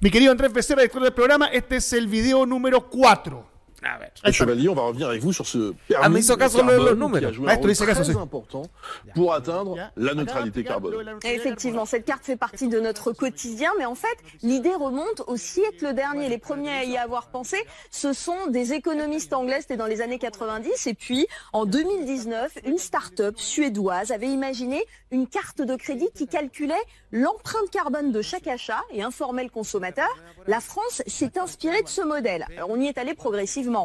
Mi querido Andrés Becerra, director del programa, este es el video número 4. A ver. Et Chevalier, on va revenir avec vous sur ce Ah, permis carbone qui a joué Ah, un très sí. important pour atteindre la neutralité carbone. Effectivement, cette carte fait partie de notre quotidien, mais en fait, l'idée remonte au siècle dernier. Les premiers à y avoir pensé, ce sont des économistes anglais, c'était dans les années 90, et puis en 2019, une start-up suédoise avait imaginé une carte de crédit qui calculait l'empreinte carbone de chaque achat et informait le consommateur. La France s'est inspirée de ce modèle. Alors, on y est allé progressivement.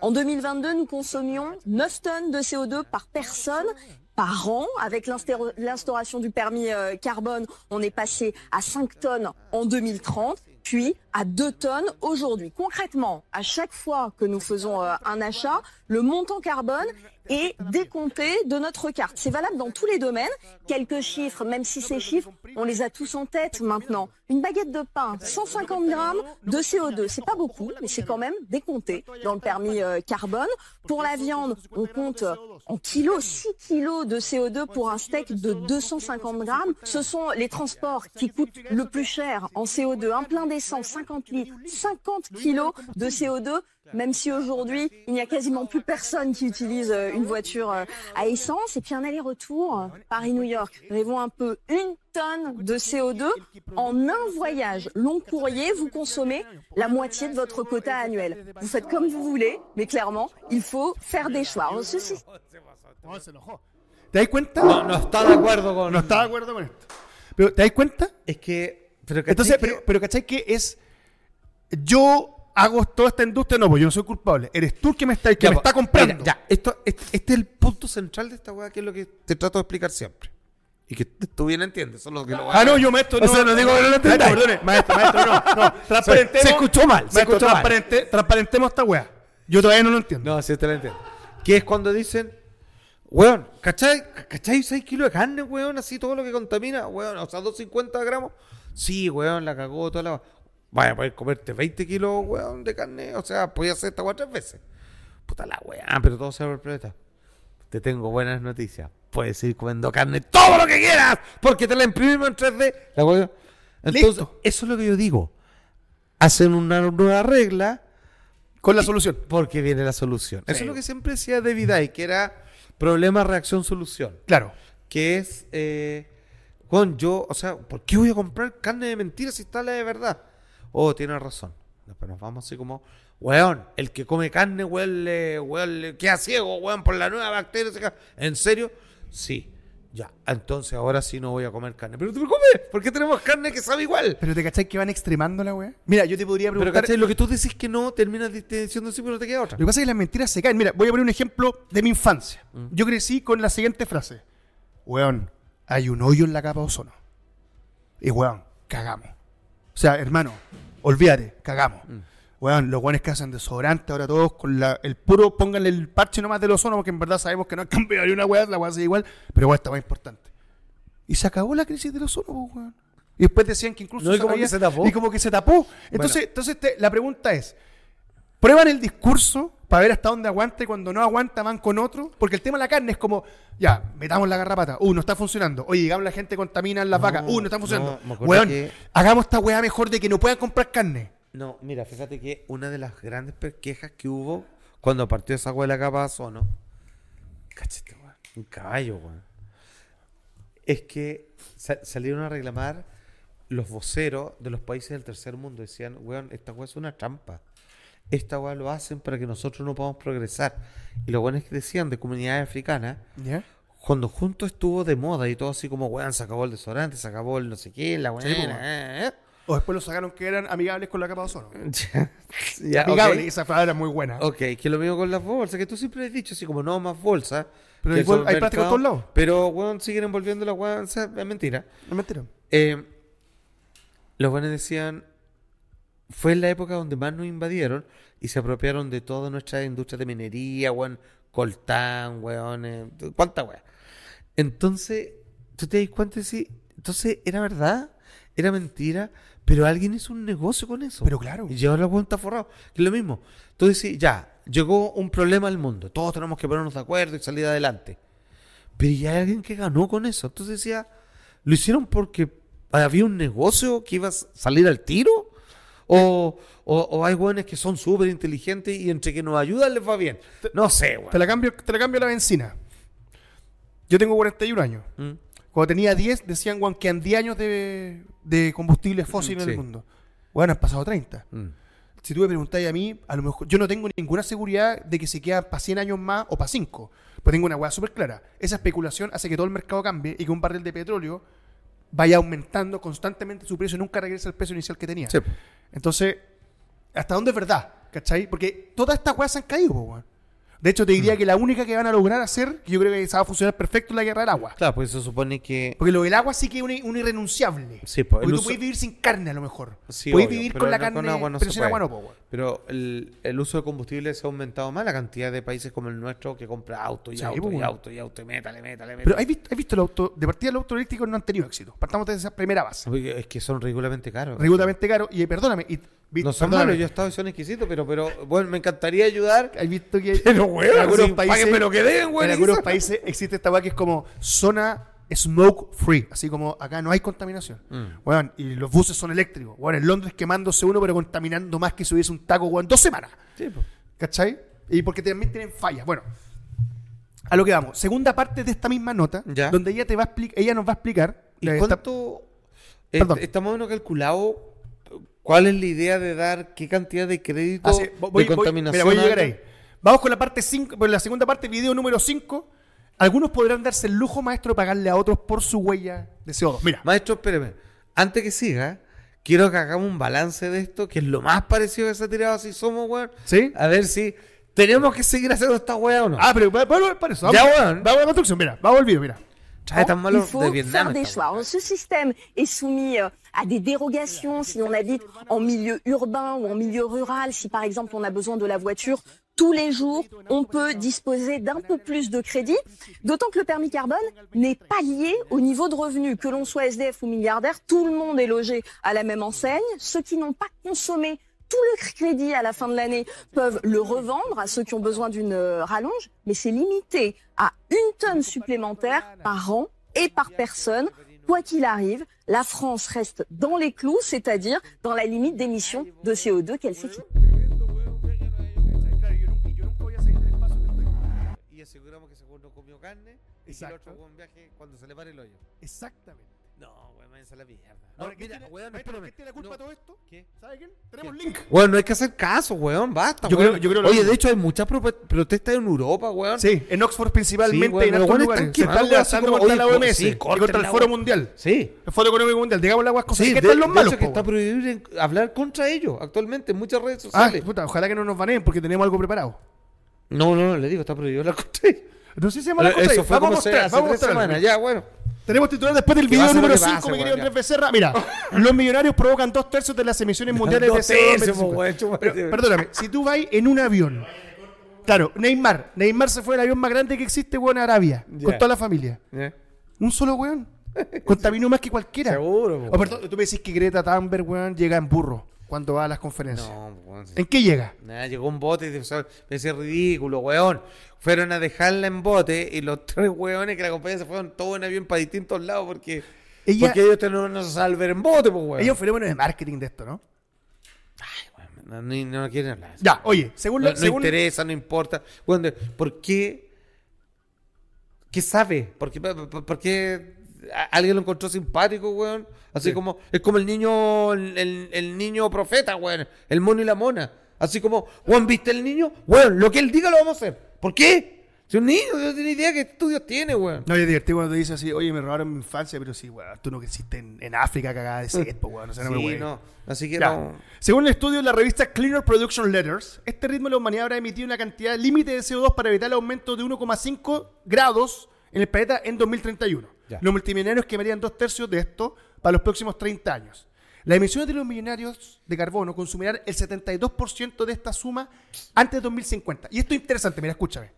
En 2022, nous consommions 9 tonnes de CO2 par personne par an. Avec l'instauration du permis euh, carbone, on est passé à 5 tonnes en 2030, puis à 2 tonnes aujourd'hui. Concrètement, à chaque fois que nous faisons euh, un achat, le montant carbone est décompté de notre carte. C'est valable dans tous les domaines. Quelques chiffres, même si ces chiffres, on les a tous en tête maintenant. Une baguette de pain, 150 grammes de CO2. C'est pas beaucoup, mais c'est quand même décompté dans le permis euh, carbone. Pour la viande, on compte en kilos, 6 kilos de CO2 pour un steak de 250 grammes. Ce sont les transports qui coûtent le plus cher en CO2. Un plein d'essence, 50 litres, 50 kilos de CO2. Même si aujourd'hui, il n'y a quasiment plus personne qui utilise euh, une voiture euh, à essence. Et puis un aller-retour, Paris-New York, rêvons un peu, une tonne de CO2 en un voyage long courrier, vous consommez la moitié de votre quota annuel. Vous faites comme vous voulez, mais clairement, il faut faire des choix. Alors, ceci, ¿Te das cuenta? No, no está de acuerdo con. No estaba de acuerdo con esto. Pero, ¿te das cuenta? Es que. Pero ¿cachai Entonces, que- pero, pero ¿cachai que es. Yo hago toda esta industria, no, pues yo no soy culpable. Eres tú el que me está, el que Ya, me po, está comprando. mira, ya, esto, este, este es el punto central de esta weá, que es lo que te trato de explicar siempre. Y que tú bien entiendes, solo que lo Ah, no, yo maestro, O sea, no digo que no lo entendáis. perdone, maestro, maestro, no, no. *laughs* Transparentemos. Se escuchó mal, se Maestro, escuchó mal. transparente- transparentemos esta weá. Yo todavía no lo entiendo. No, sí te lo entiendo. Que es cuando dicen, weón, ¿cachai? ¿Cachai 6 kilos de carne, weón? Así todo lo que contamina, weón, o sea, 250 gramos. Sí, weón, la cagó toda la. Vaya a poder comerte 20 kilos, weón, de carne. O sea, podía hacer esta tres veces. Puta la weá, pero todo se va por planeta. Te tengo buenas noticias. Puedes ir comiendo carne todo lo que quieras, porque te la imprimimos en 3D. La weá. Entonces, Listo. eso es lo que yo digo. Hacen una nueva regla Con la solución. porque viene la solución. Eso es lo que siempre decía David Icke, que era problema, reacción, solución. Claro. Que es, eh, yo, o sea, ¿por qué voy a comprar carne de mentira si está la de verdad? Oh, tiene razón. Después nos vamos así como, weón, el que come carne, weón, le, weón, le queda ciego, weón, por la nueva bacteria. ¿En serio? Sí. Ya, entonces ahora sí no voy a comer carne. Pero tú lo comes, porque tenemos carne que sabe igual. Pero te cachai que van extremando la weá. Mira, yo te podría Pero preguntar. ¿cachai? Lo que tú decís que no, terminas di- diciendo sí, pero no te queda otra. Lo que pasa es que las mentiras se caen. Mira, voy a poner un ejemplo de mi infancia. Mm. Yo crecí con la siguiente frase. Weón, hay un hoyo en la capa de ozono. Y weón, cagamos. O sea, hermano, olvídate, cagamos. Mm. Weón, los weones que hacen desodorante ahora todos con la, el puro, pónganle el parche nomás del ozono, porque en verdad sabemos que no ha *laughs* cambiado ni una weá, la weá sigue igual, pero weón, está más importante. Y se acabó la crisis del ozono, pues, weón. Y después decían que incluso No, y como que se tapó. Y como que se tapó. Entonces, entonces te- la pregunta es, prueban el discurso para ver hasta dónde aguanta y cuando no aguanta van con otro. Porque el tema de la carne es como, ya, metamos la garrapata, uh, no está funcionando. Oye, llegamos la gente contamina las No, vacas, uh, no está funcionando. no, Weón, que- hagamos esta weá mejor de que no puedan comprar carne. No, mira, fíjate que una de las grandes quejas que hubo cuando partió esa hueá de la capa de ozono, cachete, weón, un caballo, weón, es que sa- salieron a reclamar los voceros de los países del tercer mundo. Decían, weón, esta weá es una trampa. Esta weá lo hacen para que nosotros no podamos progresar. Y los buenos que decían de comunidades africanas, ¿Ya? cuando junto estuvo de moda y todo así como, weón, se acabó el desodorante, se acabó el no sé qué, la weá. Sí, weón. eh, eh. O después lo sacaron que eran amigables con la capa de ozono. *laughs* Ya, Amigables, esa palabra es muy buena. Ok, que lo mismo con las bolsas, que tú siempre has dicho así como no más bolsas. Pero hay hay plástico en todos lados. Pero, weón, siguen envolviendo la weón, o sea, es mentira. Es mentira. Eh, los buenos decían, fue en la época donde más nos invadieron y se apropiaron de toda nuestra industria de minería, weón, coltán, weón, cuánta weón. Entonces, tú te das cuenta si, entonces, ¿era verdad? ¿Era mentira? Pero alguien hizo un negocio con eso. Pero claro. Y lleva la cuenta forrado. Que es lo mismo. Tú decís, ya, llegó un problema al mundo. Todos tenemos que ponernos de acuerdo y salir adelante. Pero ya hay alguien que ganó con eso. Entonces decía, ¿lo hicieron porque había un negocio que iba a salir al tiro? O, o, o hay weones que son súper inteligentes y entre que nos ayudan les va bien. No sé, weón. Te la cambio, te la cambio la benzina. Yo tengo 41 años. Mm. Cuando tenía 10, decían, weón, que han 10 años de, de combustible fósil en el mundo. Bueno, han pasado 30. Mm. Si tú me preguntáis a mí, a lo mejor yo no tengo ninguna seguridad de que se queda para 100 años más o para 5. Pues tengo una hueá súper clara. Esa especulación hace que todo el mercado cambie y que un barril de petróleo vaya aumentando constantemente su precio y nunca regrese al precio inicial que tenía. Sí. Entonces, ¿hasta dónde es verdad? ¿Cachai? Porque todas estas weas se han caído, weón. De hecho, te Mm. diría que la única que van a lograr hacer, que yo creo que esa va a funcionar perfecto, es la guerra del agua. Claro, pues se supone que. Porque lo del agua sí que es un, un irrenunciable. Sí, pues, Porque tú uso- puedes vivir sin carne a lo mejor. Sí, puedes obvio, vivir con la no- carne, con agua no pero sin agua no, po, weón. Pero el, el uso de combustible se ha aumentado más la cantidad de países como el nuestro que compra auto y Sí, auto pues, y auto y auto y métale, métale, métale. Pero ¿has visto, has visto el auto? De partida, los autos eléctricos no han tenido éxito. Partamos de esa primera base. Oye, es que son ridículamente caros. Ridículamente caro. Y eh, perdóname. Y, No son malos, yo he estado y son exquisitos, pero, pero bueno, me encantaría ayudar. ¿Has visto que *laughs* Pero, en algunos sí, países, que den, en algunos países existe esta weá que es como zona smoke free, así como acá no hay contaminación. Mm. Weón, y los buses son eléctricos. Bueno, en Londres quemándose uno, pero contaminando más que si hubiese un taco, weón, dos semanas. Sí, pues. ¿Cachai? Y porque también tienen fallas. Bueno, a lo que vamos. Segunda parte de esta misma nota, Ya. donde ella te va a explicar, ella nos va a explicar. ¿Y cuánto Perdón. está más o menos calculado cuál es la idea de dar qué cantidad de crédito Ah, sí, voy- voy- de contaminación? mira, voy a llegar ahí. Vamos con la parte 5, por la segunda parte, video número 5. Algunos podrán darse el lujo, maestro, de pagarle a otros por su huella de CO2. Mira, Maestro, espéreme. Antes que siga, quiero que hagamos un balance de esto, que es lo más parecido que se ha tirado así somos, weón. ¿Sí? A ver si tenemos que seguir haciendo esta weá o no. Ah, pero bueno, para eso. Ya, weón. vamos a la construcción, mira, vamos al video, mira. Trae tan malo Il faut de Vietnam. faire des choix. Alors, ce système est soumis euh, à des dérogations si on habite en milieu urbain ou en milieu rural. Si par exemple on a besoin de la voiture tous les jours, on peut disposer d'un peu plus de crédit. D'autant que le permis carbone n'est pas lié au niveau de revenu. Que l'on soit SDF ou milliardaire, tout le monde est logé à la même enseigne. Ceux qui n'ont pas consommé tout le crédit à la fin de l'année peuvent le revendre à ceux qui ont besoin d'une euh, rallonge, mais c'est limité à une tonne supplémentaire par an et par personne. Quoi qu'il arrive, la France reste dans les clous, c'est-à-dire dans la limite d'émissions de CO2 qu'elle s'est fixée. Carne y que el Exacto. otro weón viaje cuando se le pare el hoyo. Exactamente. No, weón, váyanse a la mierda. Ahora, No, ¿quién mira, tiene- weón, espérame. ¿quién tiene la culpa No. de todo esto? ¿Qué? ¿Sabe quién? Tenemos link. Bueno, no hay que hacer caso, weón, basta. Yo weón. creo- yo creo lo Oye, de hecho hay muchas protestas en Europa, weón. Sí, en Oxford principalmente Sí, en otros lugares. están Se están contra la OMS sí, y contra el Foro. Mundial. Sí. El Foro Económico Mundial. Digamos las cosas. Sí, ¿Qué están los malos? que está prohibido hablar contra ellos actualmente en muchas redes Ah, sociales. puta, ojalá que no nos baneen porque tenemos algo preparado. no, no, no, le digo, está prohibido hablar contra ellos. Entonces se llama la cosa Eso ahí. fue Vamos a mostrar, vamos a mostrar. semanas, ya, bueno. Tenemos titular después del video número que pase, 5, mi weón, querido. Andrés Becerra. Mira, *laughs* los millonarios provocan dos tercios de las emisiones mundiales de Dos CO2. tercios, po, 25. weón, chúpate. Pero, Perdóname, si tú vas en un avión. Claro, Neymar. Neymar se fue el avión más grande que existe, weón, a Arabia. Con toda la familia. Un solo weón. Contaminó más que cualquiera. Seguro, po, O perdón, tú me decís que Greta Thunberg, weón, llega en burro cuando va a las conferencias. No, weón, sí. ¿En qué llega? Nada, llegó un bote y dice, ese ridículo, weón. Fueron a dejarla en bote y los *laughs* tres weones que la acompañan se fueron todos en avión para distintos lados porque, Ella- porque ellos tenían no salver en bote, pues, weón. Hay un fenómeno de marketing de esto, ¿no? No, ni- no quieren hablar. Ya, oye, según No, la- no según- interesa, no importa. Weón, ¿Por qué? ¿Qué sabe? ¿Por qué, por- a- alguien lo encontró simpático, weón? Así Sí. como, es como el niño, el, el- el niño profeta, weón. El mono y la mona. Así como, weón, ¿viste el niño? Weón, lo que él diga lo vamos a hacer. ¿Por qué? Si un niño no tiene idea qué estudios tiene, weón. No, es divertido cuando te dice así, oye, me robaron mi infancia, pero sí, weón, tú no creciste en, en África cagada de sed, weón, o sea, no me sí, hueves. no. Así que Ya. no. Según el estudio de la revista Cleaner Production Letters, este ritmo de la humanidad habrá emitido una cantidad límite de CO2 para evitar el aumento de 1,5 grados en el planeta en 2031. Ya. Los multimillonarios quemarían dos tercios de esto para los próximos 30 años. Las emisiones de los millonarios de carbono consumirán el 72% de esta suma antes de 2050. Y esto es interesante, mira, escúchame.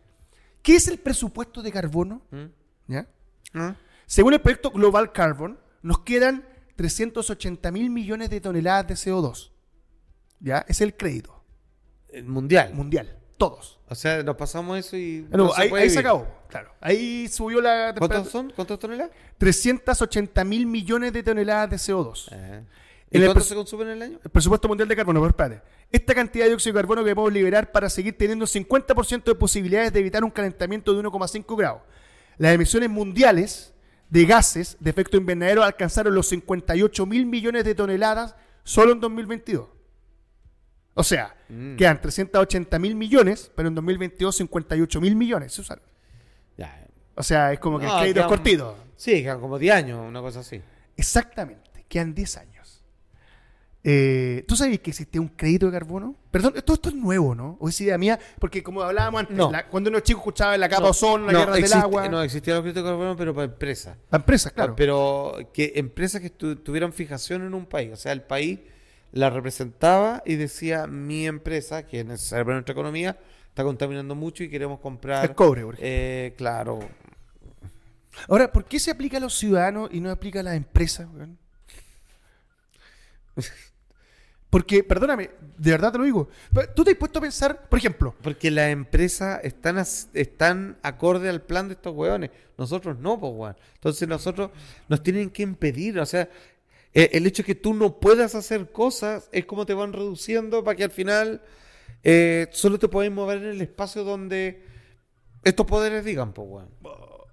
¿Qué es el presupuesto de carbono? ¿Ya? ¿Mm? Según el proyecto Global Carbon, nos quedan 380 mil millones de toneladas de CO2. ¿Ya? Es el crédito El mundial. mundial. Todos. O sea, nos pasamos eso y. No, no se ahí, se acabó. Claro. Ahí subió la ¿Cuántos temperatura. son? ¿Cuántos toneladas? 380 mil millones de toneladas de CO2. Eh. ¿Y En cuánto se consume en el año? El presupuesto mundial de carbono, pero espérate. Esta cantidad de dióxido de carbono que podemos liberar para seguir teniendo 50% de posibilidades de evitar un calentamiento de 1,5 grados. Las emisiones mundiales de gases de efecto invernadero alcanzaron los 58 mil millones de toneladas solo en 2022. O sea, Mm. quedan 380 mil millones, pero en 2022 58 mil millones se usaron. Ya. O sea, es como que No, el crédito es cortito. Sí, quedan como 10 años, una cosa así. Exactamente, quedan 10 años. Eh, ¿Tú sabías que existía un crédito de carbono? Perdón, todo esto es nuevo, ¿no? O es idea mía, porque como hablábamos antes, No. la- cuando unos chicos escuchaban la capa No, ozono, la guerra existe- del agua, No, existía los créditos de carbono, pero para empresas. la empresa, claro. Pero que empresas que tu- tuvieran fijación en un país. O sea, el país la representaba y decía, mi empresa, que es necesaria para nuestra economía, está contaminando mucho y queremos comprar... el cobre, por ejemplo. eh, claro. Ahora, ¿por qué se aplica a los ciudadanos y no aplica a las empresas? Porque, perdóname, de verdad te lo digo. ¿Tú te has puesto a pensar, por ejemplo, Porque las empresas están, as- están acorde al plan de estos hueones. Nosotros no, pues, weón. Entonces nosotros nos tienen que impedir. O sea, eh, el hecho de que tú no puedas hacer cosas es como te van reduciendo para que al final eh, solo te puedes mover en el espacio donde estos poderes digan, pues, weón.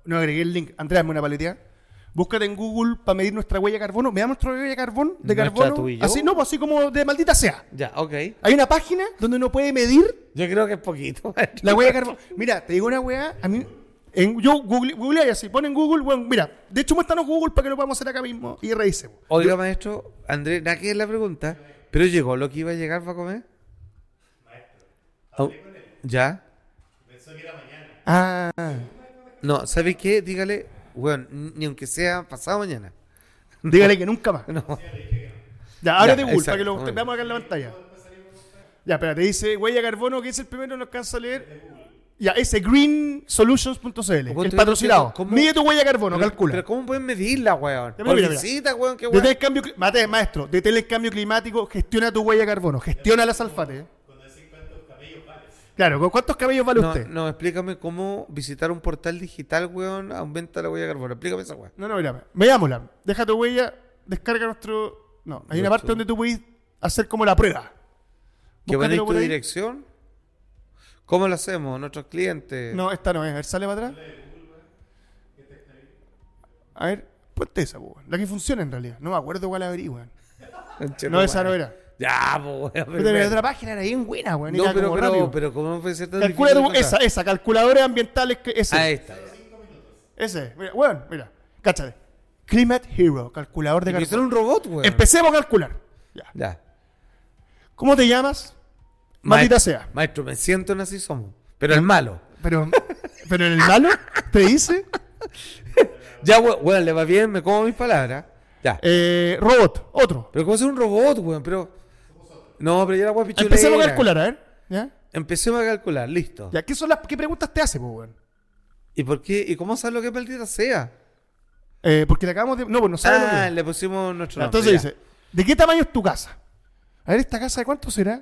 no agregué el link, Andrea, dame una paletía. Búscate en Google para medir nuestra huella de carbono. ¿Me da nuestra huella de carbón? De ¿Nuestra, carbono. Así, no, pues así como de maldita sea. Ya, ok. Hay una página donde uno puede medir Yo creo que es poquito. *laughs* La huella de carbono. Mira, te digo una hueá, a mí. En, yo google, google y así, pon en Google, bueno, mira, de hecho muéstranos Google para que lo podamos hacer acá mismo y revisemos. Oiga, maestro, Andrés, nada que es la pregunta, pero llegó lo que iba a llegar para comer. Au- ¿Ya? Ah, No, ¿sabe qué? Dígale, bueno, ni aunque sea pasado mañana. *laughs* dígale que nunca más. *laughs* No. Ya, ábrete Ya, Google para que lo veamos acá en la pantalla. Ya, espérate, dice huella de carbono, que es el primero, no alcanza a leer. Ya, ese greensolutions.cl, el ¿Cómo te- patrocinado. cómo- Mide tu huella de carbono, Pero, calcula. pero ¿cómo pueden medirla, weón? Mira, mira, visita, weón, qué Detén weón. el cambio, mate, maestro, detén el cambio climático, gestiona tu huella de carbono, gestiona la salfate. Claro, ¿con cuántos cabellos vale No, usted? no, explícame cómo visitar un portal digital, weón, aumenta la huella de carbono. Explícame esa weón. No, no, mira, veámosla. Deja tu huella, descarga nuestro. No, hay una parte donde tú puedes hacer como la prueba. ¿Qué van Búscatelo tu ahí. dirección? ¿Cómo lo hacemos? ¿Nuestros clientes? No, esta no es. A ver, sale para atrás. A ver, ponte esa, po, weón. La que funciona en realidad. No me acuerdo cuál abrí, weón. No, esa no era. Ya, pues, weón. Pero la otra página era bien buena, weón. No, pero, como pero, pero, ¿cómo puede ser tan Calcula difícil esa, esa, calculadores ambientales que ese. Ahí está. Ese, mira, weón, mira. Cáchate. Climate Hero, calculador de son un robot, weón. Empecemos a calcular. Ya. Ya. ¿Cómo te llamas? Maldita sea. Maestro, me siento en así somos. Pero el malo. Pero, pero en el malo te dice Ya, weón, weón, le va bien, me como mis palabras. Ya. eh, robot, otro. Pero ¿cómo es un robot, weón? Pero. No, pero ya la weón pichulera. Empecemos a calcular, a ver. ¿Ya? Empecemos a calcular, listo. ¿Ya? ¿Qué, son las, ¿Qué preguntas te hace, po, weón? ¿Y por qué? ¿Y cómo sabes lo que maldita sea? Eh, porque le acabamos de. No, pues no sabe lo que Ah, es. le pusimos nuestro nombre. Entonces ya. dice: ¿de qué tamaño es tu casa? A ver, ¿esta casa de cuánto será?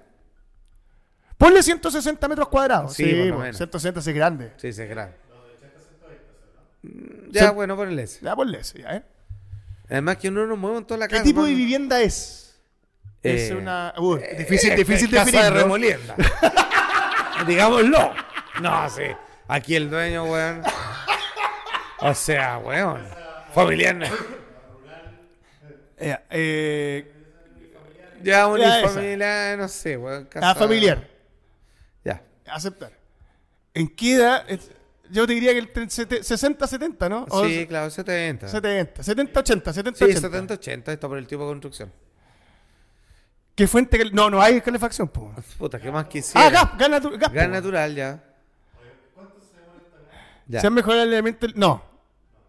Ponle 160 metros cuadrados. Sí, por lo po, menos. 160 es grande. Sí, sí, es grande. Mm, Ya, bueno, ponle ese. Ya, ponle ese, ya, ¿eh? Además que uno no mueve en toda la ¿Qué casa. tipo de vivienda es? es Eh, una. Uy, difícil, Eh, difícil casa definirlo. de remolienda. *laughs* Digámoslo. No, sí. Aquí el dueño, weón. O sea, weón. Familiar. no. Eh, eh, Ya, Ya, unifamiliar, no sé, weón. casa- ah, familiar. Aceptar. ¿En qué edad? es- Yo te diría que el 60-70, ¿no? O Sí, claro, 70. 70, 70-80, 70-80. Sí, 70-80, está por el tipo de construcción. ¿Qué fuente? No, no hay calefacción, po. Puta, ¿qué más quisiera? Ah, gas, gas, natu- gas, Gas natural, ya. Ya. ¿Se han mejorado el elemento? No.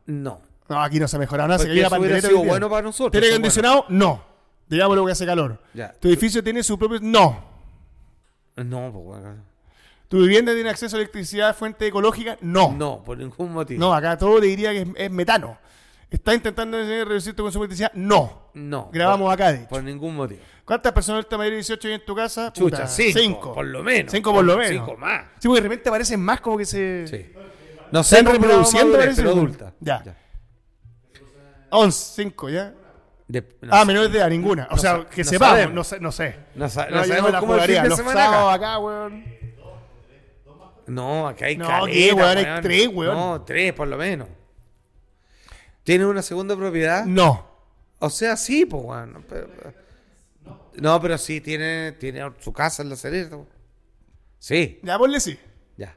No. No, aquí no se ha mejorado nada. Se cayó la sido bueno para nosotros. ¿Tiene acondicionado? No. Digámoslo que hace calor. Ya. ¿Tu edificio tiene su propio...? No. bueno. No, pues, weón. ¿Tu vivienda tiene acceso a electricidad fuente ecológica? No. No, por ningún motivo. No, acá todo te diría que es, es metano. ¿Estás intentando reducir tu consumo de electricidad? No. No. Grabamos por, acá, de hecho. Por ningún motivo. ¿Cuántas personas del tamaño de 18 hay en tu casa? Chucha, Puta, cinco, Cinco. Por lo menos. Cinco por lo menos. Cinco más. Sí, porque de repente aparecen más como que se... Sí. No Se han reproduciendo, madurez, pero adulta. Ya. 11, 5, ¿ya? De- no ah, menores de edad, ninguna. O No sea, que no sepamos, no sé. No, sé. No, sabemos cómo el fin de semana acá, weón. No, acá hay No, caleta, ¿qué, weón? Hay tres, weón. No, tres por lo menos. ¿Tiene una segunda propiedad? No. O sea, sí, pues, weón. pero- no, pero sí, tiene, tiene su casa en la weón. Sí, Ya, ponle sí. ya.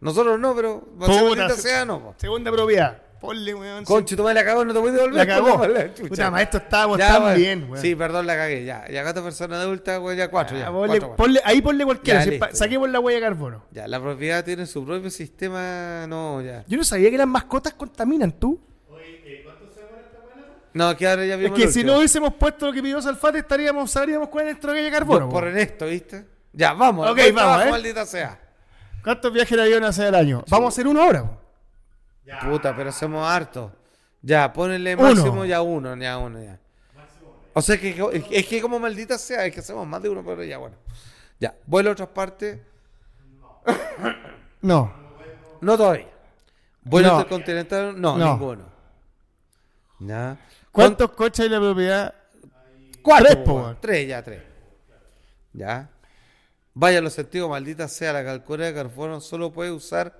Nosotros no, pero... Puta, Puta, se- sea, no, po. Segunda propiedad. Ponle, weón. Concho, tú me la cagó, no te puedes devolver. La cagó. la. Puta, maestro, estábamos Ya, tan weón. bien, weón. Sí, perdón, la cagué. Ya, ya gato persona adulta, weón, ya cuatro. Ah, Ya, ponle- cuatro, weón. ponle- ahí ponle cualquiera. Ya, si listo, pa- ya. saquemos la huella de carbono. Ya, la propiedad tiene su propio sistema. No, ya. Yo no sabía que las mascotas contaminan, tú. No, que ahora ya Es vimos que el si no hubiésemos puesto lo que pidió Salfate, estaríamos, sabríamos cuál es nuestro huella de carbono. Por, por po. en esto, ¿viste? Ya, vamos. Ok, vamos, trabajo, ¿eh? maldita sea. ¿Cuántos viajes en avión hace al año? Vamos a hacer uno ahora. Puta, pero somos hartos. Ya, ponele máximo ya uno, ya uno, ya. O sea, que, es- que como maldita sea, es que hacemos más de uno, pero ya, bueno. Ya, vuelo a otras partes. No. No todavía. Vuelo No. intercontinental, no, No. ninguno. Ya. ¿Cuántos coches hay en la propiedad? Cuatro. Tres, ya, tres. Ya. Vaya los sentidos, maldita sea, la calculadora de carbono solo puede usar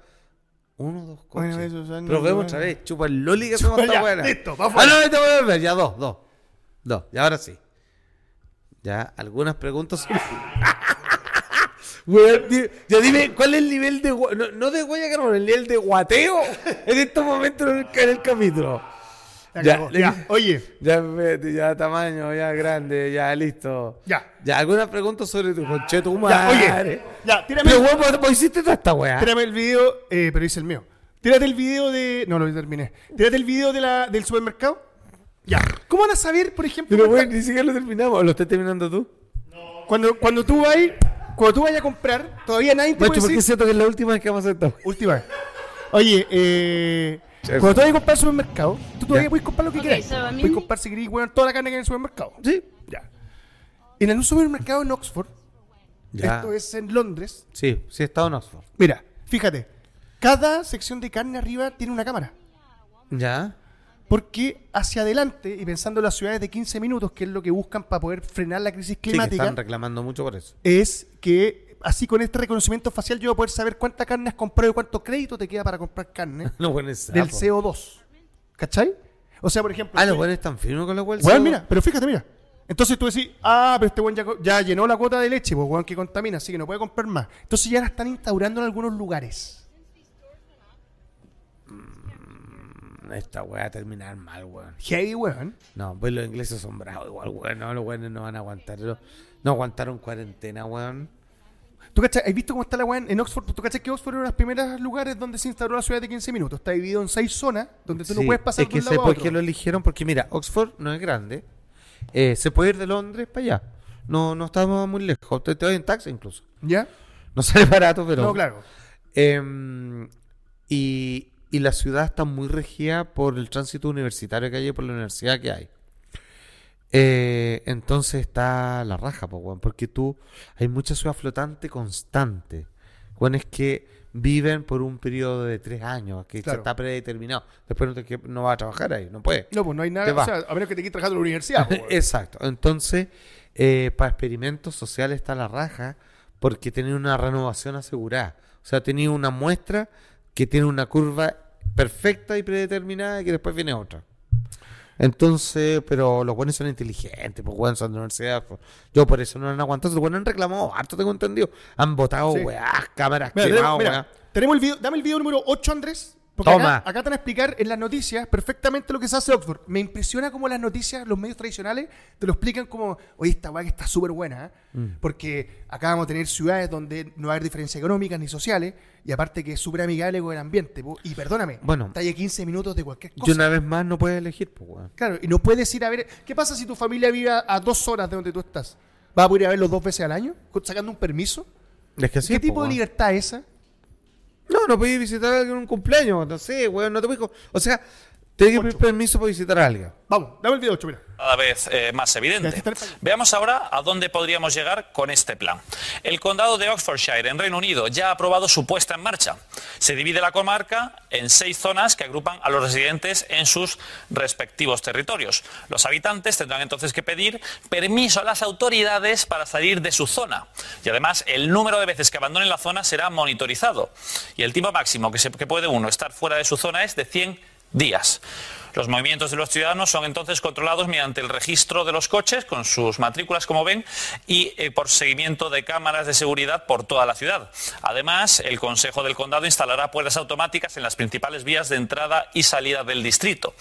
uno dos coches. Bueno, Pero vemos weón. otra vez, chupa el loli que *laughs* esta ya, buena. listo, va Ah, no, voy a ya dos, dos. Dos, y ahora sí. Ya, algunas preguntas *laughs* ya dime, ¿cuál es el nivel de... No, no de huella el nivel de guateo en estos momentos en el, en el capítulo. Ya, Oye, Ya, tamaño, ya grande, ya listo. ya. Ya, algunas preguntas sobre tu conche tu Ya, madre. oye. Ya, tírame, Pero weón, ¿vos- vos hiciste toda esta weá. tírame el video, eh, pero hice el mío. Tírate el video de. No, lo terminé. Tírate el video de la, del supermercado. Ya. ¿Cómo van a saber, por ejemplo, Pero weón, ni siquiera lo terminamos. ¿Lo estás terminando tú? cuando, cuando tú vas cuando tú vayas a comprar, todavía nadie te Macho, puede decir. siento que es la última vez que vamos a hacer esto. Última vez. Oye, eh, cuando tú vayas a comprar al supermercado, tú todavía Ya. puedes comprar lo que quieras. Puedes comprar si querés, weón, toda la carne que hay en el supermercado. Sí. Ya. En un supermercado en Oxford, Ya. esto es en Londres, Sí, sí he estado en Oxford. mira, fíjate, cada sección de carne arriba tiene una cámara. Ya. Porque hacia adelante, y pensando en las ciudades de 15 minutos, que es lo que buscan para poder frenar la crisis Sí, que climática, están reclamando mucho por eso. es que así con este reconocimiento facial yo voy a poder saber cuánta carne has comprado y cuánto crédito te queda para comprar carne *laughs* del sapos. CO2. ¿Cachai? O sea, por ejemplo... Ah, los buenos están firmes con la cual Weón, mira, pero fíjate, mira. Entonces tú decís, ah, pero este weón ya, llenó la cuota de leche, pues weón que contamina, así que no puede comprar más. Entonces ya la están instaurando en algunos lugares. Esta weá va a terminar mal, weón. Heavy, weón. No, pues los ingleses son bravos igual, weón. No, los weones no van a aguantar. No, no aguantaron cuarentena, weón. ¿Tú cachai? ¿Has visto cómo está la weá en Oxford? ¿Tú cachai que Oxford era uno de los primeros lugares donde se instauró la ciudad de 15 minutos? Está dividido en seis zonas donde tú no puedes pasar Es de que un sé lado a por otro. qué lo eligieron, porque mira, Oxford no es grande. Eh, se puede ir de Londres para allá. No, no estamos muy lejos. Te, te voy en taxi incluso. ¿Ya? No *laughs* sale barato, pero. No, claro. Em, y, y la ciudad está muy regida por el tránsito universitario que hay y por la universidad que hay. Eh, entonces está la raja, weón, porque tú hay mucha ciudad flotante constante. Weón, es que viven por un periodo de tres años, que Claro. está predeterminado. Después no, te, que- no va a trabajar ahí, no puede. No, pues no hay nada. va. O sea, a menos que te quede trabajando en la universidad. pues. *laughs* Exacto. Entonces, eh, para experimentos sociales está la raja porque tiene una renovación asegurada. O sea, tenía una muestra que tiene una curva perfecta y predeterminada y que después viene otra. Entonces, pero los buenos son inteligentes, pues weón, son de universidad. pues. Yo por eso no han aguantado. Los buenos han reclamado harto, tengo entendido. Han votado, Sí. weá, cámaras Mira, quemadas, tenemos, mira, tenemos el video, dame el video número 8, Andrés. Porque Toma. Acá, acá te van a explicar en las noticias perfectamente lo que se hace Oxford. Me impresiona cómo las noticias, los medios tradicionales, te lo explican como, oye, esta weá que está súper buena, ¿eh?". Mm. porque acá vamos a tener ciudades donde no va a haber diferencias económicas ni sociales, y aparte que es súper amigable con el ambiente. po. Y perdóname, Bueno. a 15 minutos de cualquier Y cosa. una vez más no puedes elegir, pues weón. Claro, y no puedes ir a ver. ¿Qué pasa si tu familia vive a, dos horas de donde tú estás? ¿Vas a poder ir a verlos dos veces al año? ¿Sacando un permiso? Es que así ¿Qué po, tipo de libertad es esa? No, no podéis visitar a alguien en un cumpleaños, no sé, weón, no te puedes... O sea, tenés que pedir permiso para visitar a alguien. Vamos, dame el video 8, mira. Cada vez eh, más evidente. Veamos ahora a dónde podríamos llegar con este plan. El condado de Oxfordshire, en Reino Unido, ya ha aprobado su puesta en marcha. Se divide la comarca en seis zonas que agrupan a los residentes en sus respectivos territorios. Los habitantes tendrán entonces que pedir permiso a las autoridades para salir de su zona. Y además, el número de veces que abandonen la zona será monitorizado. Y el tiempo máximo que, se, que puede uno estar fuera de su zona es de 100 días. Los movimientos de los ciudadanos son entonces controlados mediante el registro de los coches, con sus matrículas, como ven, y eh, por seguimiento de cámaras de seguridad por toda la ciudad. Además, el Consejo del Condado instalará puertas automáticas en las principales vías de entrada y salida del distrito.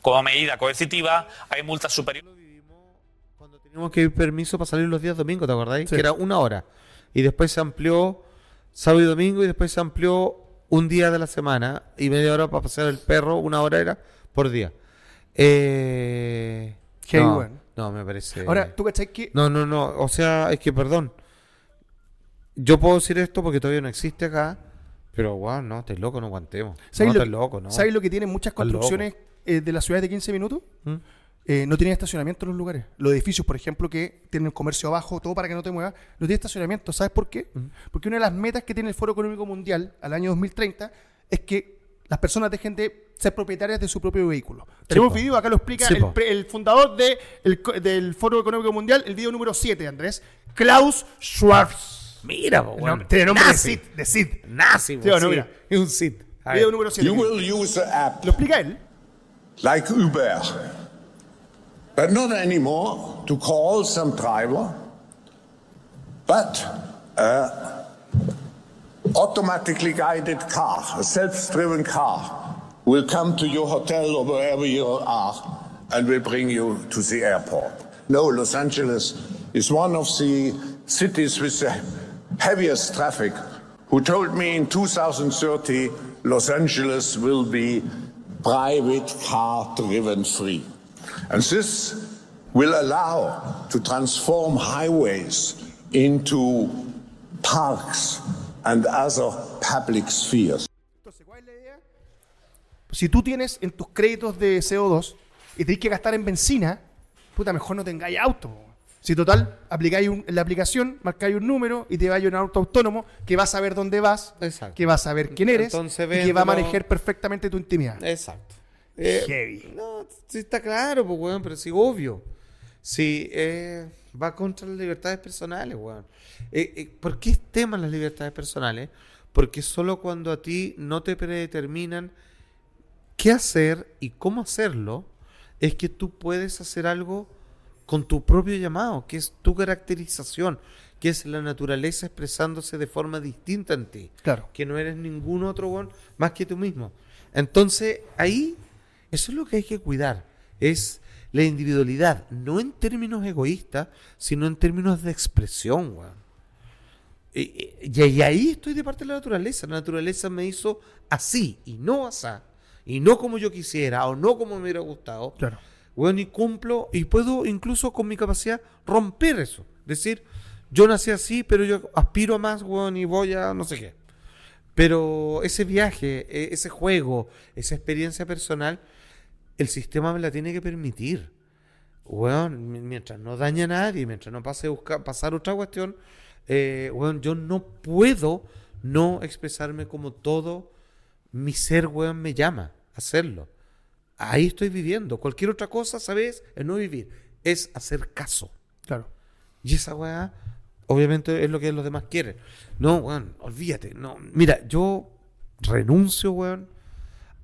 Como medida coercitiva, hay multas superiores. Cuando teníamos que ir permiso para salir los días domingos, ¿te acordáis? Que era una hora. Y después se amplió sábado y domingo y después se amplió un día de la semana y media hora para pasear el perro, una hora era por día. Eh, Qué no, bueno. no, me parece. Ahora, ¿tú cachai que No, no, no. O sea, es que, perdón. Yo puedo decir esto porque todavía no existe acá. Pero, wow, no, estás loco, no aguantemos. No, ¿Sabes, estás lo, loco, no. ¿sabes lo que tienen muchas construcciones eh, de las ciudades de 15 minutos? ¿Mm? Eh, no tienen estacionamiento en los lugares. Los edificios, por ejemplo, que tienen comercio abajo, todo para que no te muevas, no tienen estacionamiento. ¿Sabes por qué? ¿Mm? Porque una de las metas que tiene el Foro Económico Mundial al año 2030 es que las personas dejen de ser propietarias de su propio vehículo. Tenemos po. video, acá lo explica Sí, el, el fundador de el del Foro Económico Mundial, el video número 7, Andrés, Klaus Schwab. Mira, po, El weón. nom- Tiene nombre de Nazi. Sid, de Sid. Nazi, Sí, no, sí. mira. Es un Sid. Video número 7. You will use the app Lo explica él. like Uber, but not anymore to call some driver, but a automatically guided car, a self-driven car, will come to your hotel or wherever you are and will bring you to the airport. No, Los Angeles is one of the cities with the heaviest traffic. Who told me in 2030 Los Angeles will be private car driven free. And this will allow to transform highways into parks and other public spheres. Entonces, ¿cuál es la idea? Si tú tienes en tus créditos de CO2 y tenés que gastar en benzina, puta, mejor no tengáis auto. Si total, aplicáis un- en la aplicación, marcáis un número y te va a ir un auto autónomo que va a saber dónde vas, Exacto. que va a saber quién eres Entonces, y que va a manejar perfectamente tu intimidad. Exacto. Eh, Heavy. No, sí está claro, pues, weón, pero sí, obvio. Sí, eh, va contra las libertades personales, weón. Eh, eh, ¿Por qué es tema las libertades personales? Porque solo cuando a ti no te predeterminan qué hacer y cómo hacerlo, es que tú puedes hacer algo con tu propio llamado, que es tu caracterización, que es la naturaleza expresándose de forma distinta en ti Claro. que no eres ningún otro weón más que tú mismo. Entonces, ahí, eso es lo que hay que cuidar. Es la individualidad, no en términos egoístas, sino en términos de expresión, weón. Y, y- ahí estoy de parte de la naturaleza. La naturaleza me hizo así y no asá. Y no como yo quisiera o no como me hubiera gustado. Claro. Bueno, y cumplo y puedo incluso con mi capacidad romper eso. Decir, yo nací así, pero yo aspiro a más, weón, y voy a no sé qué. Pero ese viaje, e- ese juego, esa experiencia personal, el sistema me la tiene que permitir. Mi- mientras no daña a nadie, mientras no pase a buscar, pasar otra cuestión, eh, weón, yo no puedo no expresarme como todo mi ser, weón, me llama a hacerlo. Ahí estoy viviendo. Cualquier otra cosa, ¿sabes? Es no vivir. Es hacer caso. Claro. Y esa weá, obviamente, es lo que los demás quieren. No, weón, olvídate. No. Mira, yo renuncio, weón,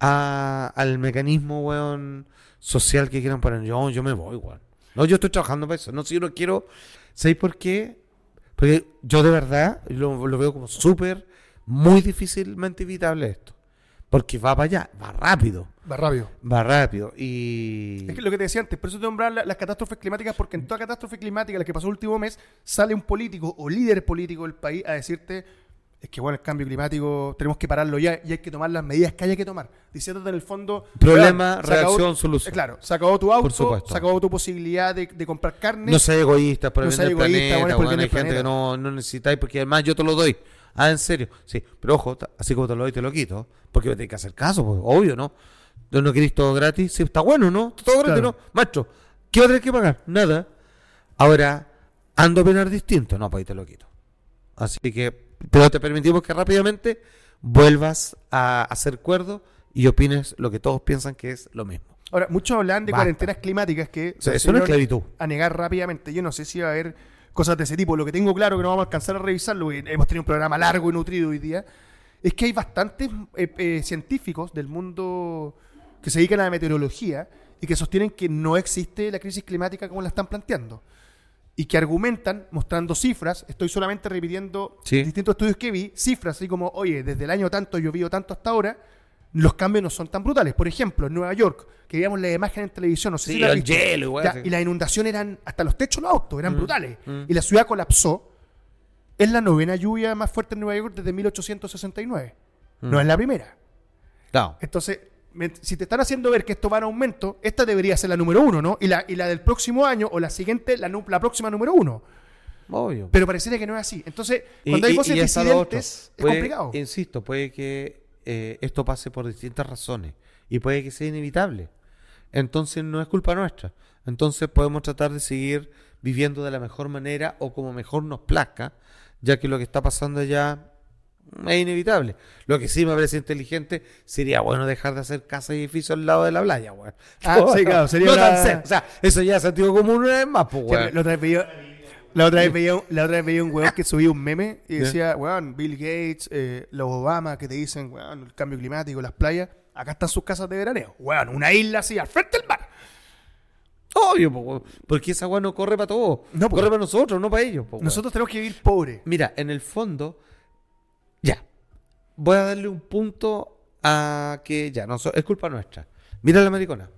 a- al mecanismo, weón, social que quieran poner. Yo, yo me voy, weón. No, yo estoy trabajando para eso. No, si yo no quiero. ¿Sabéis por qué? Porque yo de verdad lo, lo veo como súper, muy difícilmente evitable esto. Porque va para allá, va rápido. Va rápido. Va rápido. Y. Es que lo que te decía antes, por eso te nombrar la- las catástrofes climáticas, porque en toda catástrofe climática, la que pasó el último mes, sale un político o líder político del país a decirte, es que bueno, el cambio climático tenemos que pararlo ya y hay que tomar las medidas que haya que tomar. Diciéndote en el fondo... Problema, reacción, solución. Claro, se acabó tu auto, se acabó tu posibilidad de, de comprar carne. No seas egoísta por el bien del planeta, bueno, bien hay gente que no, no necesitáis porque además yo te lo doy. Ah, en serio. Sí, pero ojo, así como te lo doy, te lo quito. Porque me tenés que hacer caso, pues, obvio, ¿no? ¿No, no querés todo gratis? Sí, está bueno, ¿no? Todo gratis, Claro. ¿no? Maestro, ¿Qué va a tener que pagar? Nada. Ahora, ¿ando a opinar distinto? No, pues ahí te lo quito. Así que, pero te permitimos que rápidamente vuelvas a hacer cuerdo y opines lo que todos piensan que es lo mismo. Ahora, muchos hablan de Basta. cuarentenas climáticas que O sea, eso no es esclavitud. a negar rápidamente. Yo no sé si va a haber cosas de ese tipo. Lo que tengo claro que no vamos a alcanzar a revisarlo, porque hemos tenido un programa largo y nutrido hoy día, es que hay bastantes eh, eh, científicos del mundo que se dedican a la meteorología y que sostienen que no existe la crisis climática como la están planteando. Y que argumentan, mostrando cifras, estoy solamente repitiendo Sí. distintos estudios que vi, cifras así como, oye, desde el año tanto llovido tanto hasta ahora, los cambios no son tan brutales. Por ejemplo, en Nueva York, que veíamos la imagen en televisión, no sé Sí, si la el visto. hielo, igual, Ya, sí. Y las inundaciones eran, hasta los techos de los autos, eran brutales. mm. Y la ciudad colapsó. Es la novena lluvia más fuerte en Nueva York desde 1869. Mm. No es la primera. Claro. Entonces, si te están haciendo ver que esto va en aumento, esta debería ser la número uno, ¿no? Y la, y la del próximo año o la siguiente, la, la próxima número uno. Obvio. Pero pareciera que no es así. Entonces, Y- cuando hay y- voces y está lo otro. disidentes, es Puede- complicado. Insisto, puede que eh, esto pase por distintas razones y puede que sea inevitable. Entonces no es culpa nuestra. Entonces podemos tratar de seguir viviendo de la mejor manera o como mejor nos plazca, ya que lo que está pasando ya es inevitable. Lo que sí me parece inteligente sería bueno dejar de hacer casas y edificios al lado de la playa, weón. *laughs* Ah, sí, claro, sería no tan cerca. O sea, eso ya es sentido común una vez más, pues, weón. la otra vez veía, la otra vez veía, un- la otra vez veía un weón que subía un meme y decía, weón, Bill Gates, eh, los Obama que te dicen, weón, el cambio climático, las playas, acá están sus casas de veraneo. Weón, una isla así al frente del mar. Obvio, weón. porque esa weá no corre para todos. No, corre para nosotros, no para ellos. weón. Nosotros tenemos que vivir pobres. Mira, en el fondo. Voy a darle un punto a que ya, no es culpa nuestra. Mira la maricona.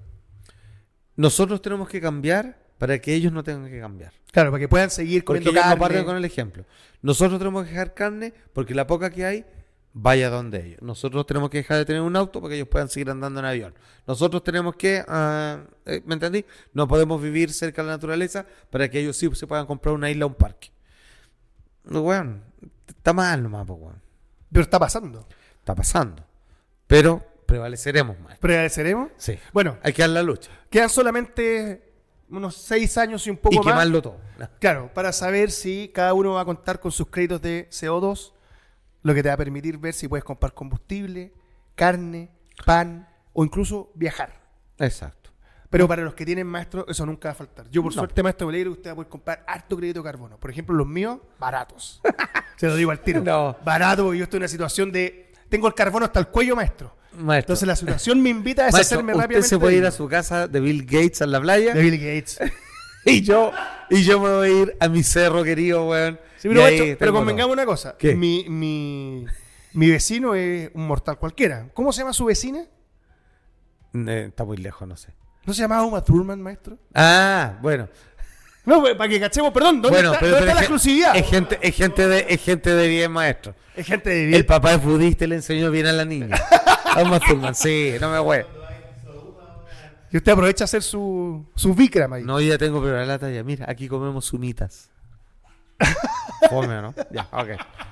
Nosotros tenemos que cambiar para que ellos no tengan que cambiar. Claro, para que puedan seguir Porque comiendo ellos no carne. parten con el ejemplo. Nosotros tenemos que dejar carne porque la poca que hay vaya donde ellos. Nosotros tenemos que dejar de tener un auto para que ellos puedan seguir andando en avión. Nosotros tenemos que, eh, ¿me entendí? No podemos vivir cerca de la naturaleza para que ellos sí se puedan comprar una isla o un parque. No, weón, está mal nomás, pues. Pero está pasando. Está pasando. Pero prevaleceremos más. ¿Prevaleceremos? Sí. Bueno, Hay que dar la lucha. quedan solamente unos seis años y un poco Y más. quemarlo todo. Claro, para saber si cada uno va a contar con sus créditos de CO2, lo que te va a permitir ver si puedes comprar combustible, carne, pan o incluso viajar. Exacto. Pero para los que tienen maestro, eso nunca va a faltar. Yo, por No. suerte, maestro, que usted va a poder comprar harto crédito de carbono. Por ejemplo, los míos, baratos. *laughs* Se lo digo al tiro. No. Barato, porque yo estoy en una situación de. Tengo el carbono hasta el cuello, maestro. Maestro. Entonces la situación me invita a Maestro, deshacerme usted rápidamente. se puede de ir a su casa de Bill Gates en la playa De Bill Gates. *laughs* y yo y yo me voy a ir a mi cerro querido, weón. Sí, pero, maestro, convengamos una cosa. ¿Qué? Mi, mi, mi vecino es un mortal cualquiera. ¿Cómo se llama su vecina? Eh, está muy lejos, no sé. ¿No se llamaba Uma Thurman, maestro? Ah, bueno. No, pues, para que cachemos, perdón, ¿dónde bueno, está, pero, dónde pero está la exclusividad? es gente, es gente de es gente de bien, maestro. Es gente de El bien. papá es budista y le enseñó bien a la niña. *laughs* A Thurman, sí, no me güey. Y usted aprovecha a hacer su, su Bikram ahí. No, yo ya tengo preparada la talla. Mira, aquí comemos sumitas. *laughs* Fome, ¿o ¿no? Ya, ok.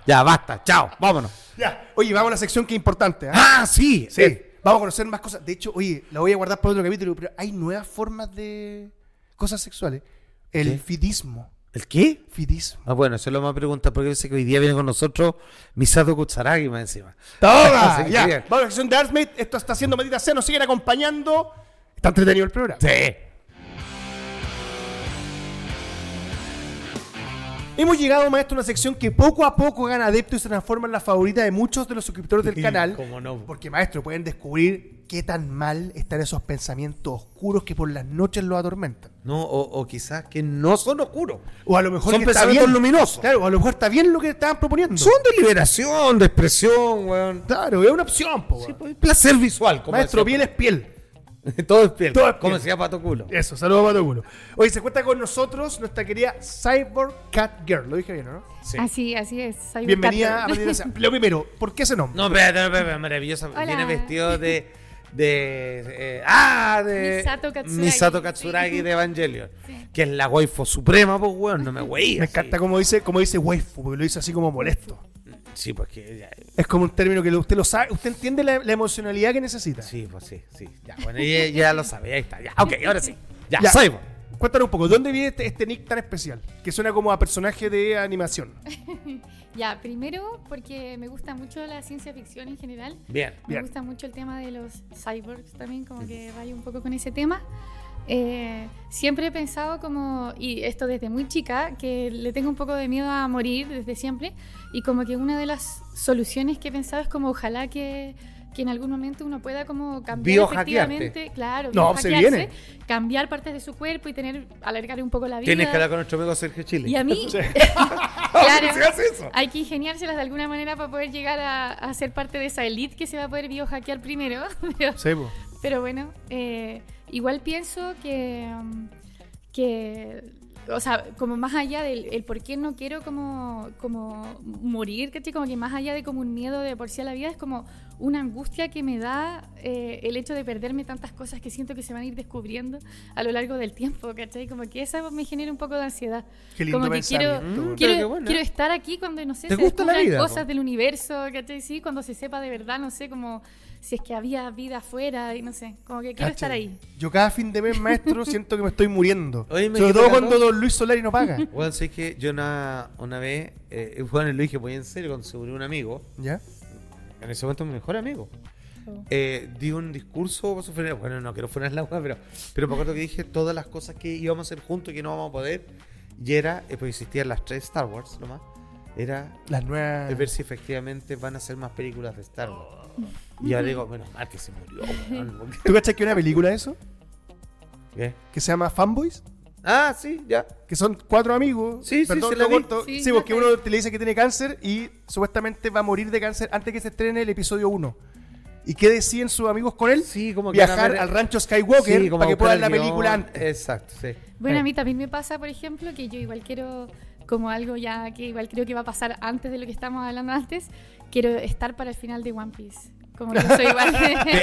Ya, basta. Chao. Vámonos. Ya. Oye, vamos a la sección que es importante. ¿ah? Ah, sí. Sí, Eh, vamos a conocer más cosas. De hecho, oye, la voy a guardar para otro capítulo, pero hay nuevas formas de cosas sexuales. El ¿Qué? fidismo. ¿El qué? Fidismo. Ah, bueno, eso es lo más pregunta porque yo sé que hoy día viene con nosotros Misato Kutsaragi más encima. ¡Toma! *laughs* Ya. Vamos a la sección de Artsmate. Esto está haciendo Maldita Sea. Nos siguen acompañando. Está entretenido el programa. Sí. Hemos llegado, maestro, a una sección que poco a poco gana adeptos y se transforma en la favorita de muchos de los suscriptores del canal. cómo no. Porque, maestro, pueden descubrir qué tan mal están esos pensamientos oscuros que por las noches los atormentan. No, o, o quizás que no son oscuros. O a lo mejor Son que está pensamientos bien. luminosos. Claro, o a lo mejor está bien lo que estaban proponiendo. Son de liberación, de expresión, weón. Claro, es una opción, po, Sí, pues, placer visual, como Maestro, decía piel es piel. *laughs* Todo es piel. Todo Como decía Pato Culo. Eso, saludos a Pato Culo. Oye, se cuenta con nosotros nuestra querida Cyborg Cat Girl. Lo dije bien, ¿no? Sí. Así, así es. un Bienvenida a capper. Maldita Sea. Lo primero, ¿por qué ese nombre? No, espérate, espérate, maravillosa. Hola. Viene vestido *laughs* de. de eh, ah, de. Misato Katsuragi. Misato Katsuragi Sí. de Evangelion. Sí. Que es la waifu suprema, pues, weón. No me wey. Me encanta cómo dice, cómo dice waifu, porque lo dice así como molesto. Sí, pues que. ya- Es como un término que usted lo sabe, usted entiende la, la emocionalidad que necesita. sí, pues sí, sí. Ya, bueno, ya, ya lo sabe, ahí está. Ya, ok, ahora sí. Ya, Ya. Cyborg. cuéntanos un poco, ¿dónde viene este, este nick tan especial? Que suena como a personaje de animación. *laughs* Ya, primero porque me gusta mucho la ciencia ficción en general. Bien. Me Bien. gusta mucho el tema de los cyborgs también, como que vaya un poco con ese tema. Eh, siempre he pensado como, y esto desde muy chica, que le tengo un poco de miedo a morir desde siempre, y como que una de las soluciones que he pensado es como ojalá que, que en algún momento uno pueda como cambiar efectivamente, claro, No, se viene. cambiar partes de su cuerpo y tener, alargar un poco la vida. Tienes que hablar con nuestro amigo Sergio Chile. Y a mí, *laughs* *laughs* claro, se hace eso? hay que ingeniárselas de alguna manera para poder llegar a, a ser parte de esa elite que se va a poder biohackear primero. Pero, *laughs* Sí. Pero bueno, eh, igual pienso que, um, que, o sea, como más allá del el por qué no quiero como, como morir, ¿cachai? Como que más allá de como un miedo de por sí a la vida, es como una angustia que me da eh, el hecho de perderme tantas cosas que siento que se van a ir descubriendo a lo largo del tiempo, ¿cachai? Como que eso me genera un poco de ansiedad. Qué lindo como que quiero, quiero, bueno. quiero estar aquí cuando, no sé, ¿Te se descubran vida, cosas po? del universo, ¿cachai? Sí, cuando se sepa de verdad, no sé, como si es que había vida afuera y no sé, como que quiero Cacha. estar ahí. Yo cada fin de mes, maestro, siento que me estoy muriendo. *laughs* Oye, me Sobre todo cuando don Luis Solari no paga. *laughs* Bueno, sé que yo una, una vez, eh, bueno, lo dije muy en serio, cuando se murió un amigo, ¿Ya? en ese momento mi mejor amigo, Oh. eh, di un discurso para su funeral. Bueno, no quiero funeral la hueá, pero, pero me acuerdo que dije todas las cosas que íbamos a hacer juntos y que no vamos a poder. Y era, eh, pues existían las tres Star Wars nomás. Era Las nuevas. ver si efectivamente van a hacer más películas de Star Wars. Y ahora digo, menos mal que se murió, weón, *laughs* ¿Tú cachas que hay una película de eso? ¿Qué? Que se llama Fanboys. Ah, sí, ya. Que son cuatro amigos. Sí, sí, Perdón, se la lo vi. corto. Sí, porque uno te le dice que tiene cáncer y supuestamente va a morir de cáncer antes que se estrene el episodio 1. ¿Y qué deciden sus amigos con él? Sí, como que van a Viajar ver- al rancho Skywalker Sí, como para que buscar puedan el la guion. película antes. Exacto, sí. Bueno, a mí también me pasa, por ejemplo, que yo igual quiero, como algo ya que igual creo que va a pasar antes de lo que estamos hablando antes, quiero estar para el final de One Piece. Como que soy igual.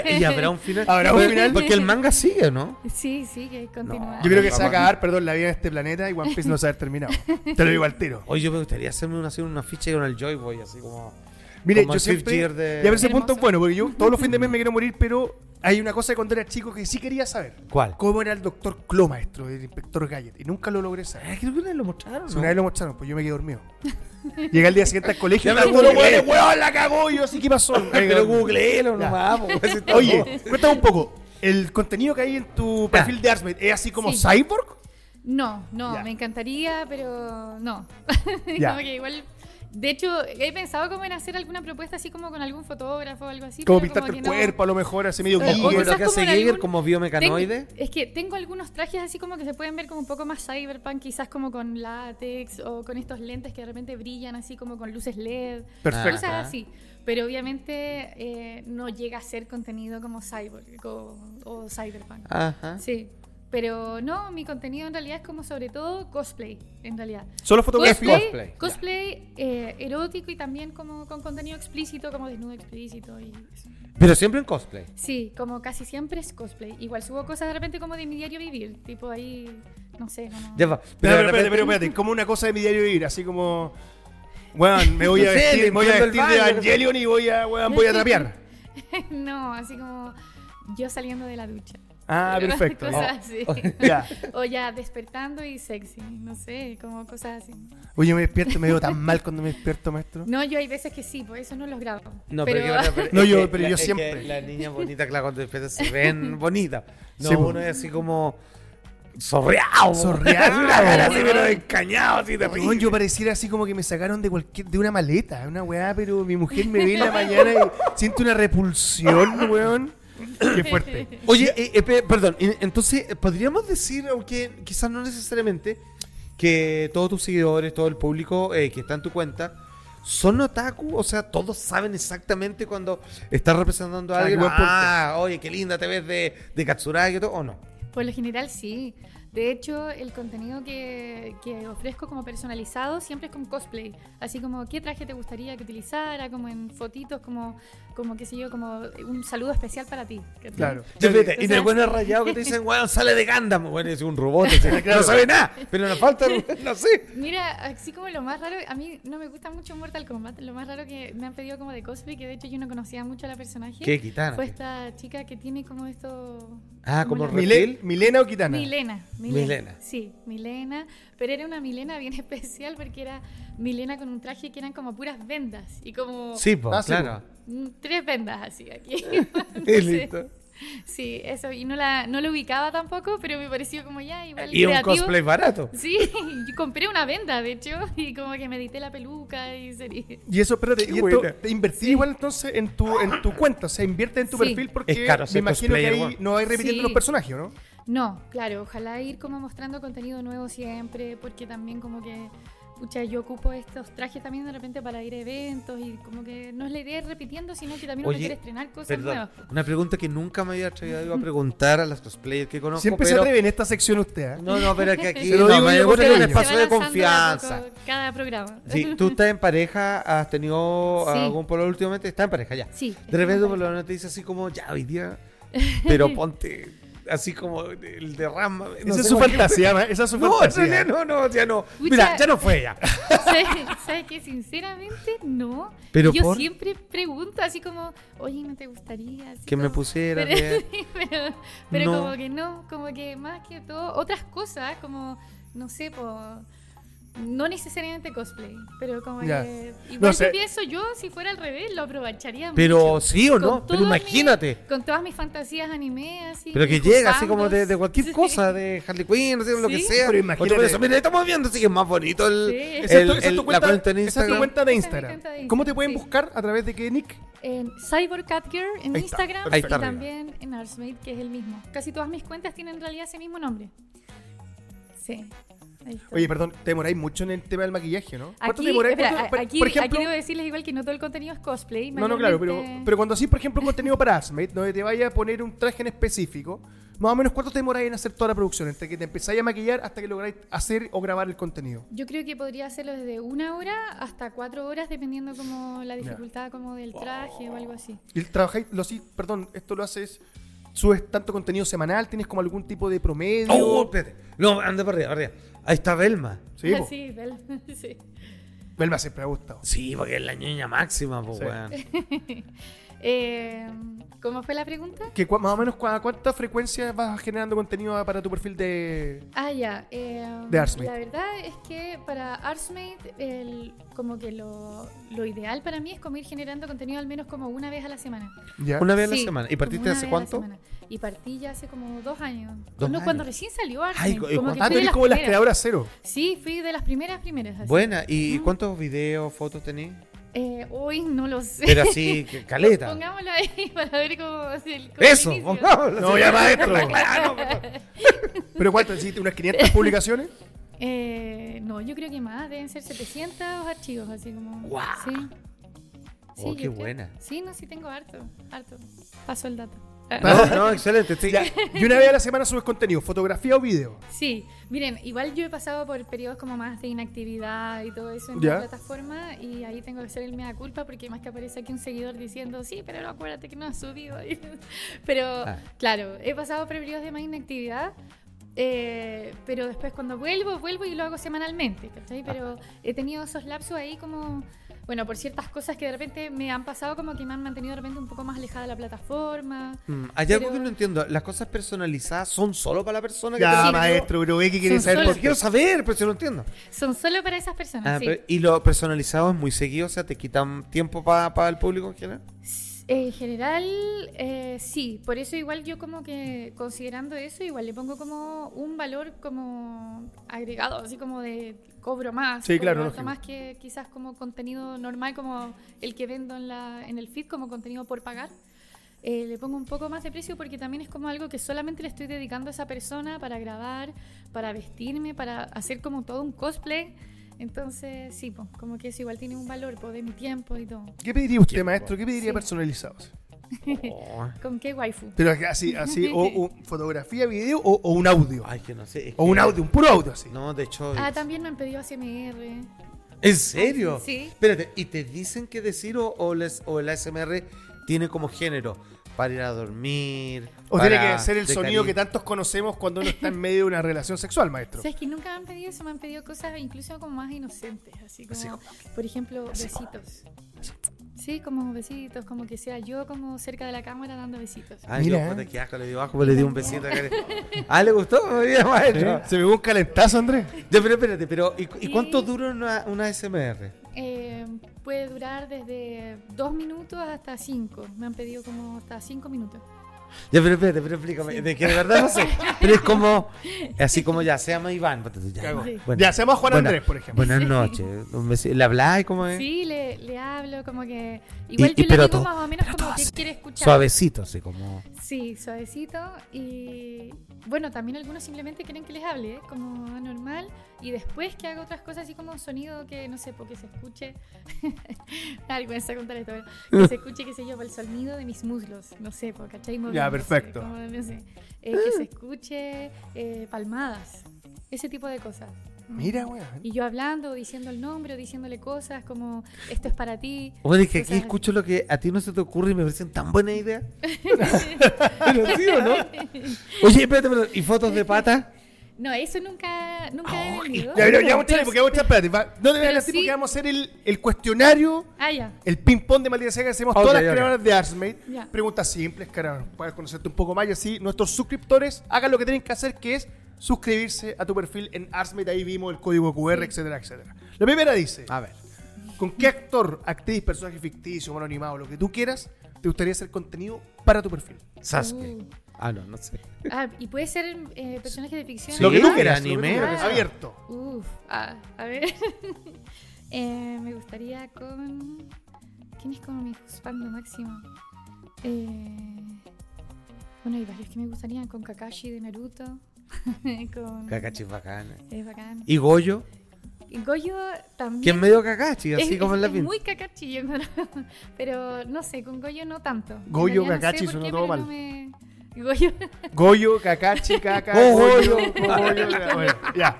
*laughs* ¿Y habrá un final? ¿Habrá un Porque- final? Porque el manga sigue, ¿no? Sí, sí, que continúa. Yo creo que se va a acabar, perdón, la vida en este planeta y One Piece no se va a haber terminado. Te lo digo al tiro. Oye, yo me gustaría hacerme una, hacer una ficha con el Joy Boy, así como. Mire, como yo siempre. De- Y a ver ese punto es bueno, porque yo todos los fines de mes me quiero morir, pero hay una cosa de cuando era chico que sí quería saber. ¿Cuál? ¿Cómo era el doctor Clo, maestro, el inspector Gadget? Y nunca lo logré saber. Ah, creo que una vez lo mostraron. Si ¿no? Una vez lo mostraron, pues yo me quedé dormido. *laughs* Llegué al día siguiente al colegio Ya y me googleé. weón, la cagó. Y yo así, ¿qué pasó? *laughs* Pero pues, si está Oye, cuéntame un poco. ¿El contenido que hay en tu perfil de Arsmate es así como Sí. cyborg? No, no, Ya. me encantaría, pero no. *laughs* Ya. como que igual. De hecho, he pensado como en hacer alguna propuesta así como con algún fotógrafo o algo así. Como pintarte el no. cuerpo, a lo mejor, así medio O- o Giger. quizás lo que hace como en Giger algún- como biomecanoide. Es que tengo algunos trajes así como que se pueden ver como un poco más cyberpunk, quizás como con látex o con estos lentes que de repente brillan así como con luces LED. Perfecto. Cosas así. Pero obviamente eh, no llega a ser contenido como cyborg o, o cyberpunk. Ajá. Sí. Pero no, mi contenido en realidad es como sobre todo cosplay, en realidad. Solo fotografía. Cosplay, Cosplay, eh, erótico y también como con contenido explícito, como desnudo explícito. Y eso. Pero siempre en cosplay. Sí, como casi siempre es cosplay. Igual subo cosas de repente como de mi diario vivir, tipo ahí, no sé, como... Ya va. Pero, de pero, repente- pero espérate, como una cosa de mi diario vivir, así como. Weón, me voy a vestir, me voy a vestir de baño, Evangelion y voy a, weón, voy a trapear. *laughs* no, así como yo saliendo de la ducha. Ah, *laughs* perfecto. Cosas así. *laughs* *laughs* Ya. O ya despertando y sexy, no sé, como cosas así. Oye, me despierto, me veo tan mal cuando me despierto, maestro. No, yo hay veces que sí, por eso no los grabo. No, pero, pero, que- pero- No, yo- que pero la- yo siempre. Las niñas bonitas, claro, cuando despiertan se ven bonitas. No, Sí, uno es así como. Sorreado. Sorreado, Una cara así, pero descañado, así de Weón, yo pareciera así como que me sacaron de cualquier de una maleta, una weá, pero mi mujer me ve en la mañana y siento una repulsión, weón. *laughs* Qué fuerte. Oye, eh, eh, pe- perdón, entonces, eh, podríamos decir, aunque quizás no necesariamente, que todos tus seguidores, todo el público eh, que está en tu cuenta, son otaku, o sea, todos saben exactamente cuando estás representando a alguien. Ah, oye, qué linda te ves de, de Katsuragi y todo, o no. Por lo general sí. De hecho, el contenido que, que ofrezco como personalizado siempre es con cosplay. Así como, ¿qué traje te gustaría que utilizara? Como en fotitos, como, como qué sé yo, como un saludo especial para ti. Claro. Ya, vete, y de buenos rayados que te dicen, weón, sale de Gundam. Bueno, es un robot, ese, *laughs* no sabe nada, pero nos falta, *laughs* no sé. Mira, así como lo más raro, a mí no me gusta mucho Mortal Kombat. Lo más raro que me han pedido como de cosplay, que de hecho yo no conocía mucho a la personaje. ¿Qué, Kitana? Fue esta chica que tiene como esto... Ah, como Mile- ¿Milena o Kitana? Milena. Milena. Sí, Milena. Pero era una Milena bien *laughs* especial porque era Milena con un traje que eran como puras vendas. Y como Sí, pues, Ah, claro. mm, tres vendas así aquí. *laughs* Entonces, listo. Sí, eso. Y no la, no lo ubicaba tampoco, pero me pareció como ya igual Y un cosplay barato. Sí, *laughs* yo compré una venda, de hecho, y como que me edité la peluca y sería. Y eso, espérate, y esto, te invertí igual entonces en tu, en tu cuenta, o sea, invierte en tu Sí. perfil porque Es caro me imagino que ahí no hay repitiendo Sí. los personajes, ¿no? No, claro, ojalá ir como mostrando contenido nuevo siempre, porque también como que, pucha, yo ocupo estos trajes también de repente para ir a eventos y como que no es la idea ir repitiendo, sino que también uno Oye, quiere estrenar cosas Perdón, nuevas. una pregunta que nunca me había atrevido a preguntar a las cosplayers que conozco. Siempre se atreve en esta sección usted, ¿eh? No, no, pero es que aquí Se lo no, digo me yo gusta un espacio de confianza. cada programa. Sí, tú estás en pareja, has tenido Sí. algún pololo últimamente, estás en pareja ya. Sí. De repente tu pololo te dice así como, ya hoy día, pero *laughs* ponte así como el derrama. no esa es su que- fantasía, ma, esa es su No, fantasía. no, no, ya no. Pucha. Mira, ya no fue ella. *laughs* ¿Sabes sabes que Sinceramente, no. Pero Yo por- siempre pregunto así como, oye, ¿no te gustaría? Así Que me pusiera Pero, *laughs* pero, pero No. como que no, como que más que todo, otras cosas, como, no sé, por... No necesariamente cosplay, pero como Ya. que... Igual No sé. yo pienso yo, si fuera al revés, lo aprovecharía Pero mucho. sí o no, pero imagínate. mis- con todas mis fantasías anime, así. Pero que llega así como de, de cualquier *laughs* Sí. cosa, de Harley Quinn, no sé, lo que Sí. sea. Pero imagínate- beso, Mira, estamos viendo, así que es más bonito el, Sí. el- Esa es tu- esa es el- tu la cuenta, cuenta en esa es tu Instagram. cuenta de mi Instagram. cuenta de ¿Cómo te pueden sí. buscar? ¿A través de qué, Nick? En Cyber Cat Girl en Ahí está, Instagram Ahí y también en Arsmate, que es el mismo. Casi todas mis cuentas tienen en realidad ese mismo nombre. Sí. Oye, perdón, te demoráis mucho en el tema del maquillaje, ¿no? ¿Cuánto Aquí, te demoráis? espera, ¿Cuánto- a- aquí, por ejemplo, aquí debo decirles igual que no todo el contenido es cosplay. No, no, claro, pero, pero cuando así, por ejemplo, contenido para Asmate, donde te vaya a poner un traje en específico, más o menos cuánto te demoráis en hacer toda la producción, entre que te empezáis a maquillar hasta que lográis hacer o grabar el contenido. Yo creo que podría hacerlo desde una hora hasta cuatro horas, dependiendo como la dificultad como del traje o algo así. Y trabajáis, lo sí, perdón, esto lo haces, subes tanto contenido semanal, tienes como algún tipo de promedio. Oh, espérate. No, anda para arriba, para arriba. Ahí está Belma. sí, *laughs* po. Sí, Bel- *laughs* sí. Belma siempre ha gustado. Sí, porque es la ñoña máxima, pues, Sí. weón. *laughs* Eh, ¿Cómo fue la pregunta? Que más o menos cua- cuánta frecuencia vas generando contenido para tu perfil de. Ah, ya. eh, De Arsmate. La verdad es que para Arsmate, el, como que lo, lo ideal para mí es como ir generando contenido al menos como una vez a la semana. ¿Ya? Una vez a la Sí, semana. ¿Y partiste hace a cuánto? Y partí ya hace como dos años. Dos no, años. cuando recién salió Arsmate. Ay, ¿y como que Ah, fui tú de eres las como las primeras. creadoras cero. Sí, fui de las primeras primeras. así. Buena. ¿Y Mm. cuántos videos, fotos tenés? Eh, hoy no lo sé. Pero así, que- *laughs* caleta. Pongámoslo ahí *laughs* para ver cómo es el cómo Eso, inicio. pongámoslo. No, ya maestro. Claro, *laughs* pero- ¿Pero cuánto? ¿Hiciste unas 500 publicaciones? Eh, no, yo creo que más, deben ser 700 archivos, así como. ¡Guau! Sí. Oh, qué creo. buena. Sí, no, sí tengo harto, harto. Paso el dato. No, no, excelente. sí. Ya. Y una vez a la semana subes contenido, fotografía o video. Sí, miren, igual yo he pasado por periodos como más de inactividad y todo eso en Ya. la plataforma y ahí tengo que hacer el mea culpa porque más que aparece aquí un seguidor diciendo, sí, pero no, acuérdate que no has subido. *laughs* pero Ah. claro, he pasado por periodos de más inactividad. eh, pero después cuando vuelvo, vuelvo y lo hago semanalmente, ¿cachai? Pero he tenido esos lapsos ahí como, bueno, por ciertas cosas que de repente me han pasado como que me han mantenido de repente un poco más alejada de la plataforma. Mm, Hay algo que no entiendo. ¿Las cosas personalizadas son solo para la persona que Ya, te Sí, maestro, pero ve que quieres son saber solo- por Quiero saber, pero si no entiendo. Son solo para esas personas. Ah, sí. pero- ¿Y lo personalizado es muy seguido? O sea, ¿te quitan tiempo para el público en general? En general, eh, sí. Por eso igual yo como que considerando eso, igual le pongo como un valor como agregado, así como de cobro más. Sí, cobro claro, más que quizás como contenido normal, como el que vendo en, la, en el feed, como contenido por pagar. Eh, le pongo un poco más de precio porque también es como algo que solamente le estoy dedicando a esa persona para grabar, para vestirme, para hacer como todo un cosplay. Entonces, sí, po, como que eso igual tiene un valor po, de mi tiempo y todo. ¿Qué pediría usted, maestro? ¿Qué pediría Sí. personalizados? *laughs* Oh. ¿Con qué waifu? Pero así, así, o, *laughs* o fotografía, video o, o un audio. Ay, que no sé. O un audio, un puro audio así. No, de hecho. Ah, también me han pedido ASMR. ¿En serio? Sí. Espérate, ¿y te dicen qué decir o, o, les- o el ASMR tiene como género? Para ir a dormir. O tiene para que ser el sonido que tantos conocemos cuando uno está en medio de una relación sexual, maestro. ¿Sabes que nunca me han pedido eso? Me han pedido cosas incluso como más inocentes, así como, Así por ejemplo, besitos. Sí, como besitos, como que sea yo como cerca de la cámara dando besitos. Ay, Mira, yo, eh. puta, qué asco, le dio bajo, pues le di un besito. a Karen. *laughs* Ah, ¿le gustó? Mira, maestro. Se me un calentazo, Andrés. Ya, pero espérate, pero ¿y, y Y- cuánto dura una, una SMR? Eh, puede durar desde dos minutos hasta cinco. Me han pedido como hasta cinco minutos. Ya, pero espérate, pero explícame. De que de verdad no sé. Pero es como, así como ya, se llama Iván. pues, Ya. Sí. Ya, se llama Juan buena- Andrés, por ejemplo. Buenas noches. ¿Le habláis como es? Sí, le, le hablo como que... Igual y yo pero le digo todo- más o menos como que quiere escuchar. Suavecito, así como. Sí, suavecito. Y bueno, también algunos simplemente quieren que les hable, ¿eh? como normal. Y después que haga otras cosas así como sonido que, no sé, porque se escuche. *laughs* Vergüenza contar esto. pero Que se escuche, qué sé yo, el sonido de mis muslos. No sé, por ¿cachai? Moviéndose, perfecto. como, no sé. Eh, que se escuche eh, palmadas. Ese tipo de cosas. Mira, weón. Y yo hablando, diciendo el nombre, o diciéndole cosas como esto es para ti. Bueno, es que aquí Cosas- escucho lo que a ti no se te ocurre y me parecen tan buena idea. *laughs* pero sí o no. *laughs* Oye, espérate, pero, ¿y fotos de pata? No, eso nunca, nunca he vendido. Ya, pero ya, vamos a porque vamos a echar, espérate, va- No te veas así sí- porque vamos a hacer el, el cuestionario, Ah, ya. el ping-pong de maldita sea que hacemos todas las creadoras de Artsmate. Ya. Preguntas simples, cara, puedes conocerte un poco más y así nuestros suscriptores hagan lo que tienen que hacer, que es suscribirse a tu perfil en Artsmate. Ahí vimos el código QR, etcétera, etcétera. La primera dice: A ver. ¿Con qué actor, actriz, personaje ficticio, mono animado, lo que tú quieras, te gustaría hacer contenido para tu perfil? Sasuke. Uh. Ah, no, no sé. Ah, y puede ser eh, personaje de ficción. Sí, lo que tú quieras, lo que tú anime. Ah. abierto. Uf, ah, a ver. *laughs* Eh, me gustaría con. ¿Quién es como mi husbando máximo? Eh, bueno, hay varios que me gustarían. Con Kakashi de Naruto. *laughs* con. Kakashi es bacana. Es bacán. ¿Y Goyo? Y Goyo también. Que es medio Kakashi, así es- como en la pinta. muy Kakashi, yo creo. *laughs* Pero no sé, con Goyo no tanto. Goyo, realidad no sé Kakashi, qué, todo mal. no me- Goyo. Goyo, Kakashi, *laughs* Kaka, Goyo, Goyo. *laughs* Bueno, ya.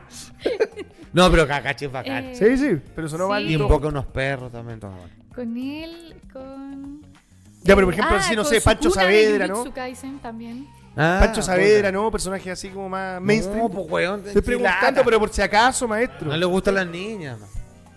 No, pero Kakashi es bacán. Eh, Sí, sí, pero sonó Sí. mal. y todo. invoca unos perros también. todo mal. Con él, con. Ya, pero por ejemplo, Ah, así, no sé, Pancho Saavedra, ¿no? Kaisen también. Ah, Pancho Saavedra. ¿no? Personaje así como más mainstream. No, pues, weón. Estoy preguntando, pero por si acaso, maestro. No le gustan las niñas. man.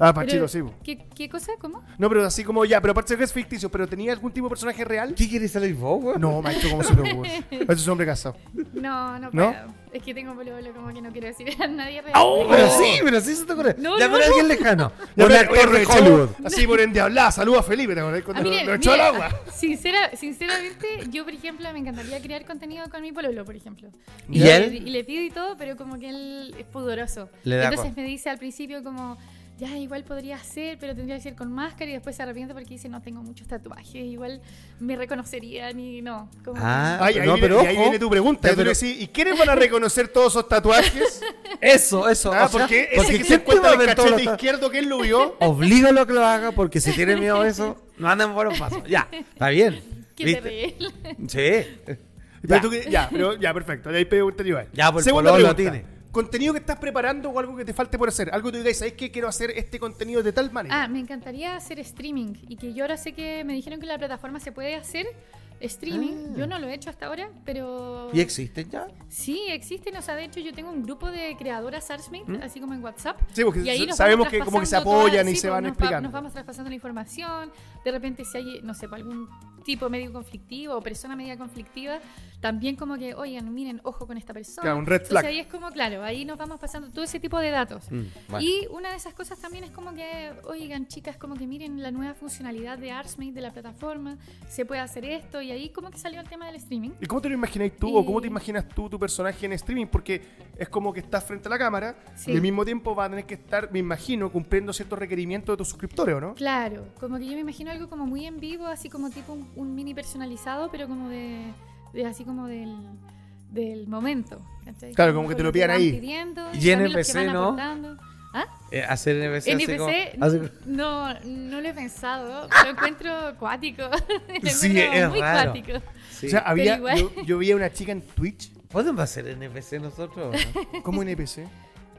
Ah, Pero, Panchito, sí. po. ¿qué, ¿Qué cosa? ¿Cómo? No, pero así como ya, pero aparte de que es ficticio, pero ¿tenía algún tipo de personaje real? ¿Qué quieres salir vos, weón? No, maestro, ¿cómo se ocurre? *laughs* Eso es un hombre casado. No, no ¿No? puedo. Es que tengo pololo, como que no quiero decir a nadie real. Oh, pero sí, pero sí se te ocurre. No, ya, no, pero no. alguien lejano. Ya, un actor de Hollywood. Así por endiablada. Saluda a Felipe, ¿te acordás? Ah, Cuando lo echó al agua. sincera- sinceramente, yo, por ejemplo, me encantaría crear contenido con mi pololo, por ejemplo. ¿Y él? Y le pido y todo, pero como que él es pudoroso. Le da Entonces me dice al principio como, ya, igual podría ser, pero tendría que ser con máscara y después se arrepiente porque dice, no tengo muchos tatuajes, igual me reconocerían y no. Como que- Ah, Ay, ahí, no, viene, pero y ahí ojo. viene tu pregunta. Ya, y tú pero- decís, ¿y quiénes van a reconocer todos esos tatuajes? *laughs* Eso, eso. Ah, o sea, porque ese porque que se ¿quién te va encuentra en el cachete los- izquierdo que él lo vio. *laughs* Oblígalo a que lo haga porque si tiene miedo a eso, no anden por un paso. Ya, está bien. *laughs* Sí. Pero Ya. tú que- ya, pero, ya, perfecto. Ahí pregunta yo. Ya, pues el Segunda pregunta. tiene. ¿Contenido que estás preparando o algo que te falte por hacer? Algo que tú digas, ¿sabes qué? Quiero hacer este contenido de tal manera. Ah, me encantaría hacer streaming y que yo ahora sé que me dijeron que la plataforma se puede hacer streaming. Ah. Yo no lo he hecho hasta ahora, pero ¿Y existen ya? sí existen. O sea, de hecho yo tengo un grupo de creadoras Artsmate, así como en WhatsApp. Sí, porque Y ahí nos sabemos que como que se apoyan todas- y sí, se pues, van nos va- explicando. nos vamos traspasando la información. De repente si hay, no sé, pues, algún tipo medio conflictivo o persona media conflictiva, también como que, oigan, miren, ojo con esta persona. Claro, un red Entonces flag. ahí es como, claro, ahí nos vamos pasando todo ese tipo de datos. Mm, bueno. Y una de esas cosas también es como que, oigan, chicas, como que miren la nueva funcionalidad de Artsmate de la plataforma, se puede hacer esto, y ahí como que salió el tema del streaming. ¿Y cómo te lo imagináis tú o cómo te imaginas tú tu personaje en streaming? Porque es como que estás frente a la cámara Sí. y al mismo tiempo va a tener que estar, me imagino, cumpliendo ciertos requerimientos de tus suscriptores, ¿o no? Claro, como que yo me imagino algo como muy en vivo, así como tipo un, un mini personalizado, pero como de, de así como del, del momento. ¿cachai? Claro, como que te lo pidan van ahí. pidiendo, Y NPC, ¿no? ¿Ah? Eh, hacer NPC, así como- NPC, así- no, no lo he pensado, lo encuentro acuático. *laughs* Lo Sí, encuentro es muy raro. Sí. O sea, había, igual- yo, yo vi a una chica en Twitch, ¿Podemos hacer NPC nosotros? o ¿no? *laughs* como NPC.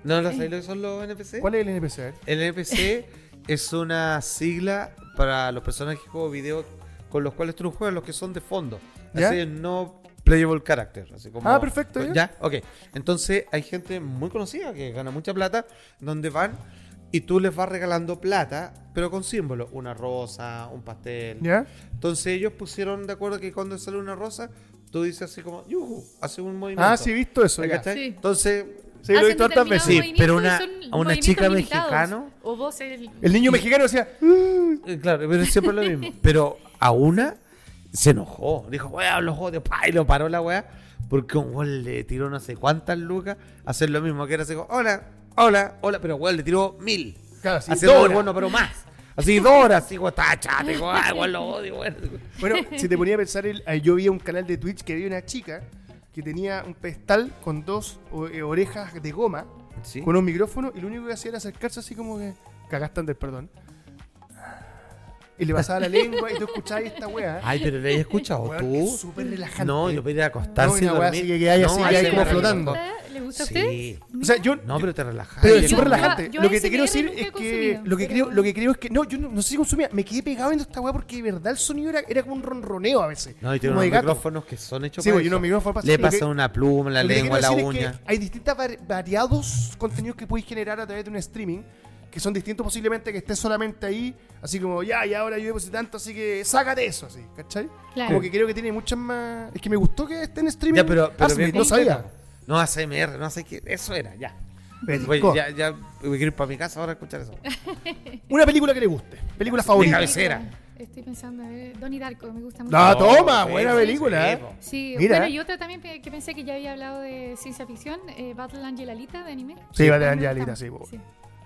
¿No lo sabéis lo que son los NPC? ¿Cuál es el NPC? El NPC es una sigla para los personajes que juego video con los cuales tú no juegas, los que son de fondo. ¿Ya? Así no playable character. Así como, Ah, perfecto, ya. ¿Ya? Ok. Entonces hay gente muy conocida que gana mucha plata donde van y tú les vas regalando plata, pero con símbolos. Una rosa, un pastel. ¿Ya? Entonces ellos pusieron de acuerdo que cuando sale una rosa, tú dices así como, yuhu, hace un movimiento. Ah, sí, he visto eso. ya. ¿Cachai? Sí. Entonces, Sí, lo he visto hartas determinados veces. Sí, pero una- a una chica mexicano- O vos el... El niño mexicano decía, "Uh". eh, claro, pero siempre lo mismo. *laughs* Pero a una se enojó. Dijo, weá, los odio, pa, y lo paró la weá. Porque un weón le tiró no sé cuántas lucas a hacer lo mismo. Que era así hola, hola, hola. Pero weón le tiró mil. Claro, sí, así Dora. bueno, pero más. Así dos horas, weón, está. Digo, ay, weón, lo odio, weón. Bueno, si te ponía a pensar, el- eh, yo vi un canal de Twitch que había una chica que tenía un pedestal con dos eh, orejas de goma, Sí. con un micrófono, y lo único que hacía era acercarse así como que. Cagaste del perdón. Y le pasaba la *laughs* lengua y tú escuchabas esta weá. Ay, pero le hayas escuchado tú. súper relajante. No, yo pedí acostarse No, una weá así que queda ahí así, No, que hay como flotando. Relajó. ¿Le gusta a Sí. usted? O sea, yo. No, pero te relajas. Pero es súper relajante. yo lo que te quiero decir es que lo que creo, lo que creo es que no, yo no, no sé si consumía, me quedé pegado viendo esta weá porque de verdad el sonido era, era como un ronroneo a veces. No, y tiene unos micrófonos que son hechos Sí, para y eso. unos micrófonos para- Le pasan una pluma, la lengua, la uña. hay distintos variados contenidos que puedes generar a través de un streaming que son distintos posiblemente que estés solamente ahí, así como ya, y ahora yo deposité tanto, así que sácate eso, así, ¿cachai? Claro. Como que creo que tiene muchas más. Es que me gustó que esté en streaming. Ya, pero, pero bien no sabía. No, ASMR, no sé qué. Eso era, ya. Voy- ya, ya voy a ir para mi casa ahora a escuchar eso. *laughs* Una película que le guste. Película favorita. cabecera. Estoy pensando, a ver, Donnie Darko, me gusta mucho. Ah, No, toma, sí, buena sí, película. sí, ¿eh? Sí, Mira. bueno, y otra también que pensé que ya había hablado de ciencia ficción, eh, Battle Angel Alita de anime. Sí, Battle Me Angel gusta Alita, sí. De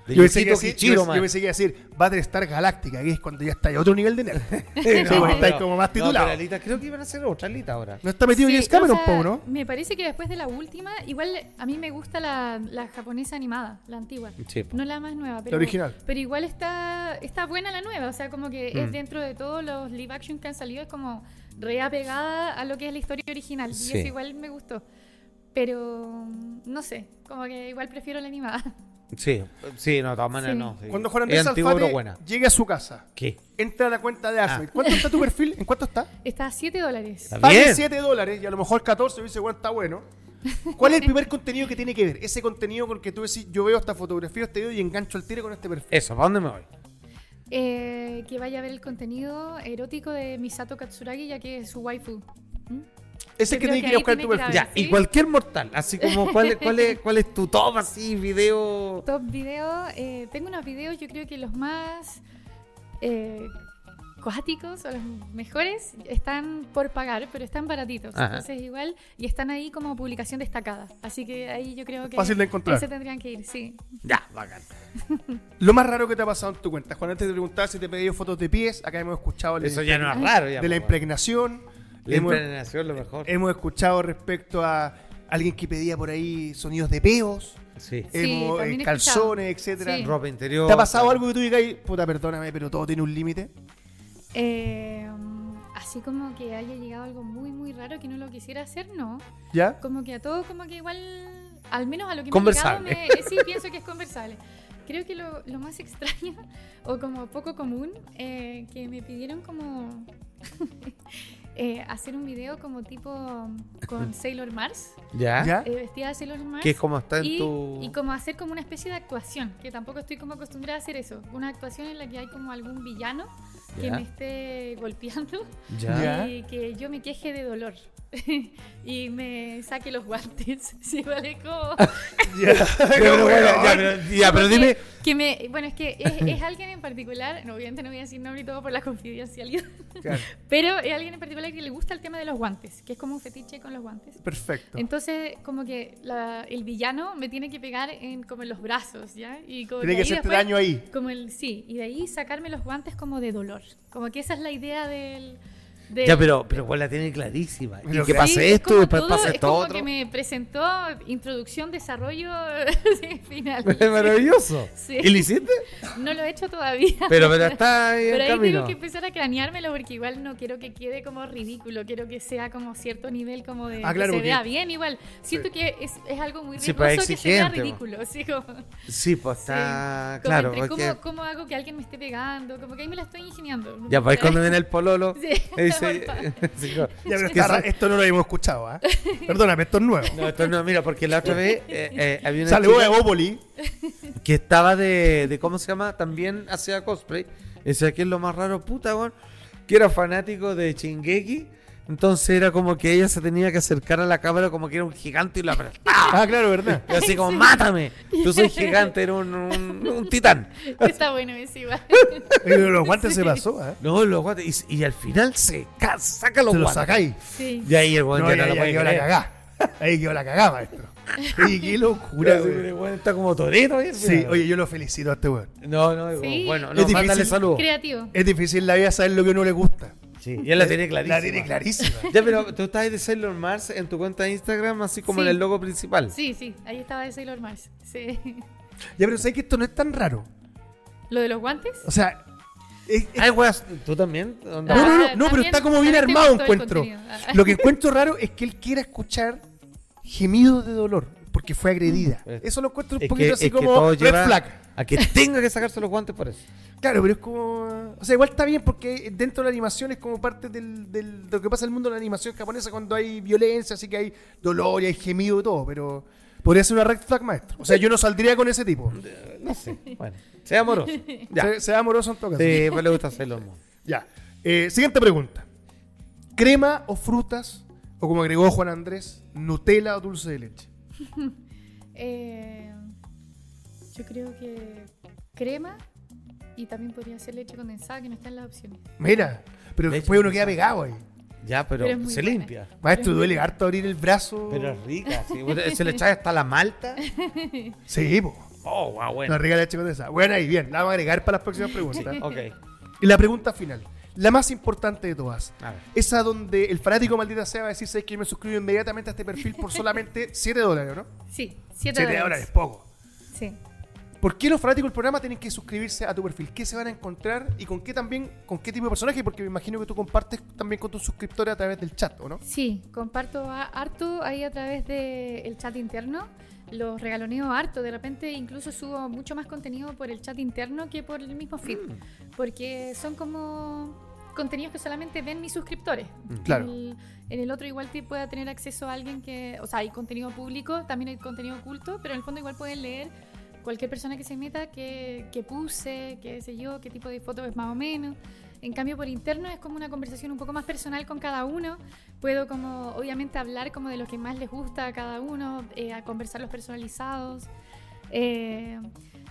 Yo pensé, que Yukito decir, yo, man. yo pensé que iba a decir Battlestar Galáctica, que es cuando ya está a otro nivel de nerd. *laughs* *laughs* sí, No, porque está ahí pero- como más no, titulado. pero Alita, creo que iban a hacer otra Alita ahora. No está metido Sí, James Cameron, o sea, ¿no? Me parece que después de la última, igual a mí me gusta la, la japonesa animada, la antigua. Sí. No la más nueva, pero, original. pero igual está, está buena la nueva. O sea, como que es Mm. dentro de todos los live action que han salido, es como reapegada a lo que es la historia original. Sí. Y eso igual me gustó. Pero no sé, como que igual prefiero la animada. *laughs* Sí, sí, no, de todas maneras Sí. no. sí. Cuando Juan Andrés Alfate buena. llegue a su casa, ¿Qué? entra a la cuenta de Asmit. Ah. ¿Cuánto está tu perfil? ¿En cuánto está? Está a 7 dólares. Pague bien. 7 dólares y a lo mejor 14 y dice, bueno, está bueno. ¿Cuál es el primer contenido que tiene que ver? Ese contenido con el que tú decís, yo veo esta fotografía, este video y engancho al tiro con este perfil. Eso, ¿para dónde me voy? Eh, que vaya a ver el contenido erótico de Misato Katsuragi, ya que es su waifu. ¿Mm? Ese que tiene que ir a buscar tu perfil. Ya, ¿sí? y cualquier mortal, así como, *laughs* ¿cuál, es- cuál, es, ¿cuál es tu top así, video? Top video, eh, tengo unos videos, yo creo que los más eh, cuáticos o los mejores están por pagar, pero están baratitos. Ajá. Entonces igual, y están ahí como publicación destacada. Así que ahí yo creo que Fácil de encontrar. ese tendrían que ir, sí. Ya, bacán. *laughs* Lo más raro que te ha pasado en tu cuenta. Juan, antes de preguntar si te he pedido fotos de pies, acá hemos escuchado Eso ya no es raro. Ya, de la po, impregnación. La hemos, impregnación, lo mejor. hemos escuchado respecto a alguien que pedía por ahí sonidos de peos, Sí. Hemos, eh, calzones, etcétera. Sí. Ropa interior. ¿Te ha pasado algo que tú digas, puta, perdóname, pero todo tiene un límite? Eh, así como que haya llegado algo muy, muy raro que no lo quisiera hacer, no. ¿Ya? Como que a todo, como que igual, al menos a lo que Conversable. me ha llegado, me- sí pienso que es conversable. Creo que lo, lo más extraño *laughs* o como poco común, eh, que me pidieron como *laughs* eh, hacer un video como tipo con *laughs* Sailor Mars, ¿Ya? Eh, vestida de Sailor Mars. Que es como está en y, tu... y como hacer como una especie de actuación, que tampoco estoy como acostumbrada a hacer eso. Una actuación en la que hay como algún villano que me esté golpeando ¿Ya? Ya. y que yo me queje de dolor *laughs* y me saque los guantes. *laughs* Sí, vale, como... *laughs* Ya, Pero bueno, ya, pero, ya, pero dime... que- que me, bueno, es que es, es alguien en particular, no, obviamente no voy a decir nombre y todo por la confidencialidad, Claro, pero es alguien en particular que le gusta el tema de los guantes, que es como un fetiche con los guantes. Perfecto. Entonces, como que la- el villano me tiene que pegar en, como en los brazos, ¿ya? Y como Tiene que hacerte daño ahí. Como el, sí, y de ahí sacarme los guantes como de dolor. Como que esa es la idea del... del- Ya, pero, pero pues la tiene clarísima. Pero y que sí, pase es esto, como después todo- pase es esto como otro. que me presentó introducción, desarrollo, *laughs* sí, final. *laughs* Es maravilloso. Sí. ¿Y lo hiciste? No lo he hecho todavía. *laughs* Pero, pero está ahí Pero en ahí camino. tengo que empezar a craneármelo porque igual no quiero que quede como ridículo, quiero que sea como cierto nivel como de Ah, claro, que se vea bien igual. Siento que es, es algo muy Sí, pues, riesgoso que se vea exigente, ridículo, así como, Sí, pues sí. está... Como claro, entre porque... ¿cómo, cómo hago que alguien me esté pegando? Como que ahí me la estoy ingeniando. Ya, pues cuando viene el pololo, Sí. Dice. *laughs* *laughs* Ya, pero está esto no lo habíamos escuchado, ¿ah? *laughs* Perdóname, esto es nuevo. No, esto no, mira, porque la otra vez eh, eh, había una Saludos chica a Bópoli. que estaba de, de, ¿cómo se llama? También hacía cosplay. Ese aquí es lo más raro, puta, weón. Que era fanático de Shingeki. Entonces era como que ella se tenía que acercar a la cámara como que era un gigante y la apretaba. Ah, claro, ¿verdad? Y así como, mátame. Tú soy gigante, era un, un, un titán. *laughs* Está bueno ese. *laughs* Pero los guantes se pasó, ¿ah? No, los guantes. Y, y al final se ca- saca los Se los guantes. sacáis. Sí. Y ahí el weón No, ya ya, no lo ya quedó la cagá. *laughs* Ahí quedó la cagá, maestro. Oye, qué locura, güey. está como torito. ¿eh? Sí, oye, yo lo felicito a este weón. No, no, Sí. bueno, Es mándale difícil. Creativo. Es difícil la vida saber lo que uno le gusta. Sí, y él la tiene clarísima. La tiene clarísima. Ya, pero tú estás de Sailor Mars en tu cuenta de Instagram, así como Sí. en el logo principal. Sí, sí, ahí estaba de Sailor Mars. Sí. Ya, pero sé que esto no es tan raro. ¿Lo de los guantes? O sea, es- es- Ay, weas, ¿tú también? Onda- no, no, no, Ah, no, pero está como bien armado, encuentro. Ah. Lo que encuentro raro es que él quiera escuchar gemidos de dolor porque fue agredida. Mm. Eso lo encuentro un Es poquito que, así como red lleva flag. A que *laughs* tenga que sacarse los guantes por eso. Claro, pero es como. O sea, igual está bien porque dentro de la animación es como parte del, del- de lo que pasa en el mundo de la animación japonesa cuando hay violencia, así que hay dolor y hay gemido y todo, pero podría ser una red flag maestro. O sea, yo no saldría con ese tipo. No sé. Bueno, sea amoroso. Ya. Se- sea amoroso en todo caso. Sí, pues le gusta Moon. *laughs* Ya. Eh, siguiente pregunta: ¿crema o frutas? O como agregó Juan Andrés, ¿Nutella o dulce de leche? *laughs* Eh, yo creo que crema y también podría ser leche condensada que no está en las opciones. Mira, pero Leche después uno queda pegado ahí. Ya, pero, Pero se buena. limpia. Maestro, duele harto abrir el brazo. Pero es rica. sí. *laughs* Se le echa hasta la malta. *laughs* Sí, po. Oh, wow, Una bueno. rica leche condensada. Bueno, ahí bien, la vamos a agregar para las próximas preguntas. *laughs* Ok. Y la pregunta final, la más importante de todas. A ver. Esa donde el fanático maldita sea va a decir, "Sabes que me suscribo inmediatamente a este perfil por solamente 7 dólares, ¿no? Sí, 7 7 dólares. dólares, poco. Sí. ¿Por qué los fanáticos del programa tienen que suscribirse a tu perfil? ¿Qué se van a encontrar y con qué también, con qué tipo de personaje? Porque me imagino que tú compartes también con tus suscriptores a través del chat, ¿o no? Sí, comparto a- harto ahí a través del chat interno. Los regaloneo harto. De repente incluso subo mucho más contenido por el chat interno que por el mismo feed. Porque son como contenidos que solamente ven mis suscriptores. Claro. En el, en el otro igual te pueda tener acceso a alguien que... O sea, hay contenido público, también hay contenido oculto, pero en el fondo igual pueden leer cualquier persona que se meta qué, qué puse, qué sé yo, qué tipo de foto es más o menos. En cambio, por interno es como una conversación un poco más personal con cada uno. Puedo como, obviamente, hablar como de lo que más les gusta a cada uno, eh, a conversar los personalizados. Eh,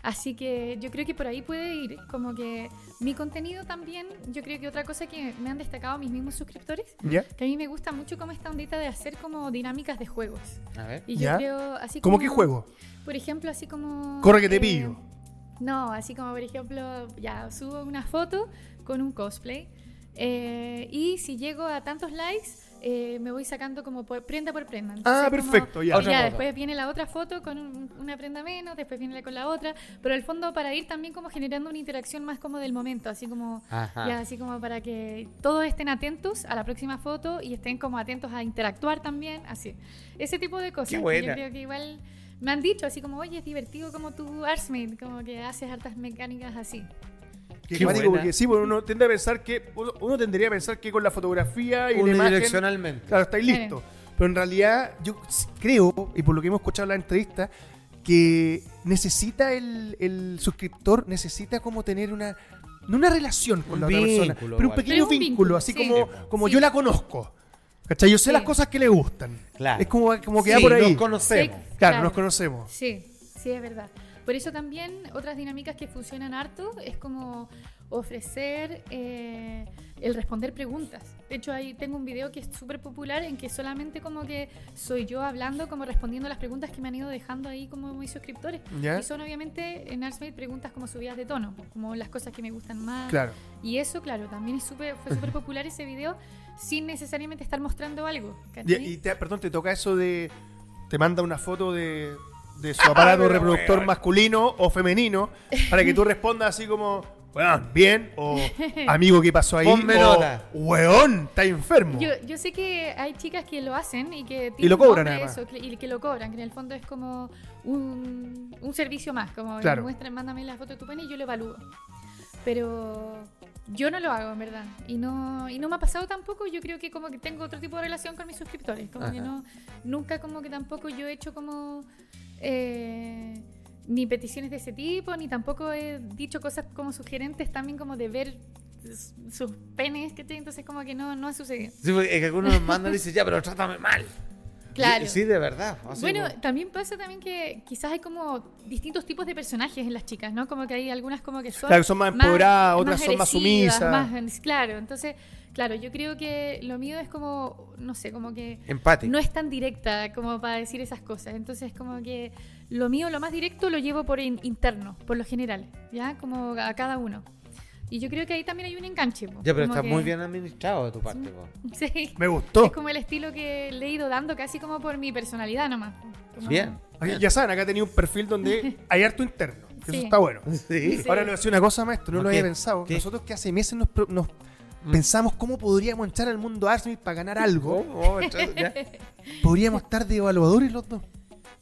así que yo creo que por ahí puede ir. Como que mi contenido también, yo creo que otra cosa que me han destacado mis mismos suscriptores, ¿Ya? que a mí me gusta mucho como esta ondita de hacer como dinámicas de juegos. A ver. Y ¿Ya? yo creo, así ¿Cómo como... qué juego? Por ejemplo, así como... Corre que te eh, pillo. No, así como por ejemplo, ya subo una foto con un cosplay eh, y si llego a tantos likes eh, me voy sacando como por- prenda por prenda. Ah, como- perfecto, ya. y Otra ya foto. después viene la otra foto con un- una prenda menos, después viene la con la otra, pero al fondo para ir también como generando una interacción más como del momento, así como Ajá. ya así como para que todos estén atentos a la próxima foto y estén como atentos a interactuar también, así. Ese tipo de cosas. Qué que buena. Yo creo que igual me han dicho así como, oye, es divertido como tu Arsmate, como que haces hartas mecánicas así. Qué Qué porque sí, porque uno tiende a pensar que uno, uno tendría a pensar que con la fotografía y la imagen, Unidireccionalmente. claro, estáis listo. Pero en realidad yo creo, y por lo que hemos escuchado en la entrevista, que necesita el, el suscriptor, necesita como tener una, no una relación con Un la otra persona, pero un pequeño Pero un vínculo, vínculo, así sí. como, como Sí. yo la conozco. ¿Cachai? Yo sé Sí. las cosas que le gustan. Claro. Es como, como que Sí, va por ahí. nos conocemos. Sí. Claro, Claro. nos conocemos. Sí, sí, es verdad. Por eso también otras dinámicas que funcionan harto es como ofrecer eh, el responder preguntas. De hecho, ahí tengo un video que es súper popular en que solamente como que soy yo hablando, como respondiendo las preguntas que me han ido dejando ahí como mis suscriptores. ¿Ya? Y son obviamente en Artsmate preguntas como subidas de tono, como las cosas que me gustan más. Claro. Y eso, claro, también es súper, fue súper popular ese video sin necesariamente estar mostrando algo. Y, ¿cachai? y te, perdón, te toca eso de. Te manda una foto de, de su aparato pero reproductor weón. masculino o femenino para que tú respondas así como. Bueno, bien, o *laughs* amigo, ¿qué pasó ahí? Ponme o, nota. weón, está enfermo. Yo, yo sé que hay chicas que lo hacen y que Y lo tienen cobran, además. eso, que- y que lo cobran, que en el fondo es como un, un servicio más, como Claro. muestra, mándame la foto de tu pene y yo lo evalúo. Pero yo no lo hago, en verdad. Y no, y no me ha pasado tampoco. Yo creo que como que tengo otro tipo de relación con mis suscriptores. Como que no, nunca como que tampoco yo he hecho como eh, ni peticiones de ese tipo, ni tampoco he dicho cosas como sugerentes también como de ver sus penes, que entonces como que no, no ha sucedido. Sí, porque es que algunos nos mandan y dicen, ya, pero trátame mal. Claro. Sí, de verdad. así Bueno, como- también pasa también que quizás hay como distintos tipos de personajes en las chicas, ¿no? Como que hay algunas como que son... Claro, que son más empoderadas, otras son más sumisas. más- claro, entonces, claro, yo creo que lo mío es como, no sé, como que... Empático. No es tan directa como para decir esas cosas. Entonces, como que lo mío, lo más directo, lo llevo por in- interno, por lo general, ¿ya? Como a cada uno. Y yo creo que ahí también hay un enganche. po, Ya, pero como está que- muy bien administrado de tu parte. po. Sí. *laughs* Me gustó. Es como el estilo que le he ido dando casi como por mi personalidad nomás. Como- Bien. Oye, Ya saben, acá tenía un perfil donde *laughs* hay harto interno. que Sí. Eso está bueno. Sí. Sí. Ahora le voy a decir una cosa, maestro, no ¿No lo había pensado. ¿Qué? Nosotros que hace meses nos, pro- nos Mm. pensamos cómo podríamos entrar al mundo Arsenal para ganar algo. Ya. *laughs* Podríamos estar de evaluadores los dos.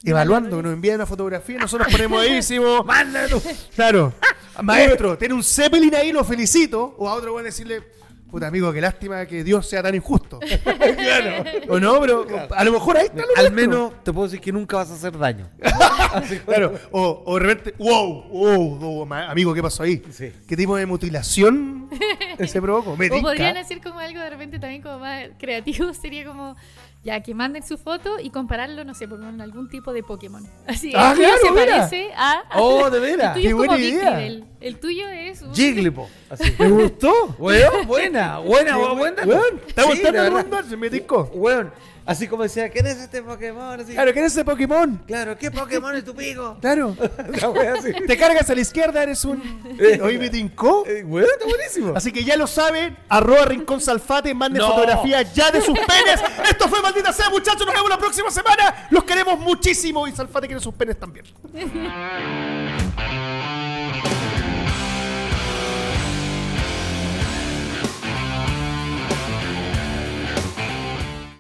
Evaluando, que nos envían una fotografía nosotros ponemos ahí y *laughs* decimos, Mándalo. claro, *laughs* maestro, tiene un Zeppelin ahí, lo felicito. O a otro voy a decirle, puta amigo, qué lástima que Dios sea tan injusto. *laughs* claro. O no, pero a lo mejor ahí está lo Al nuestro. menos te puedo decir que nunca vas a hacer daño. *laughs* Claro, o, o de repente, wow, wow, amigo, ¿qué pasó ahí? Sí. ¿Qué tipo de mutilación *laughs* se provocó? Me O podrían hacer como algo de repente también como más creativo, sería como ya que manden su foto y compararlo, no sé, por con algún tipo de Pokémon. *laughs* Así, Ah, el tuyo claro, se mira. parece a... Oh, de veras. *laughs* El tuyo Qué es como buena idea. El tuyo es un... Jigglypuff. *laughs* Así. ¿Me gustó? Weón, buena, buena, buena. buena. Weón, ¿Está gustando de el mundo Arsenal? Me tincó. Weón, así como decía, ¿quién es este Pokémon? Así, Claro, ¿quién es ese Pokémon? Claro, ¿qué Pokémon es tu pico? *laughs* Claro. *laughs* La wea así. Te cargas a la izquierda, eres un. Hoy me tincó. Eh, weón, está buenísimo. Así que ya lo saben, arroba Rincón Salfate, manden No. fotografías ya de sus penes. Esto fue Maldita Sea, muchachos. Nos vemos la próxima semana. Los queremos muchísimo y Salfate quiere sus penes también. *laughs*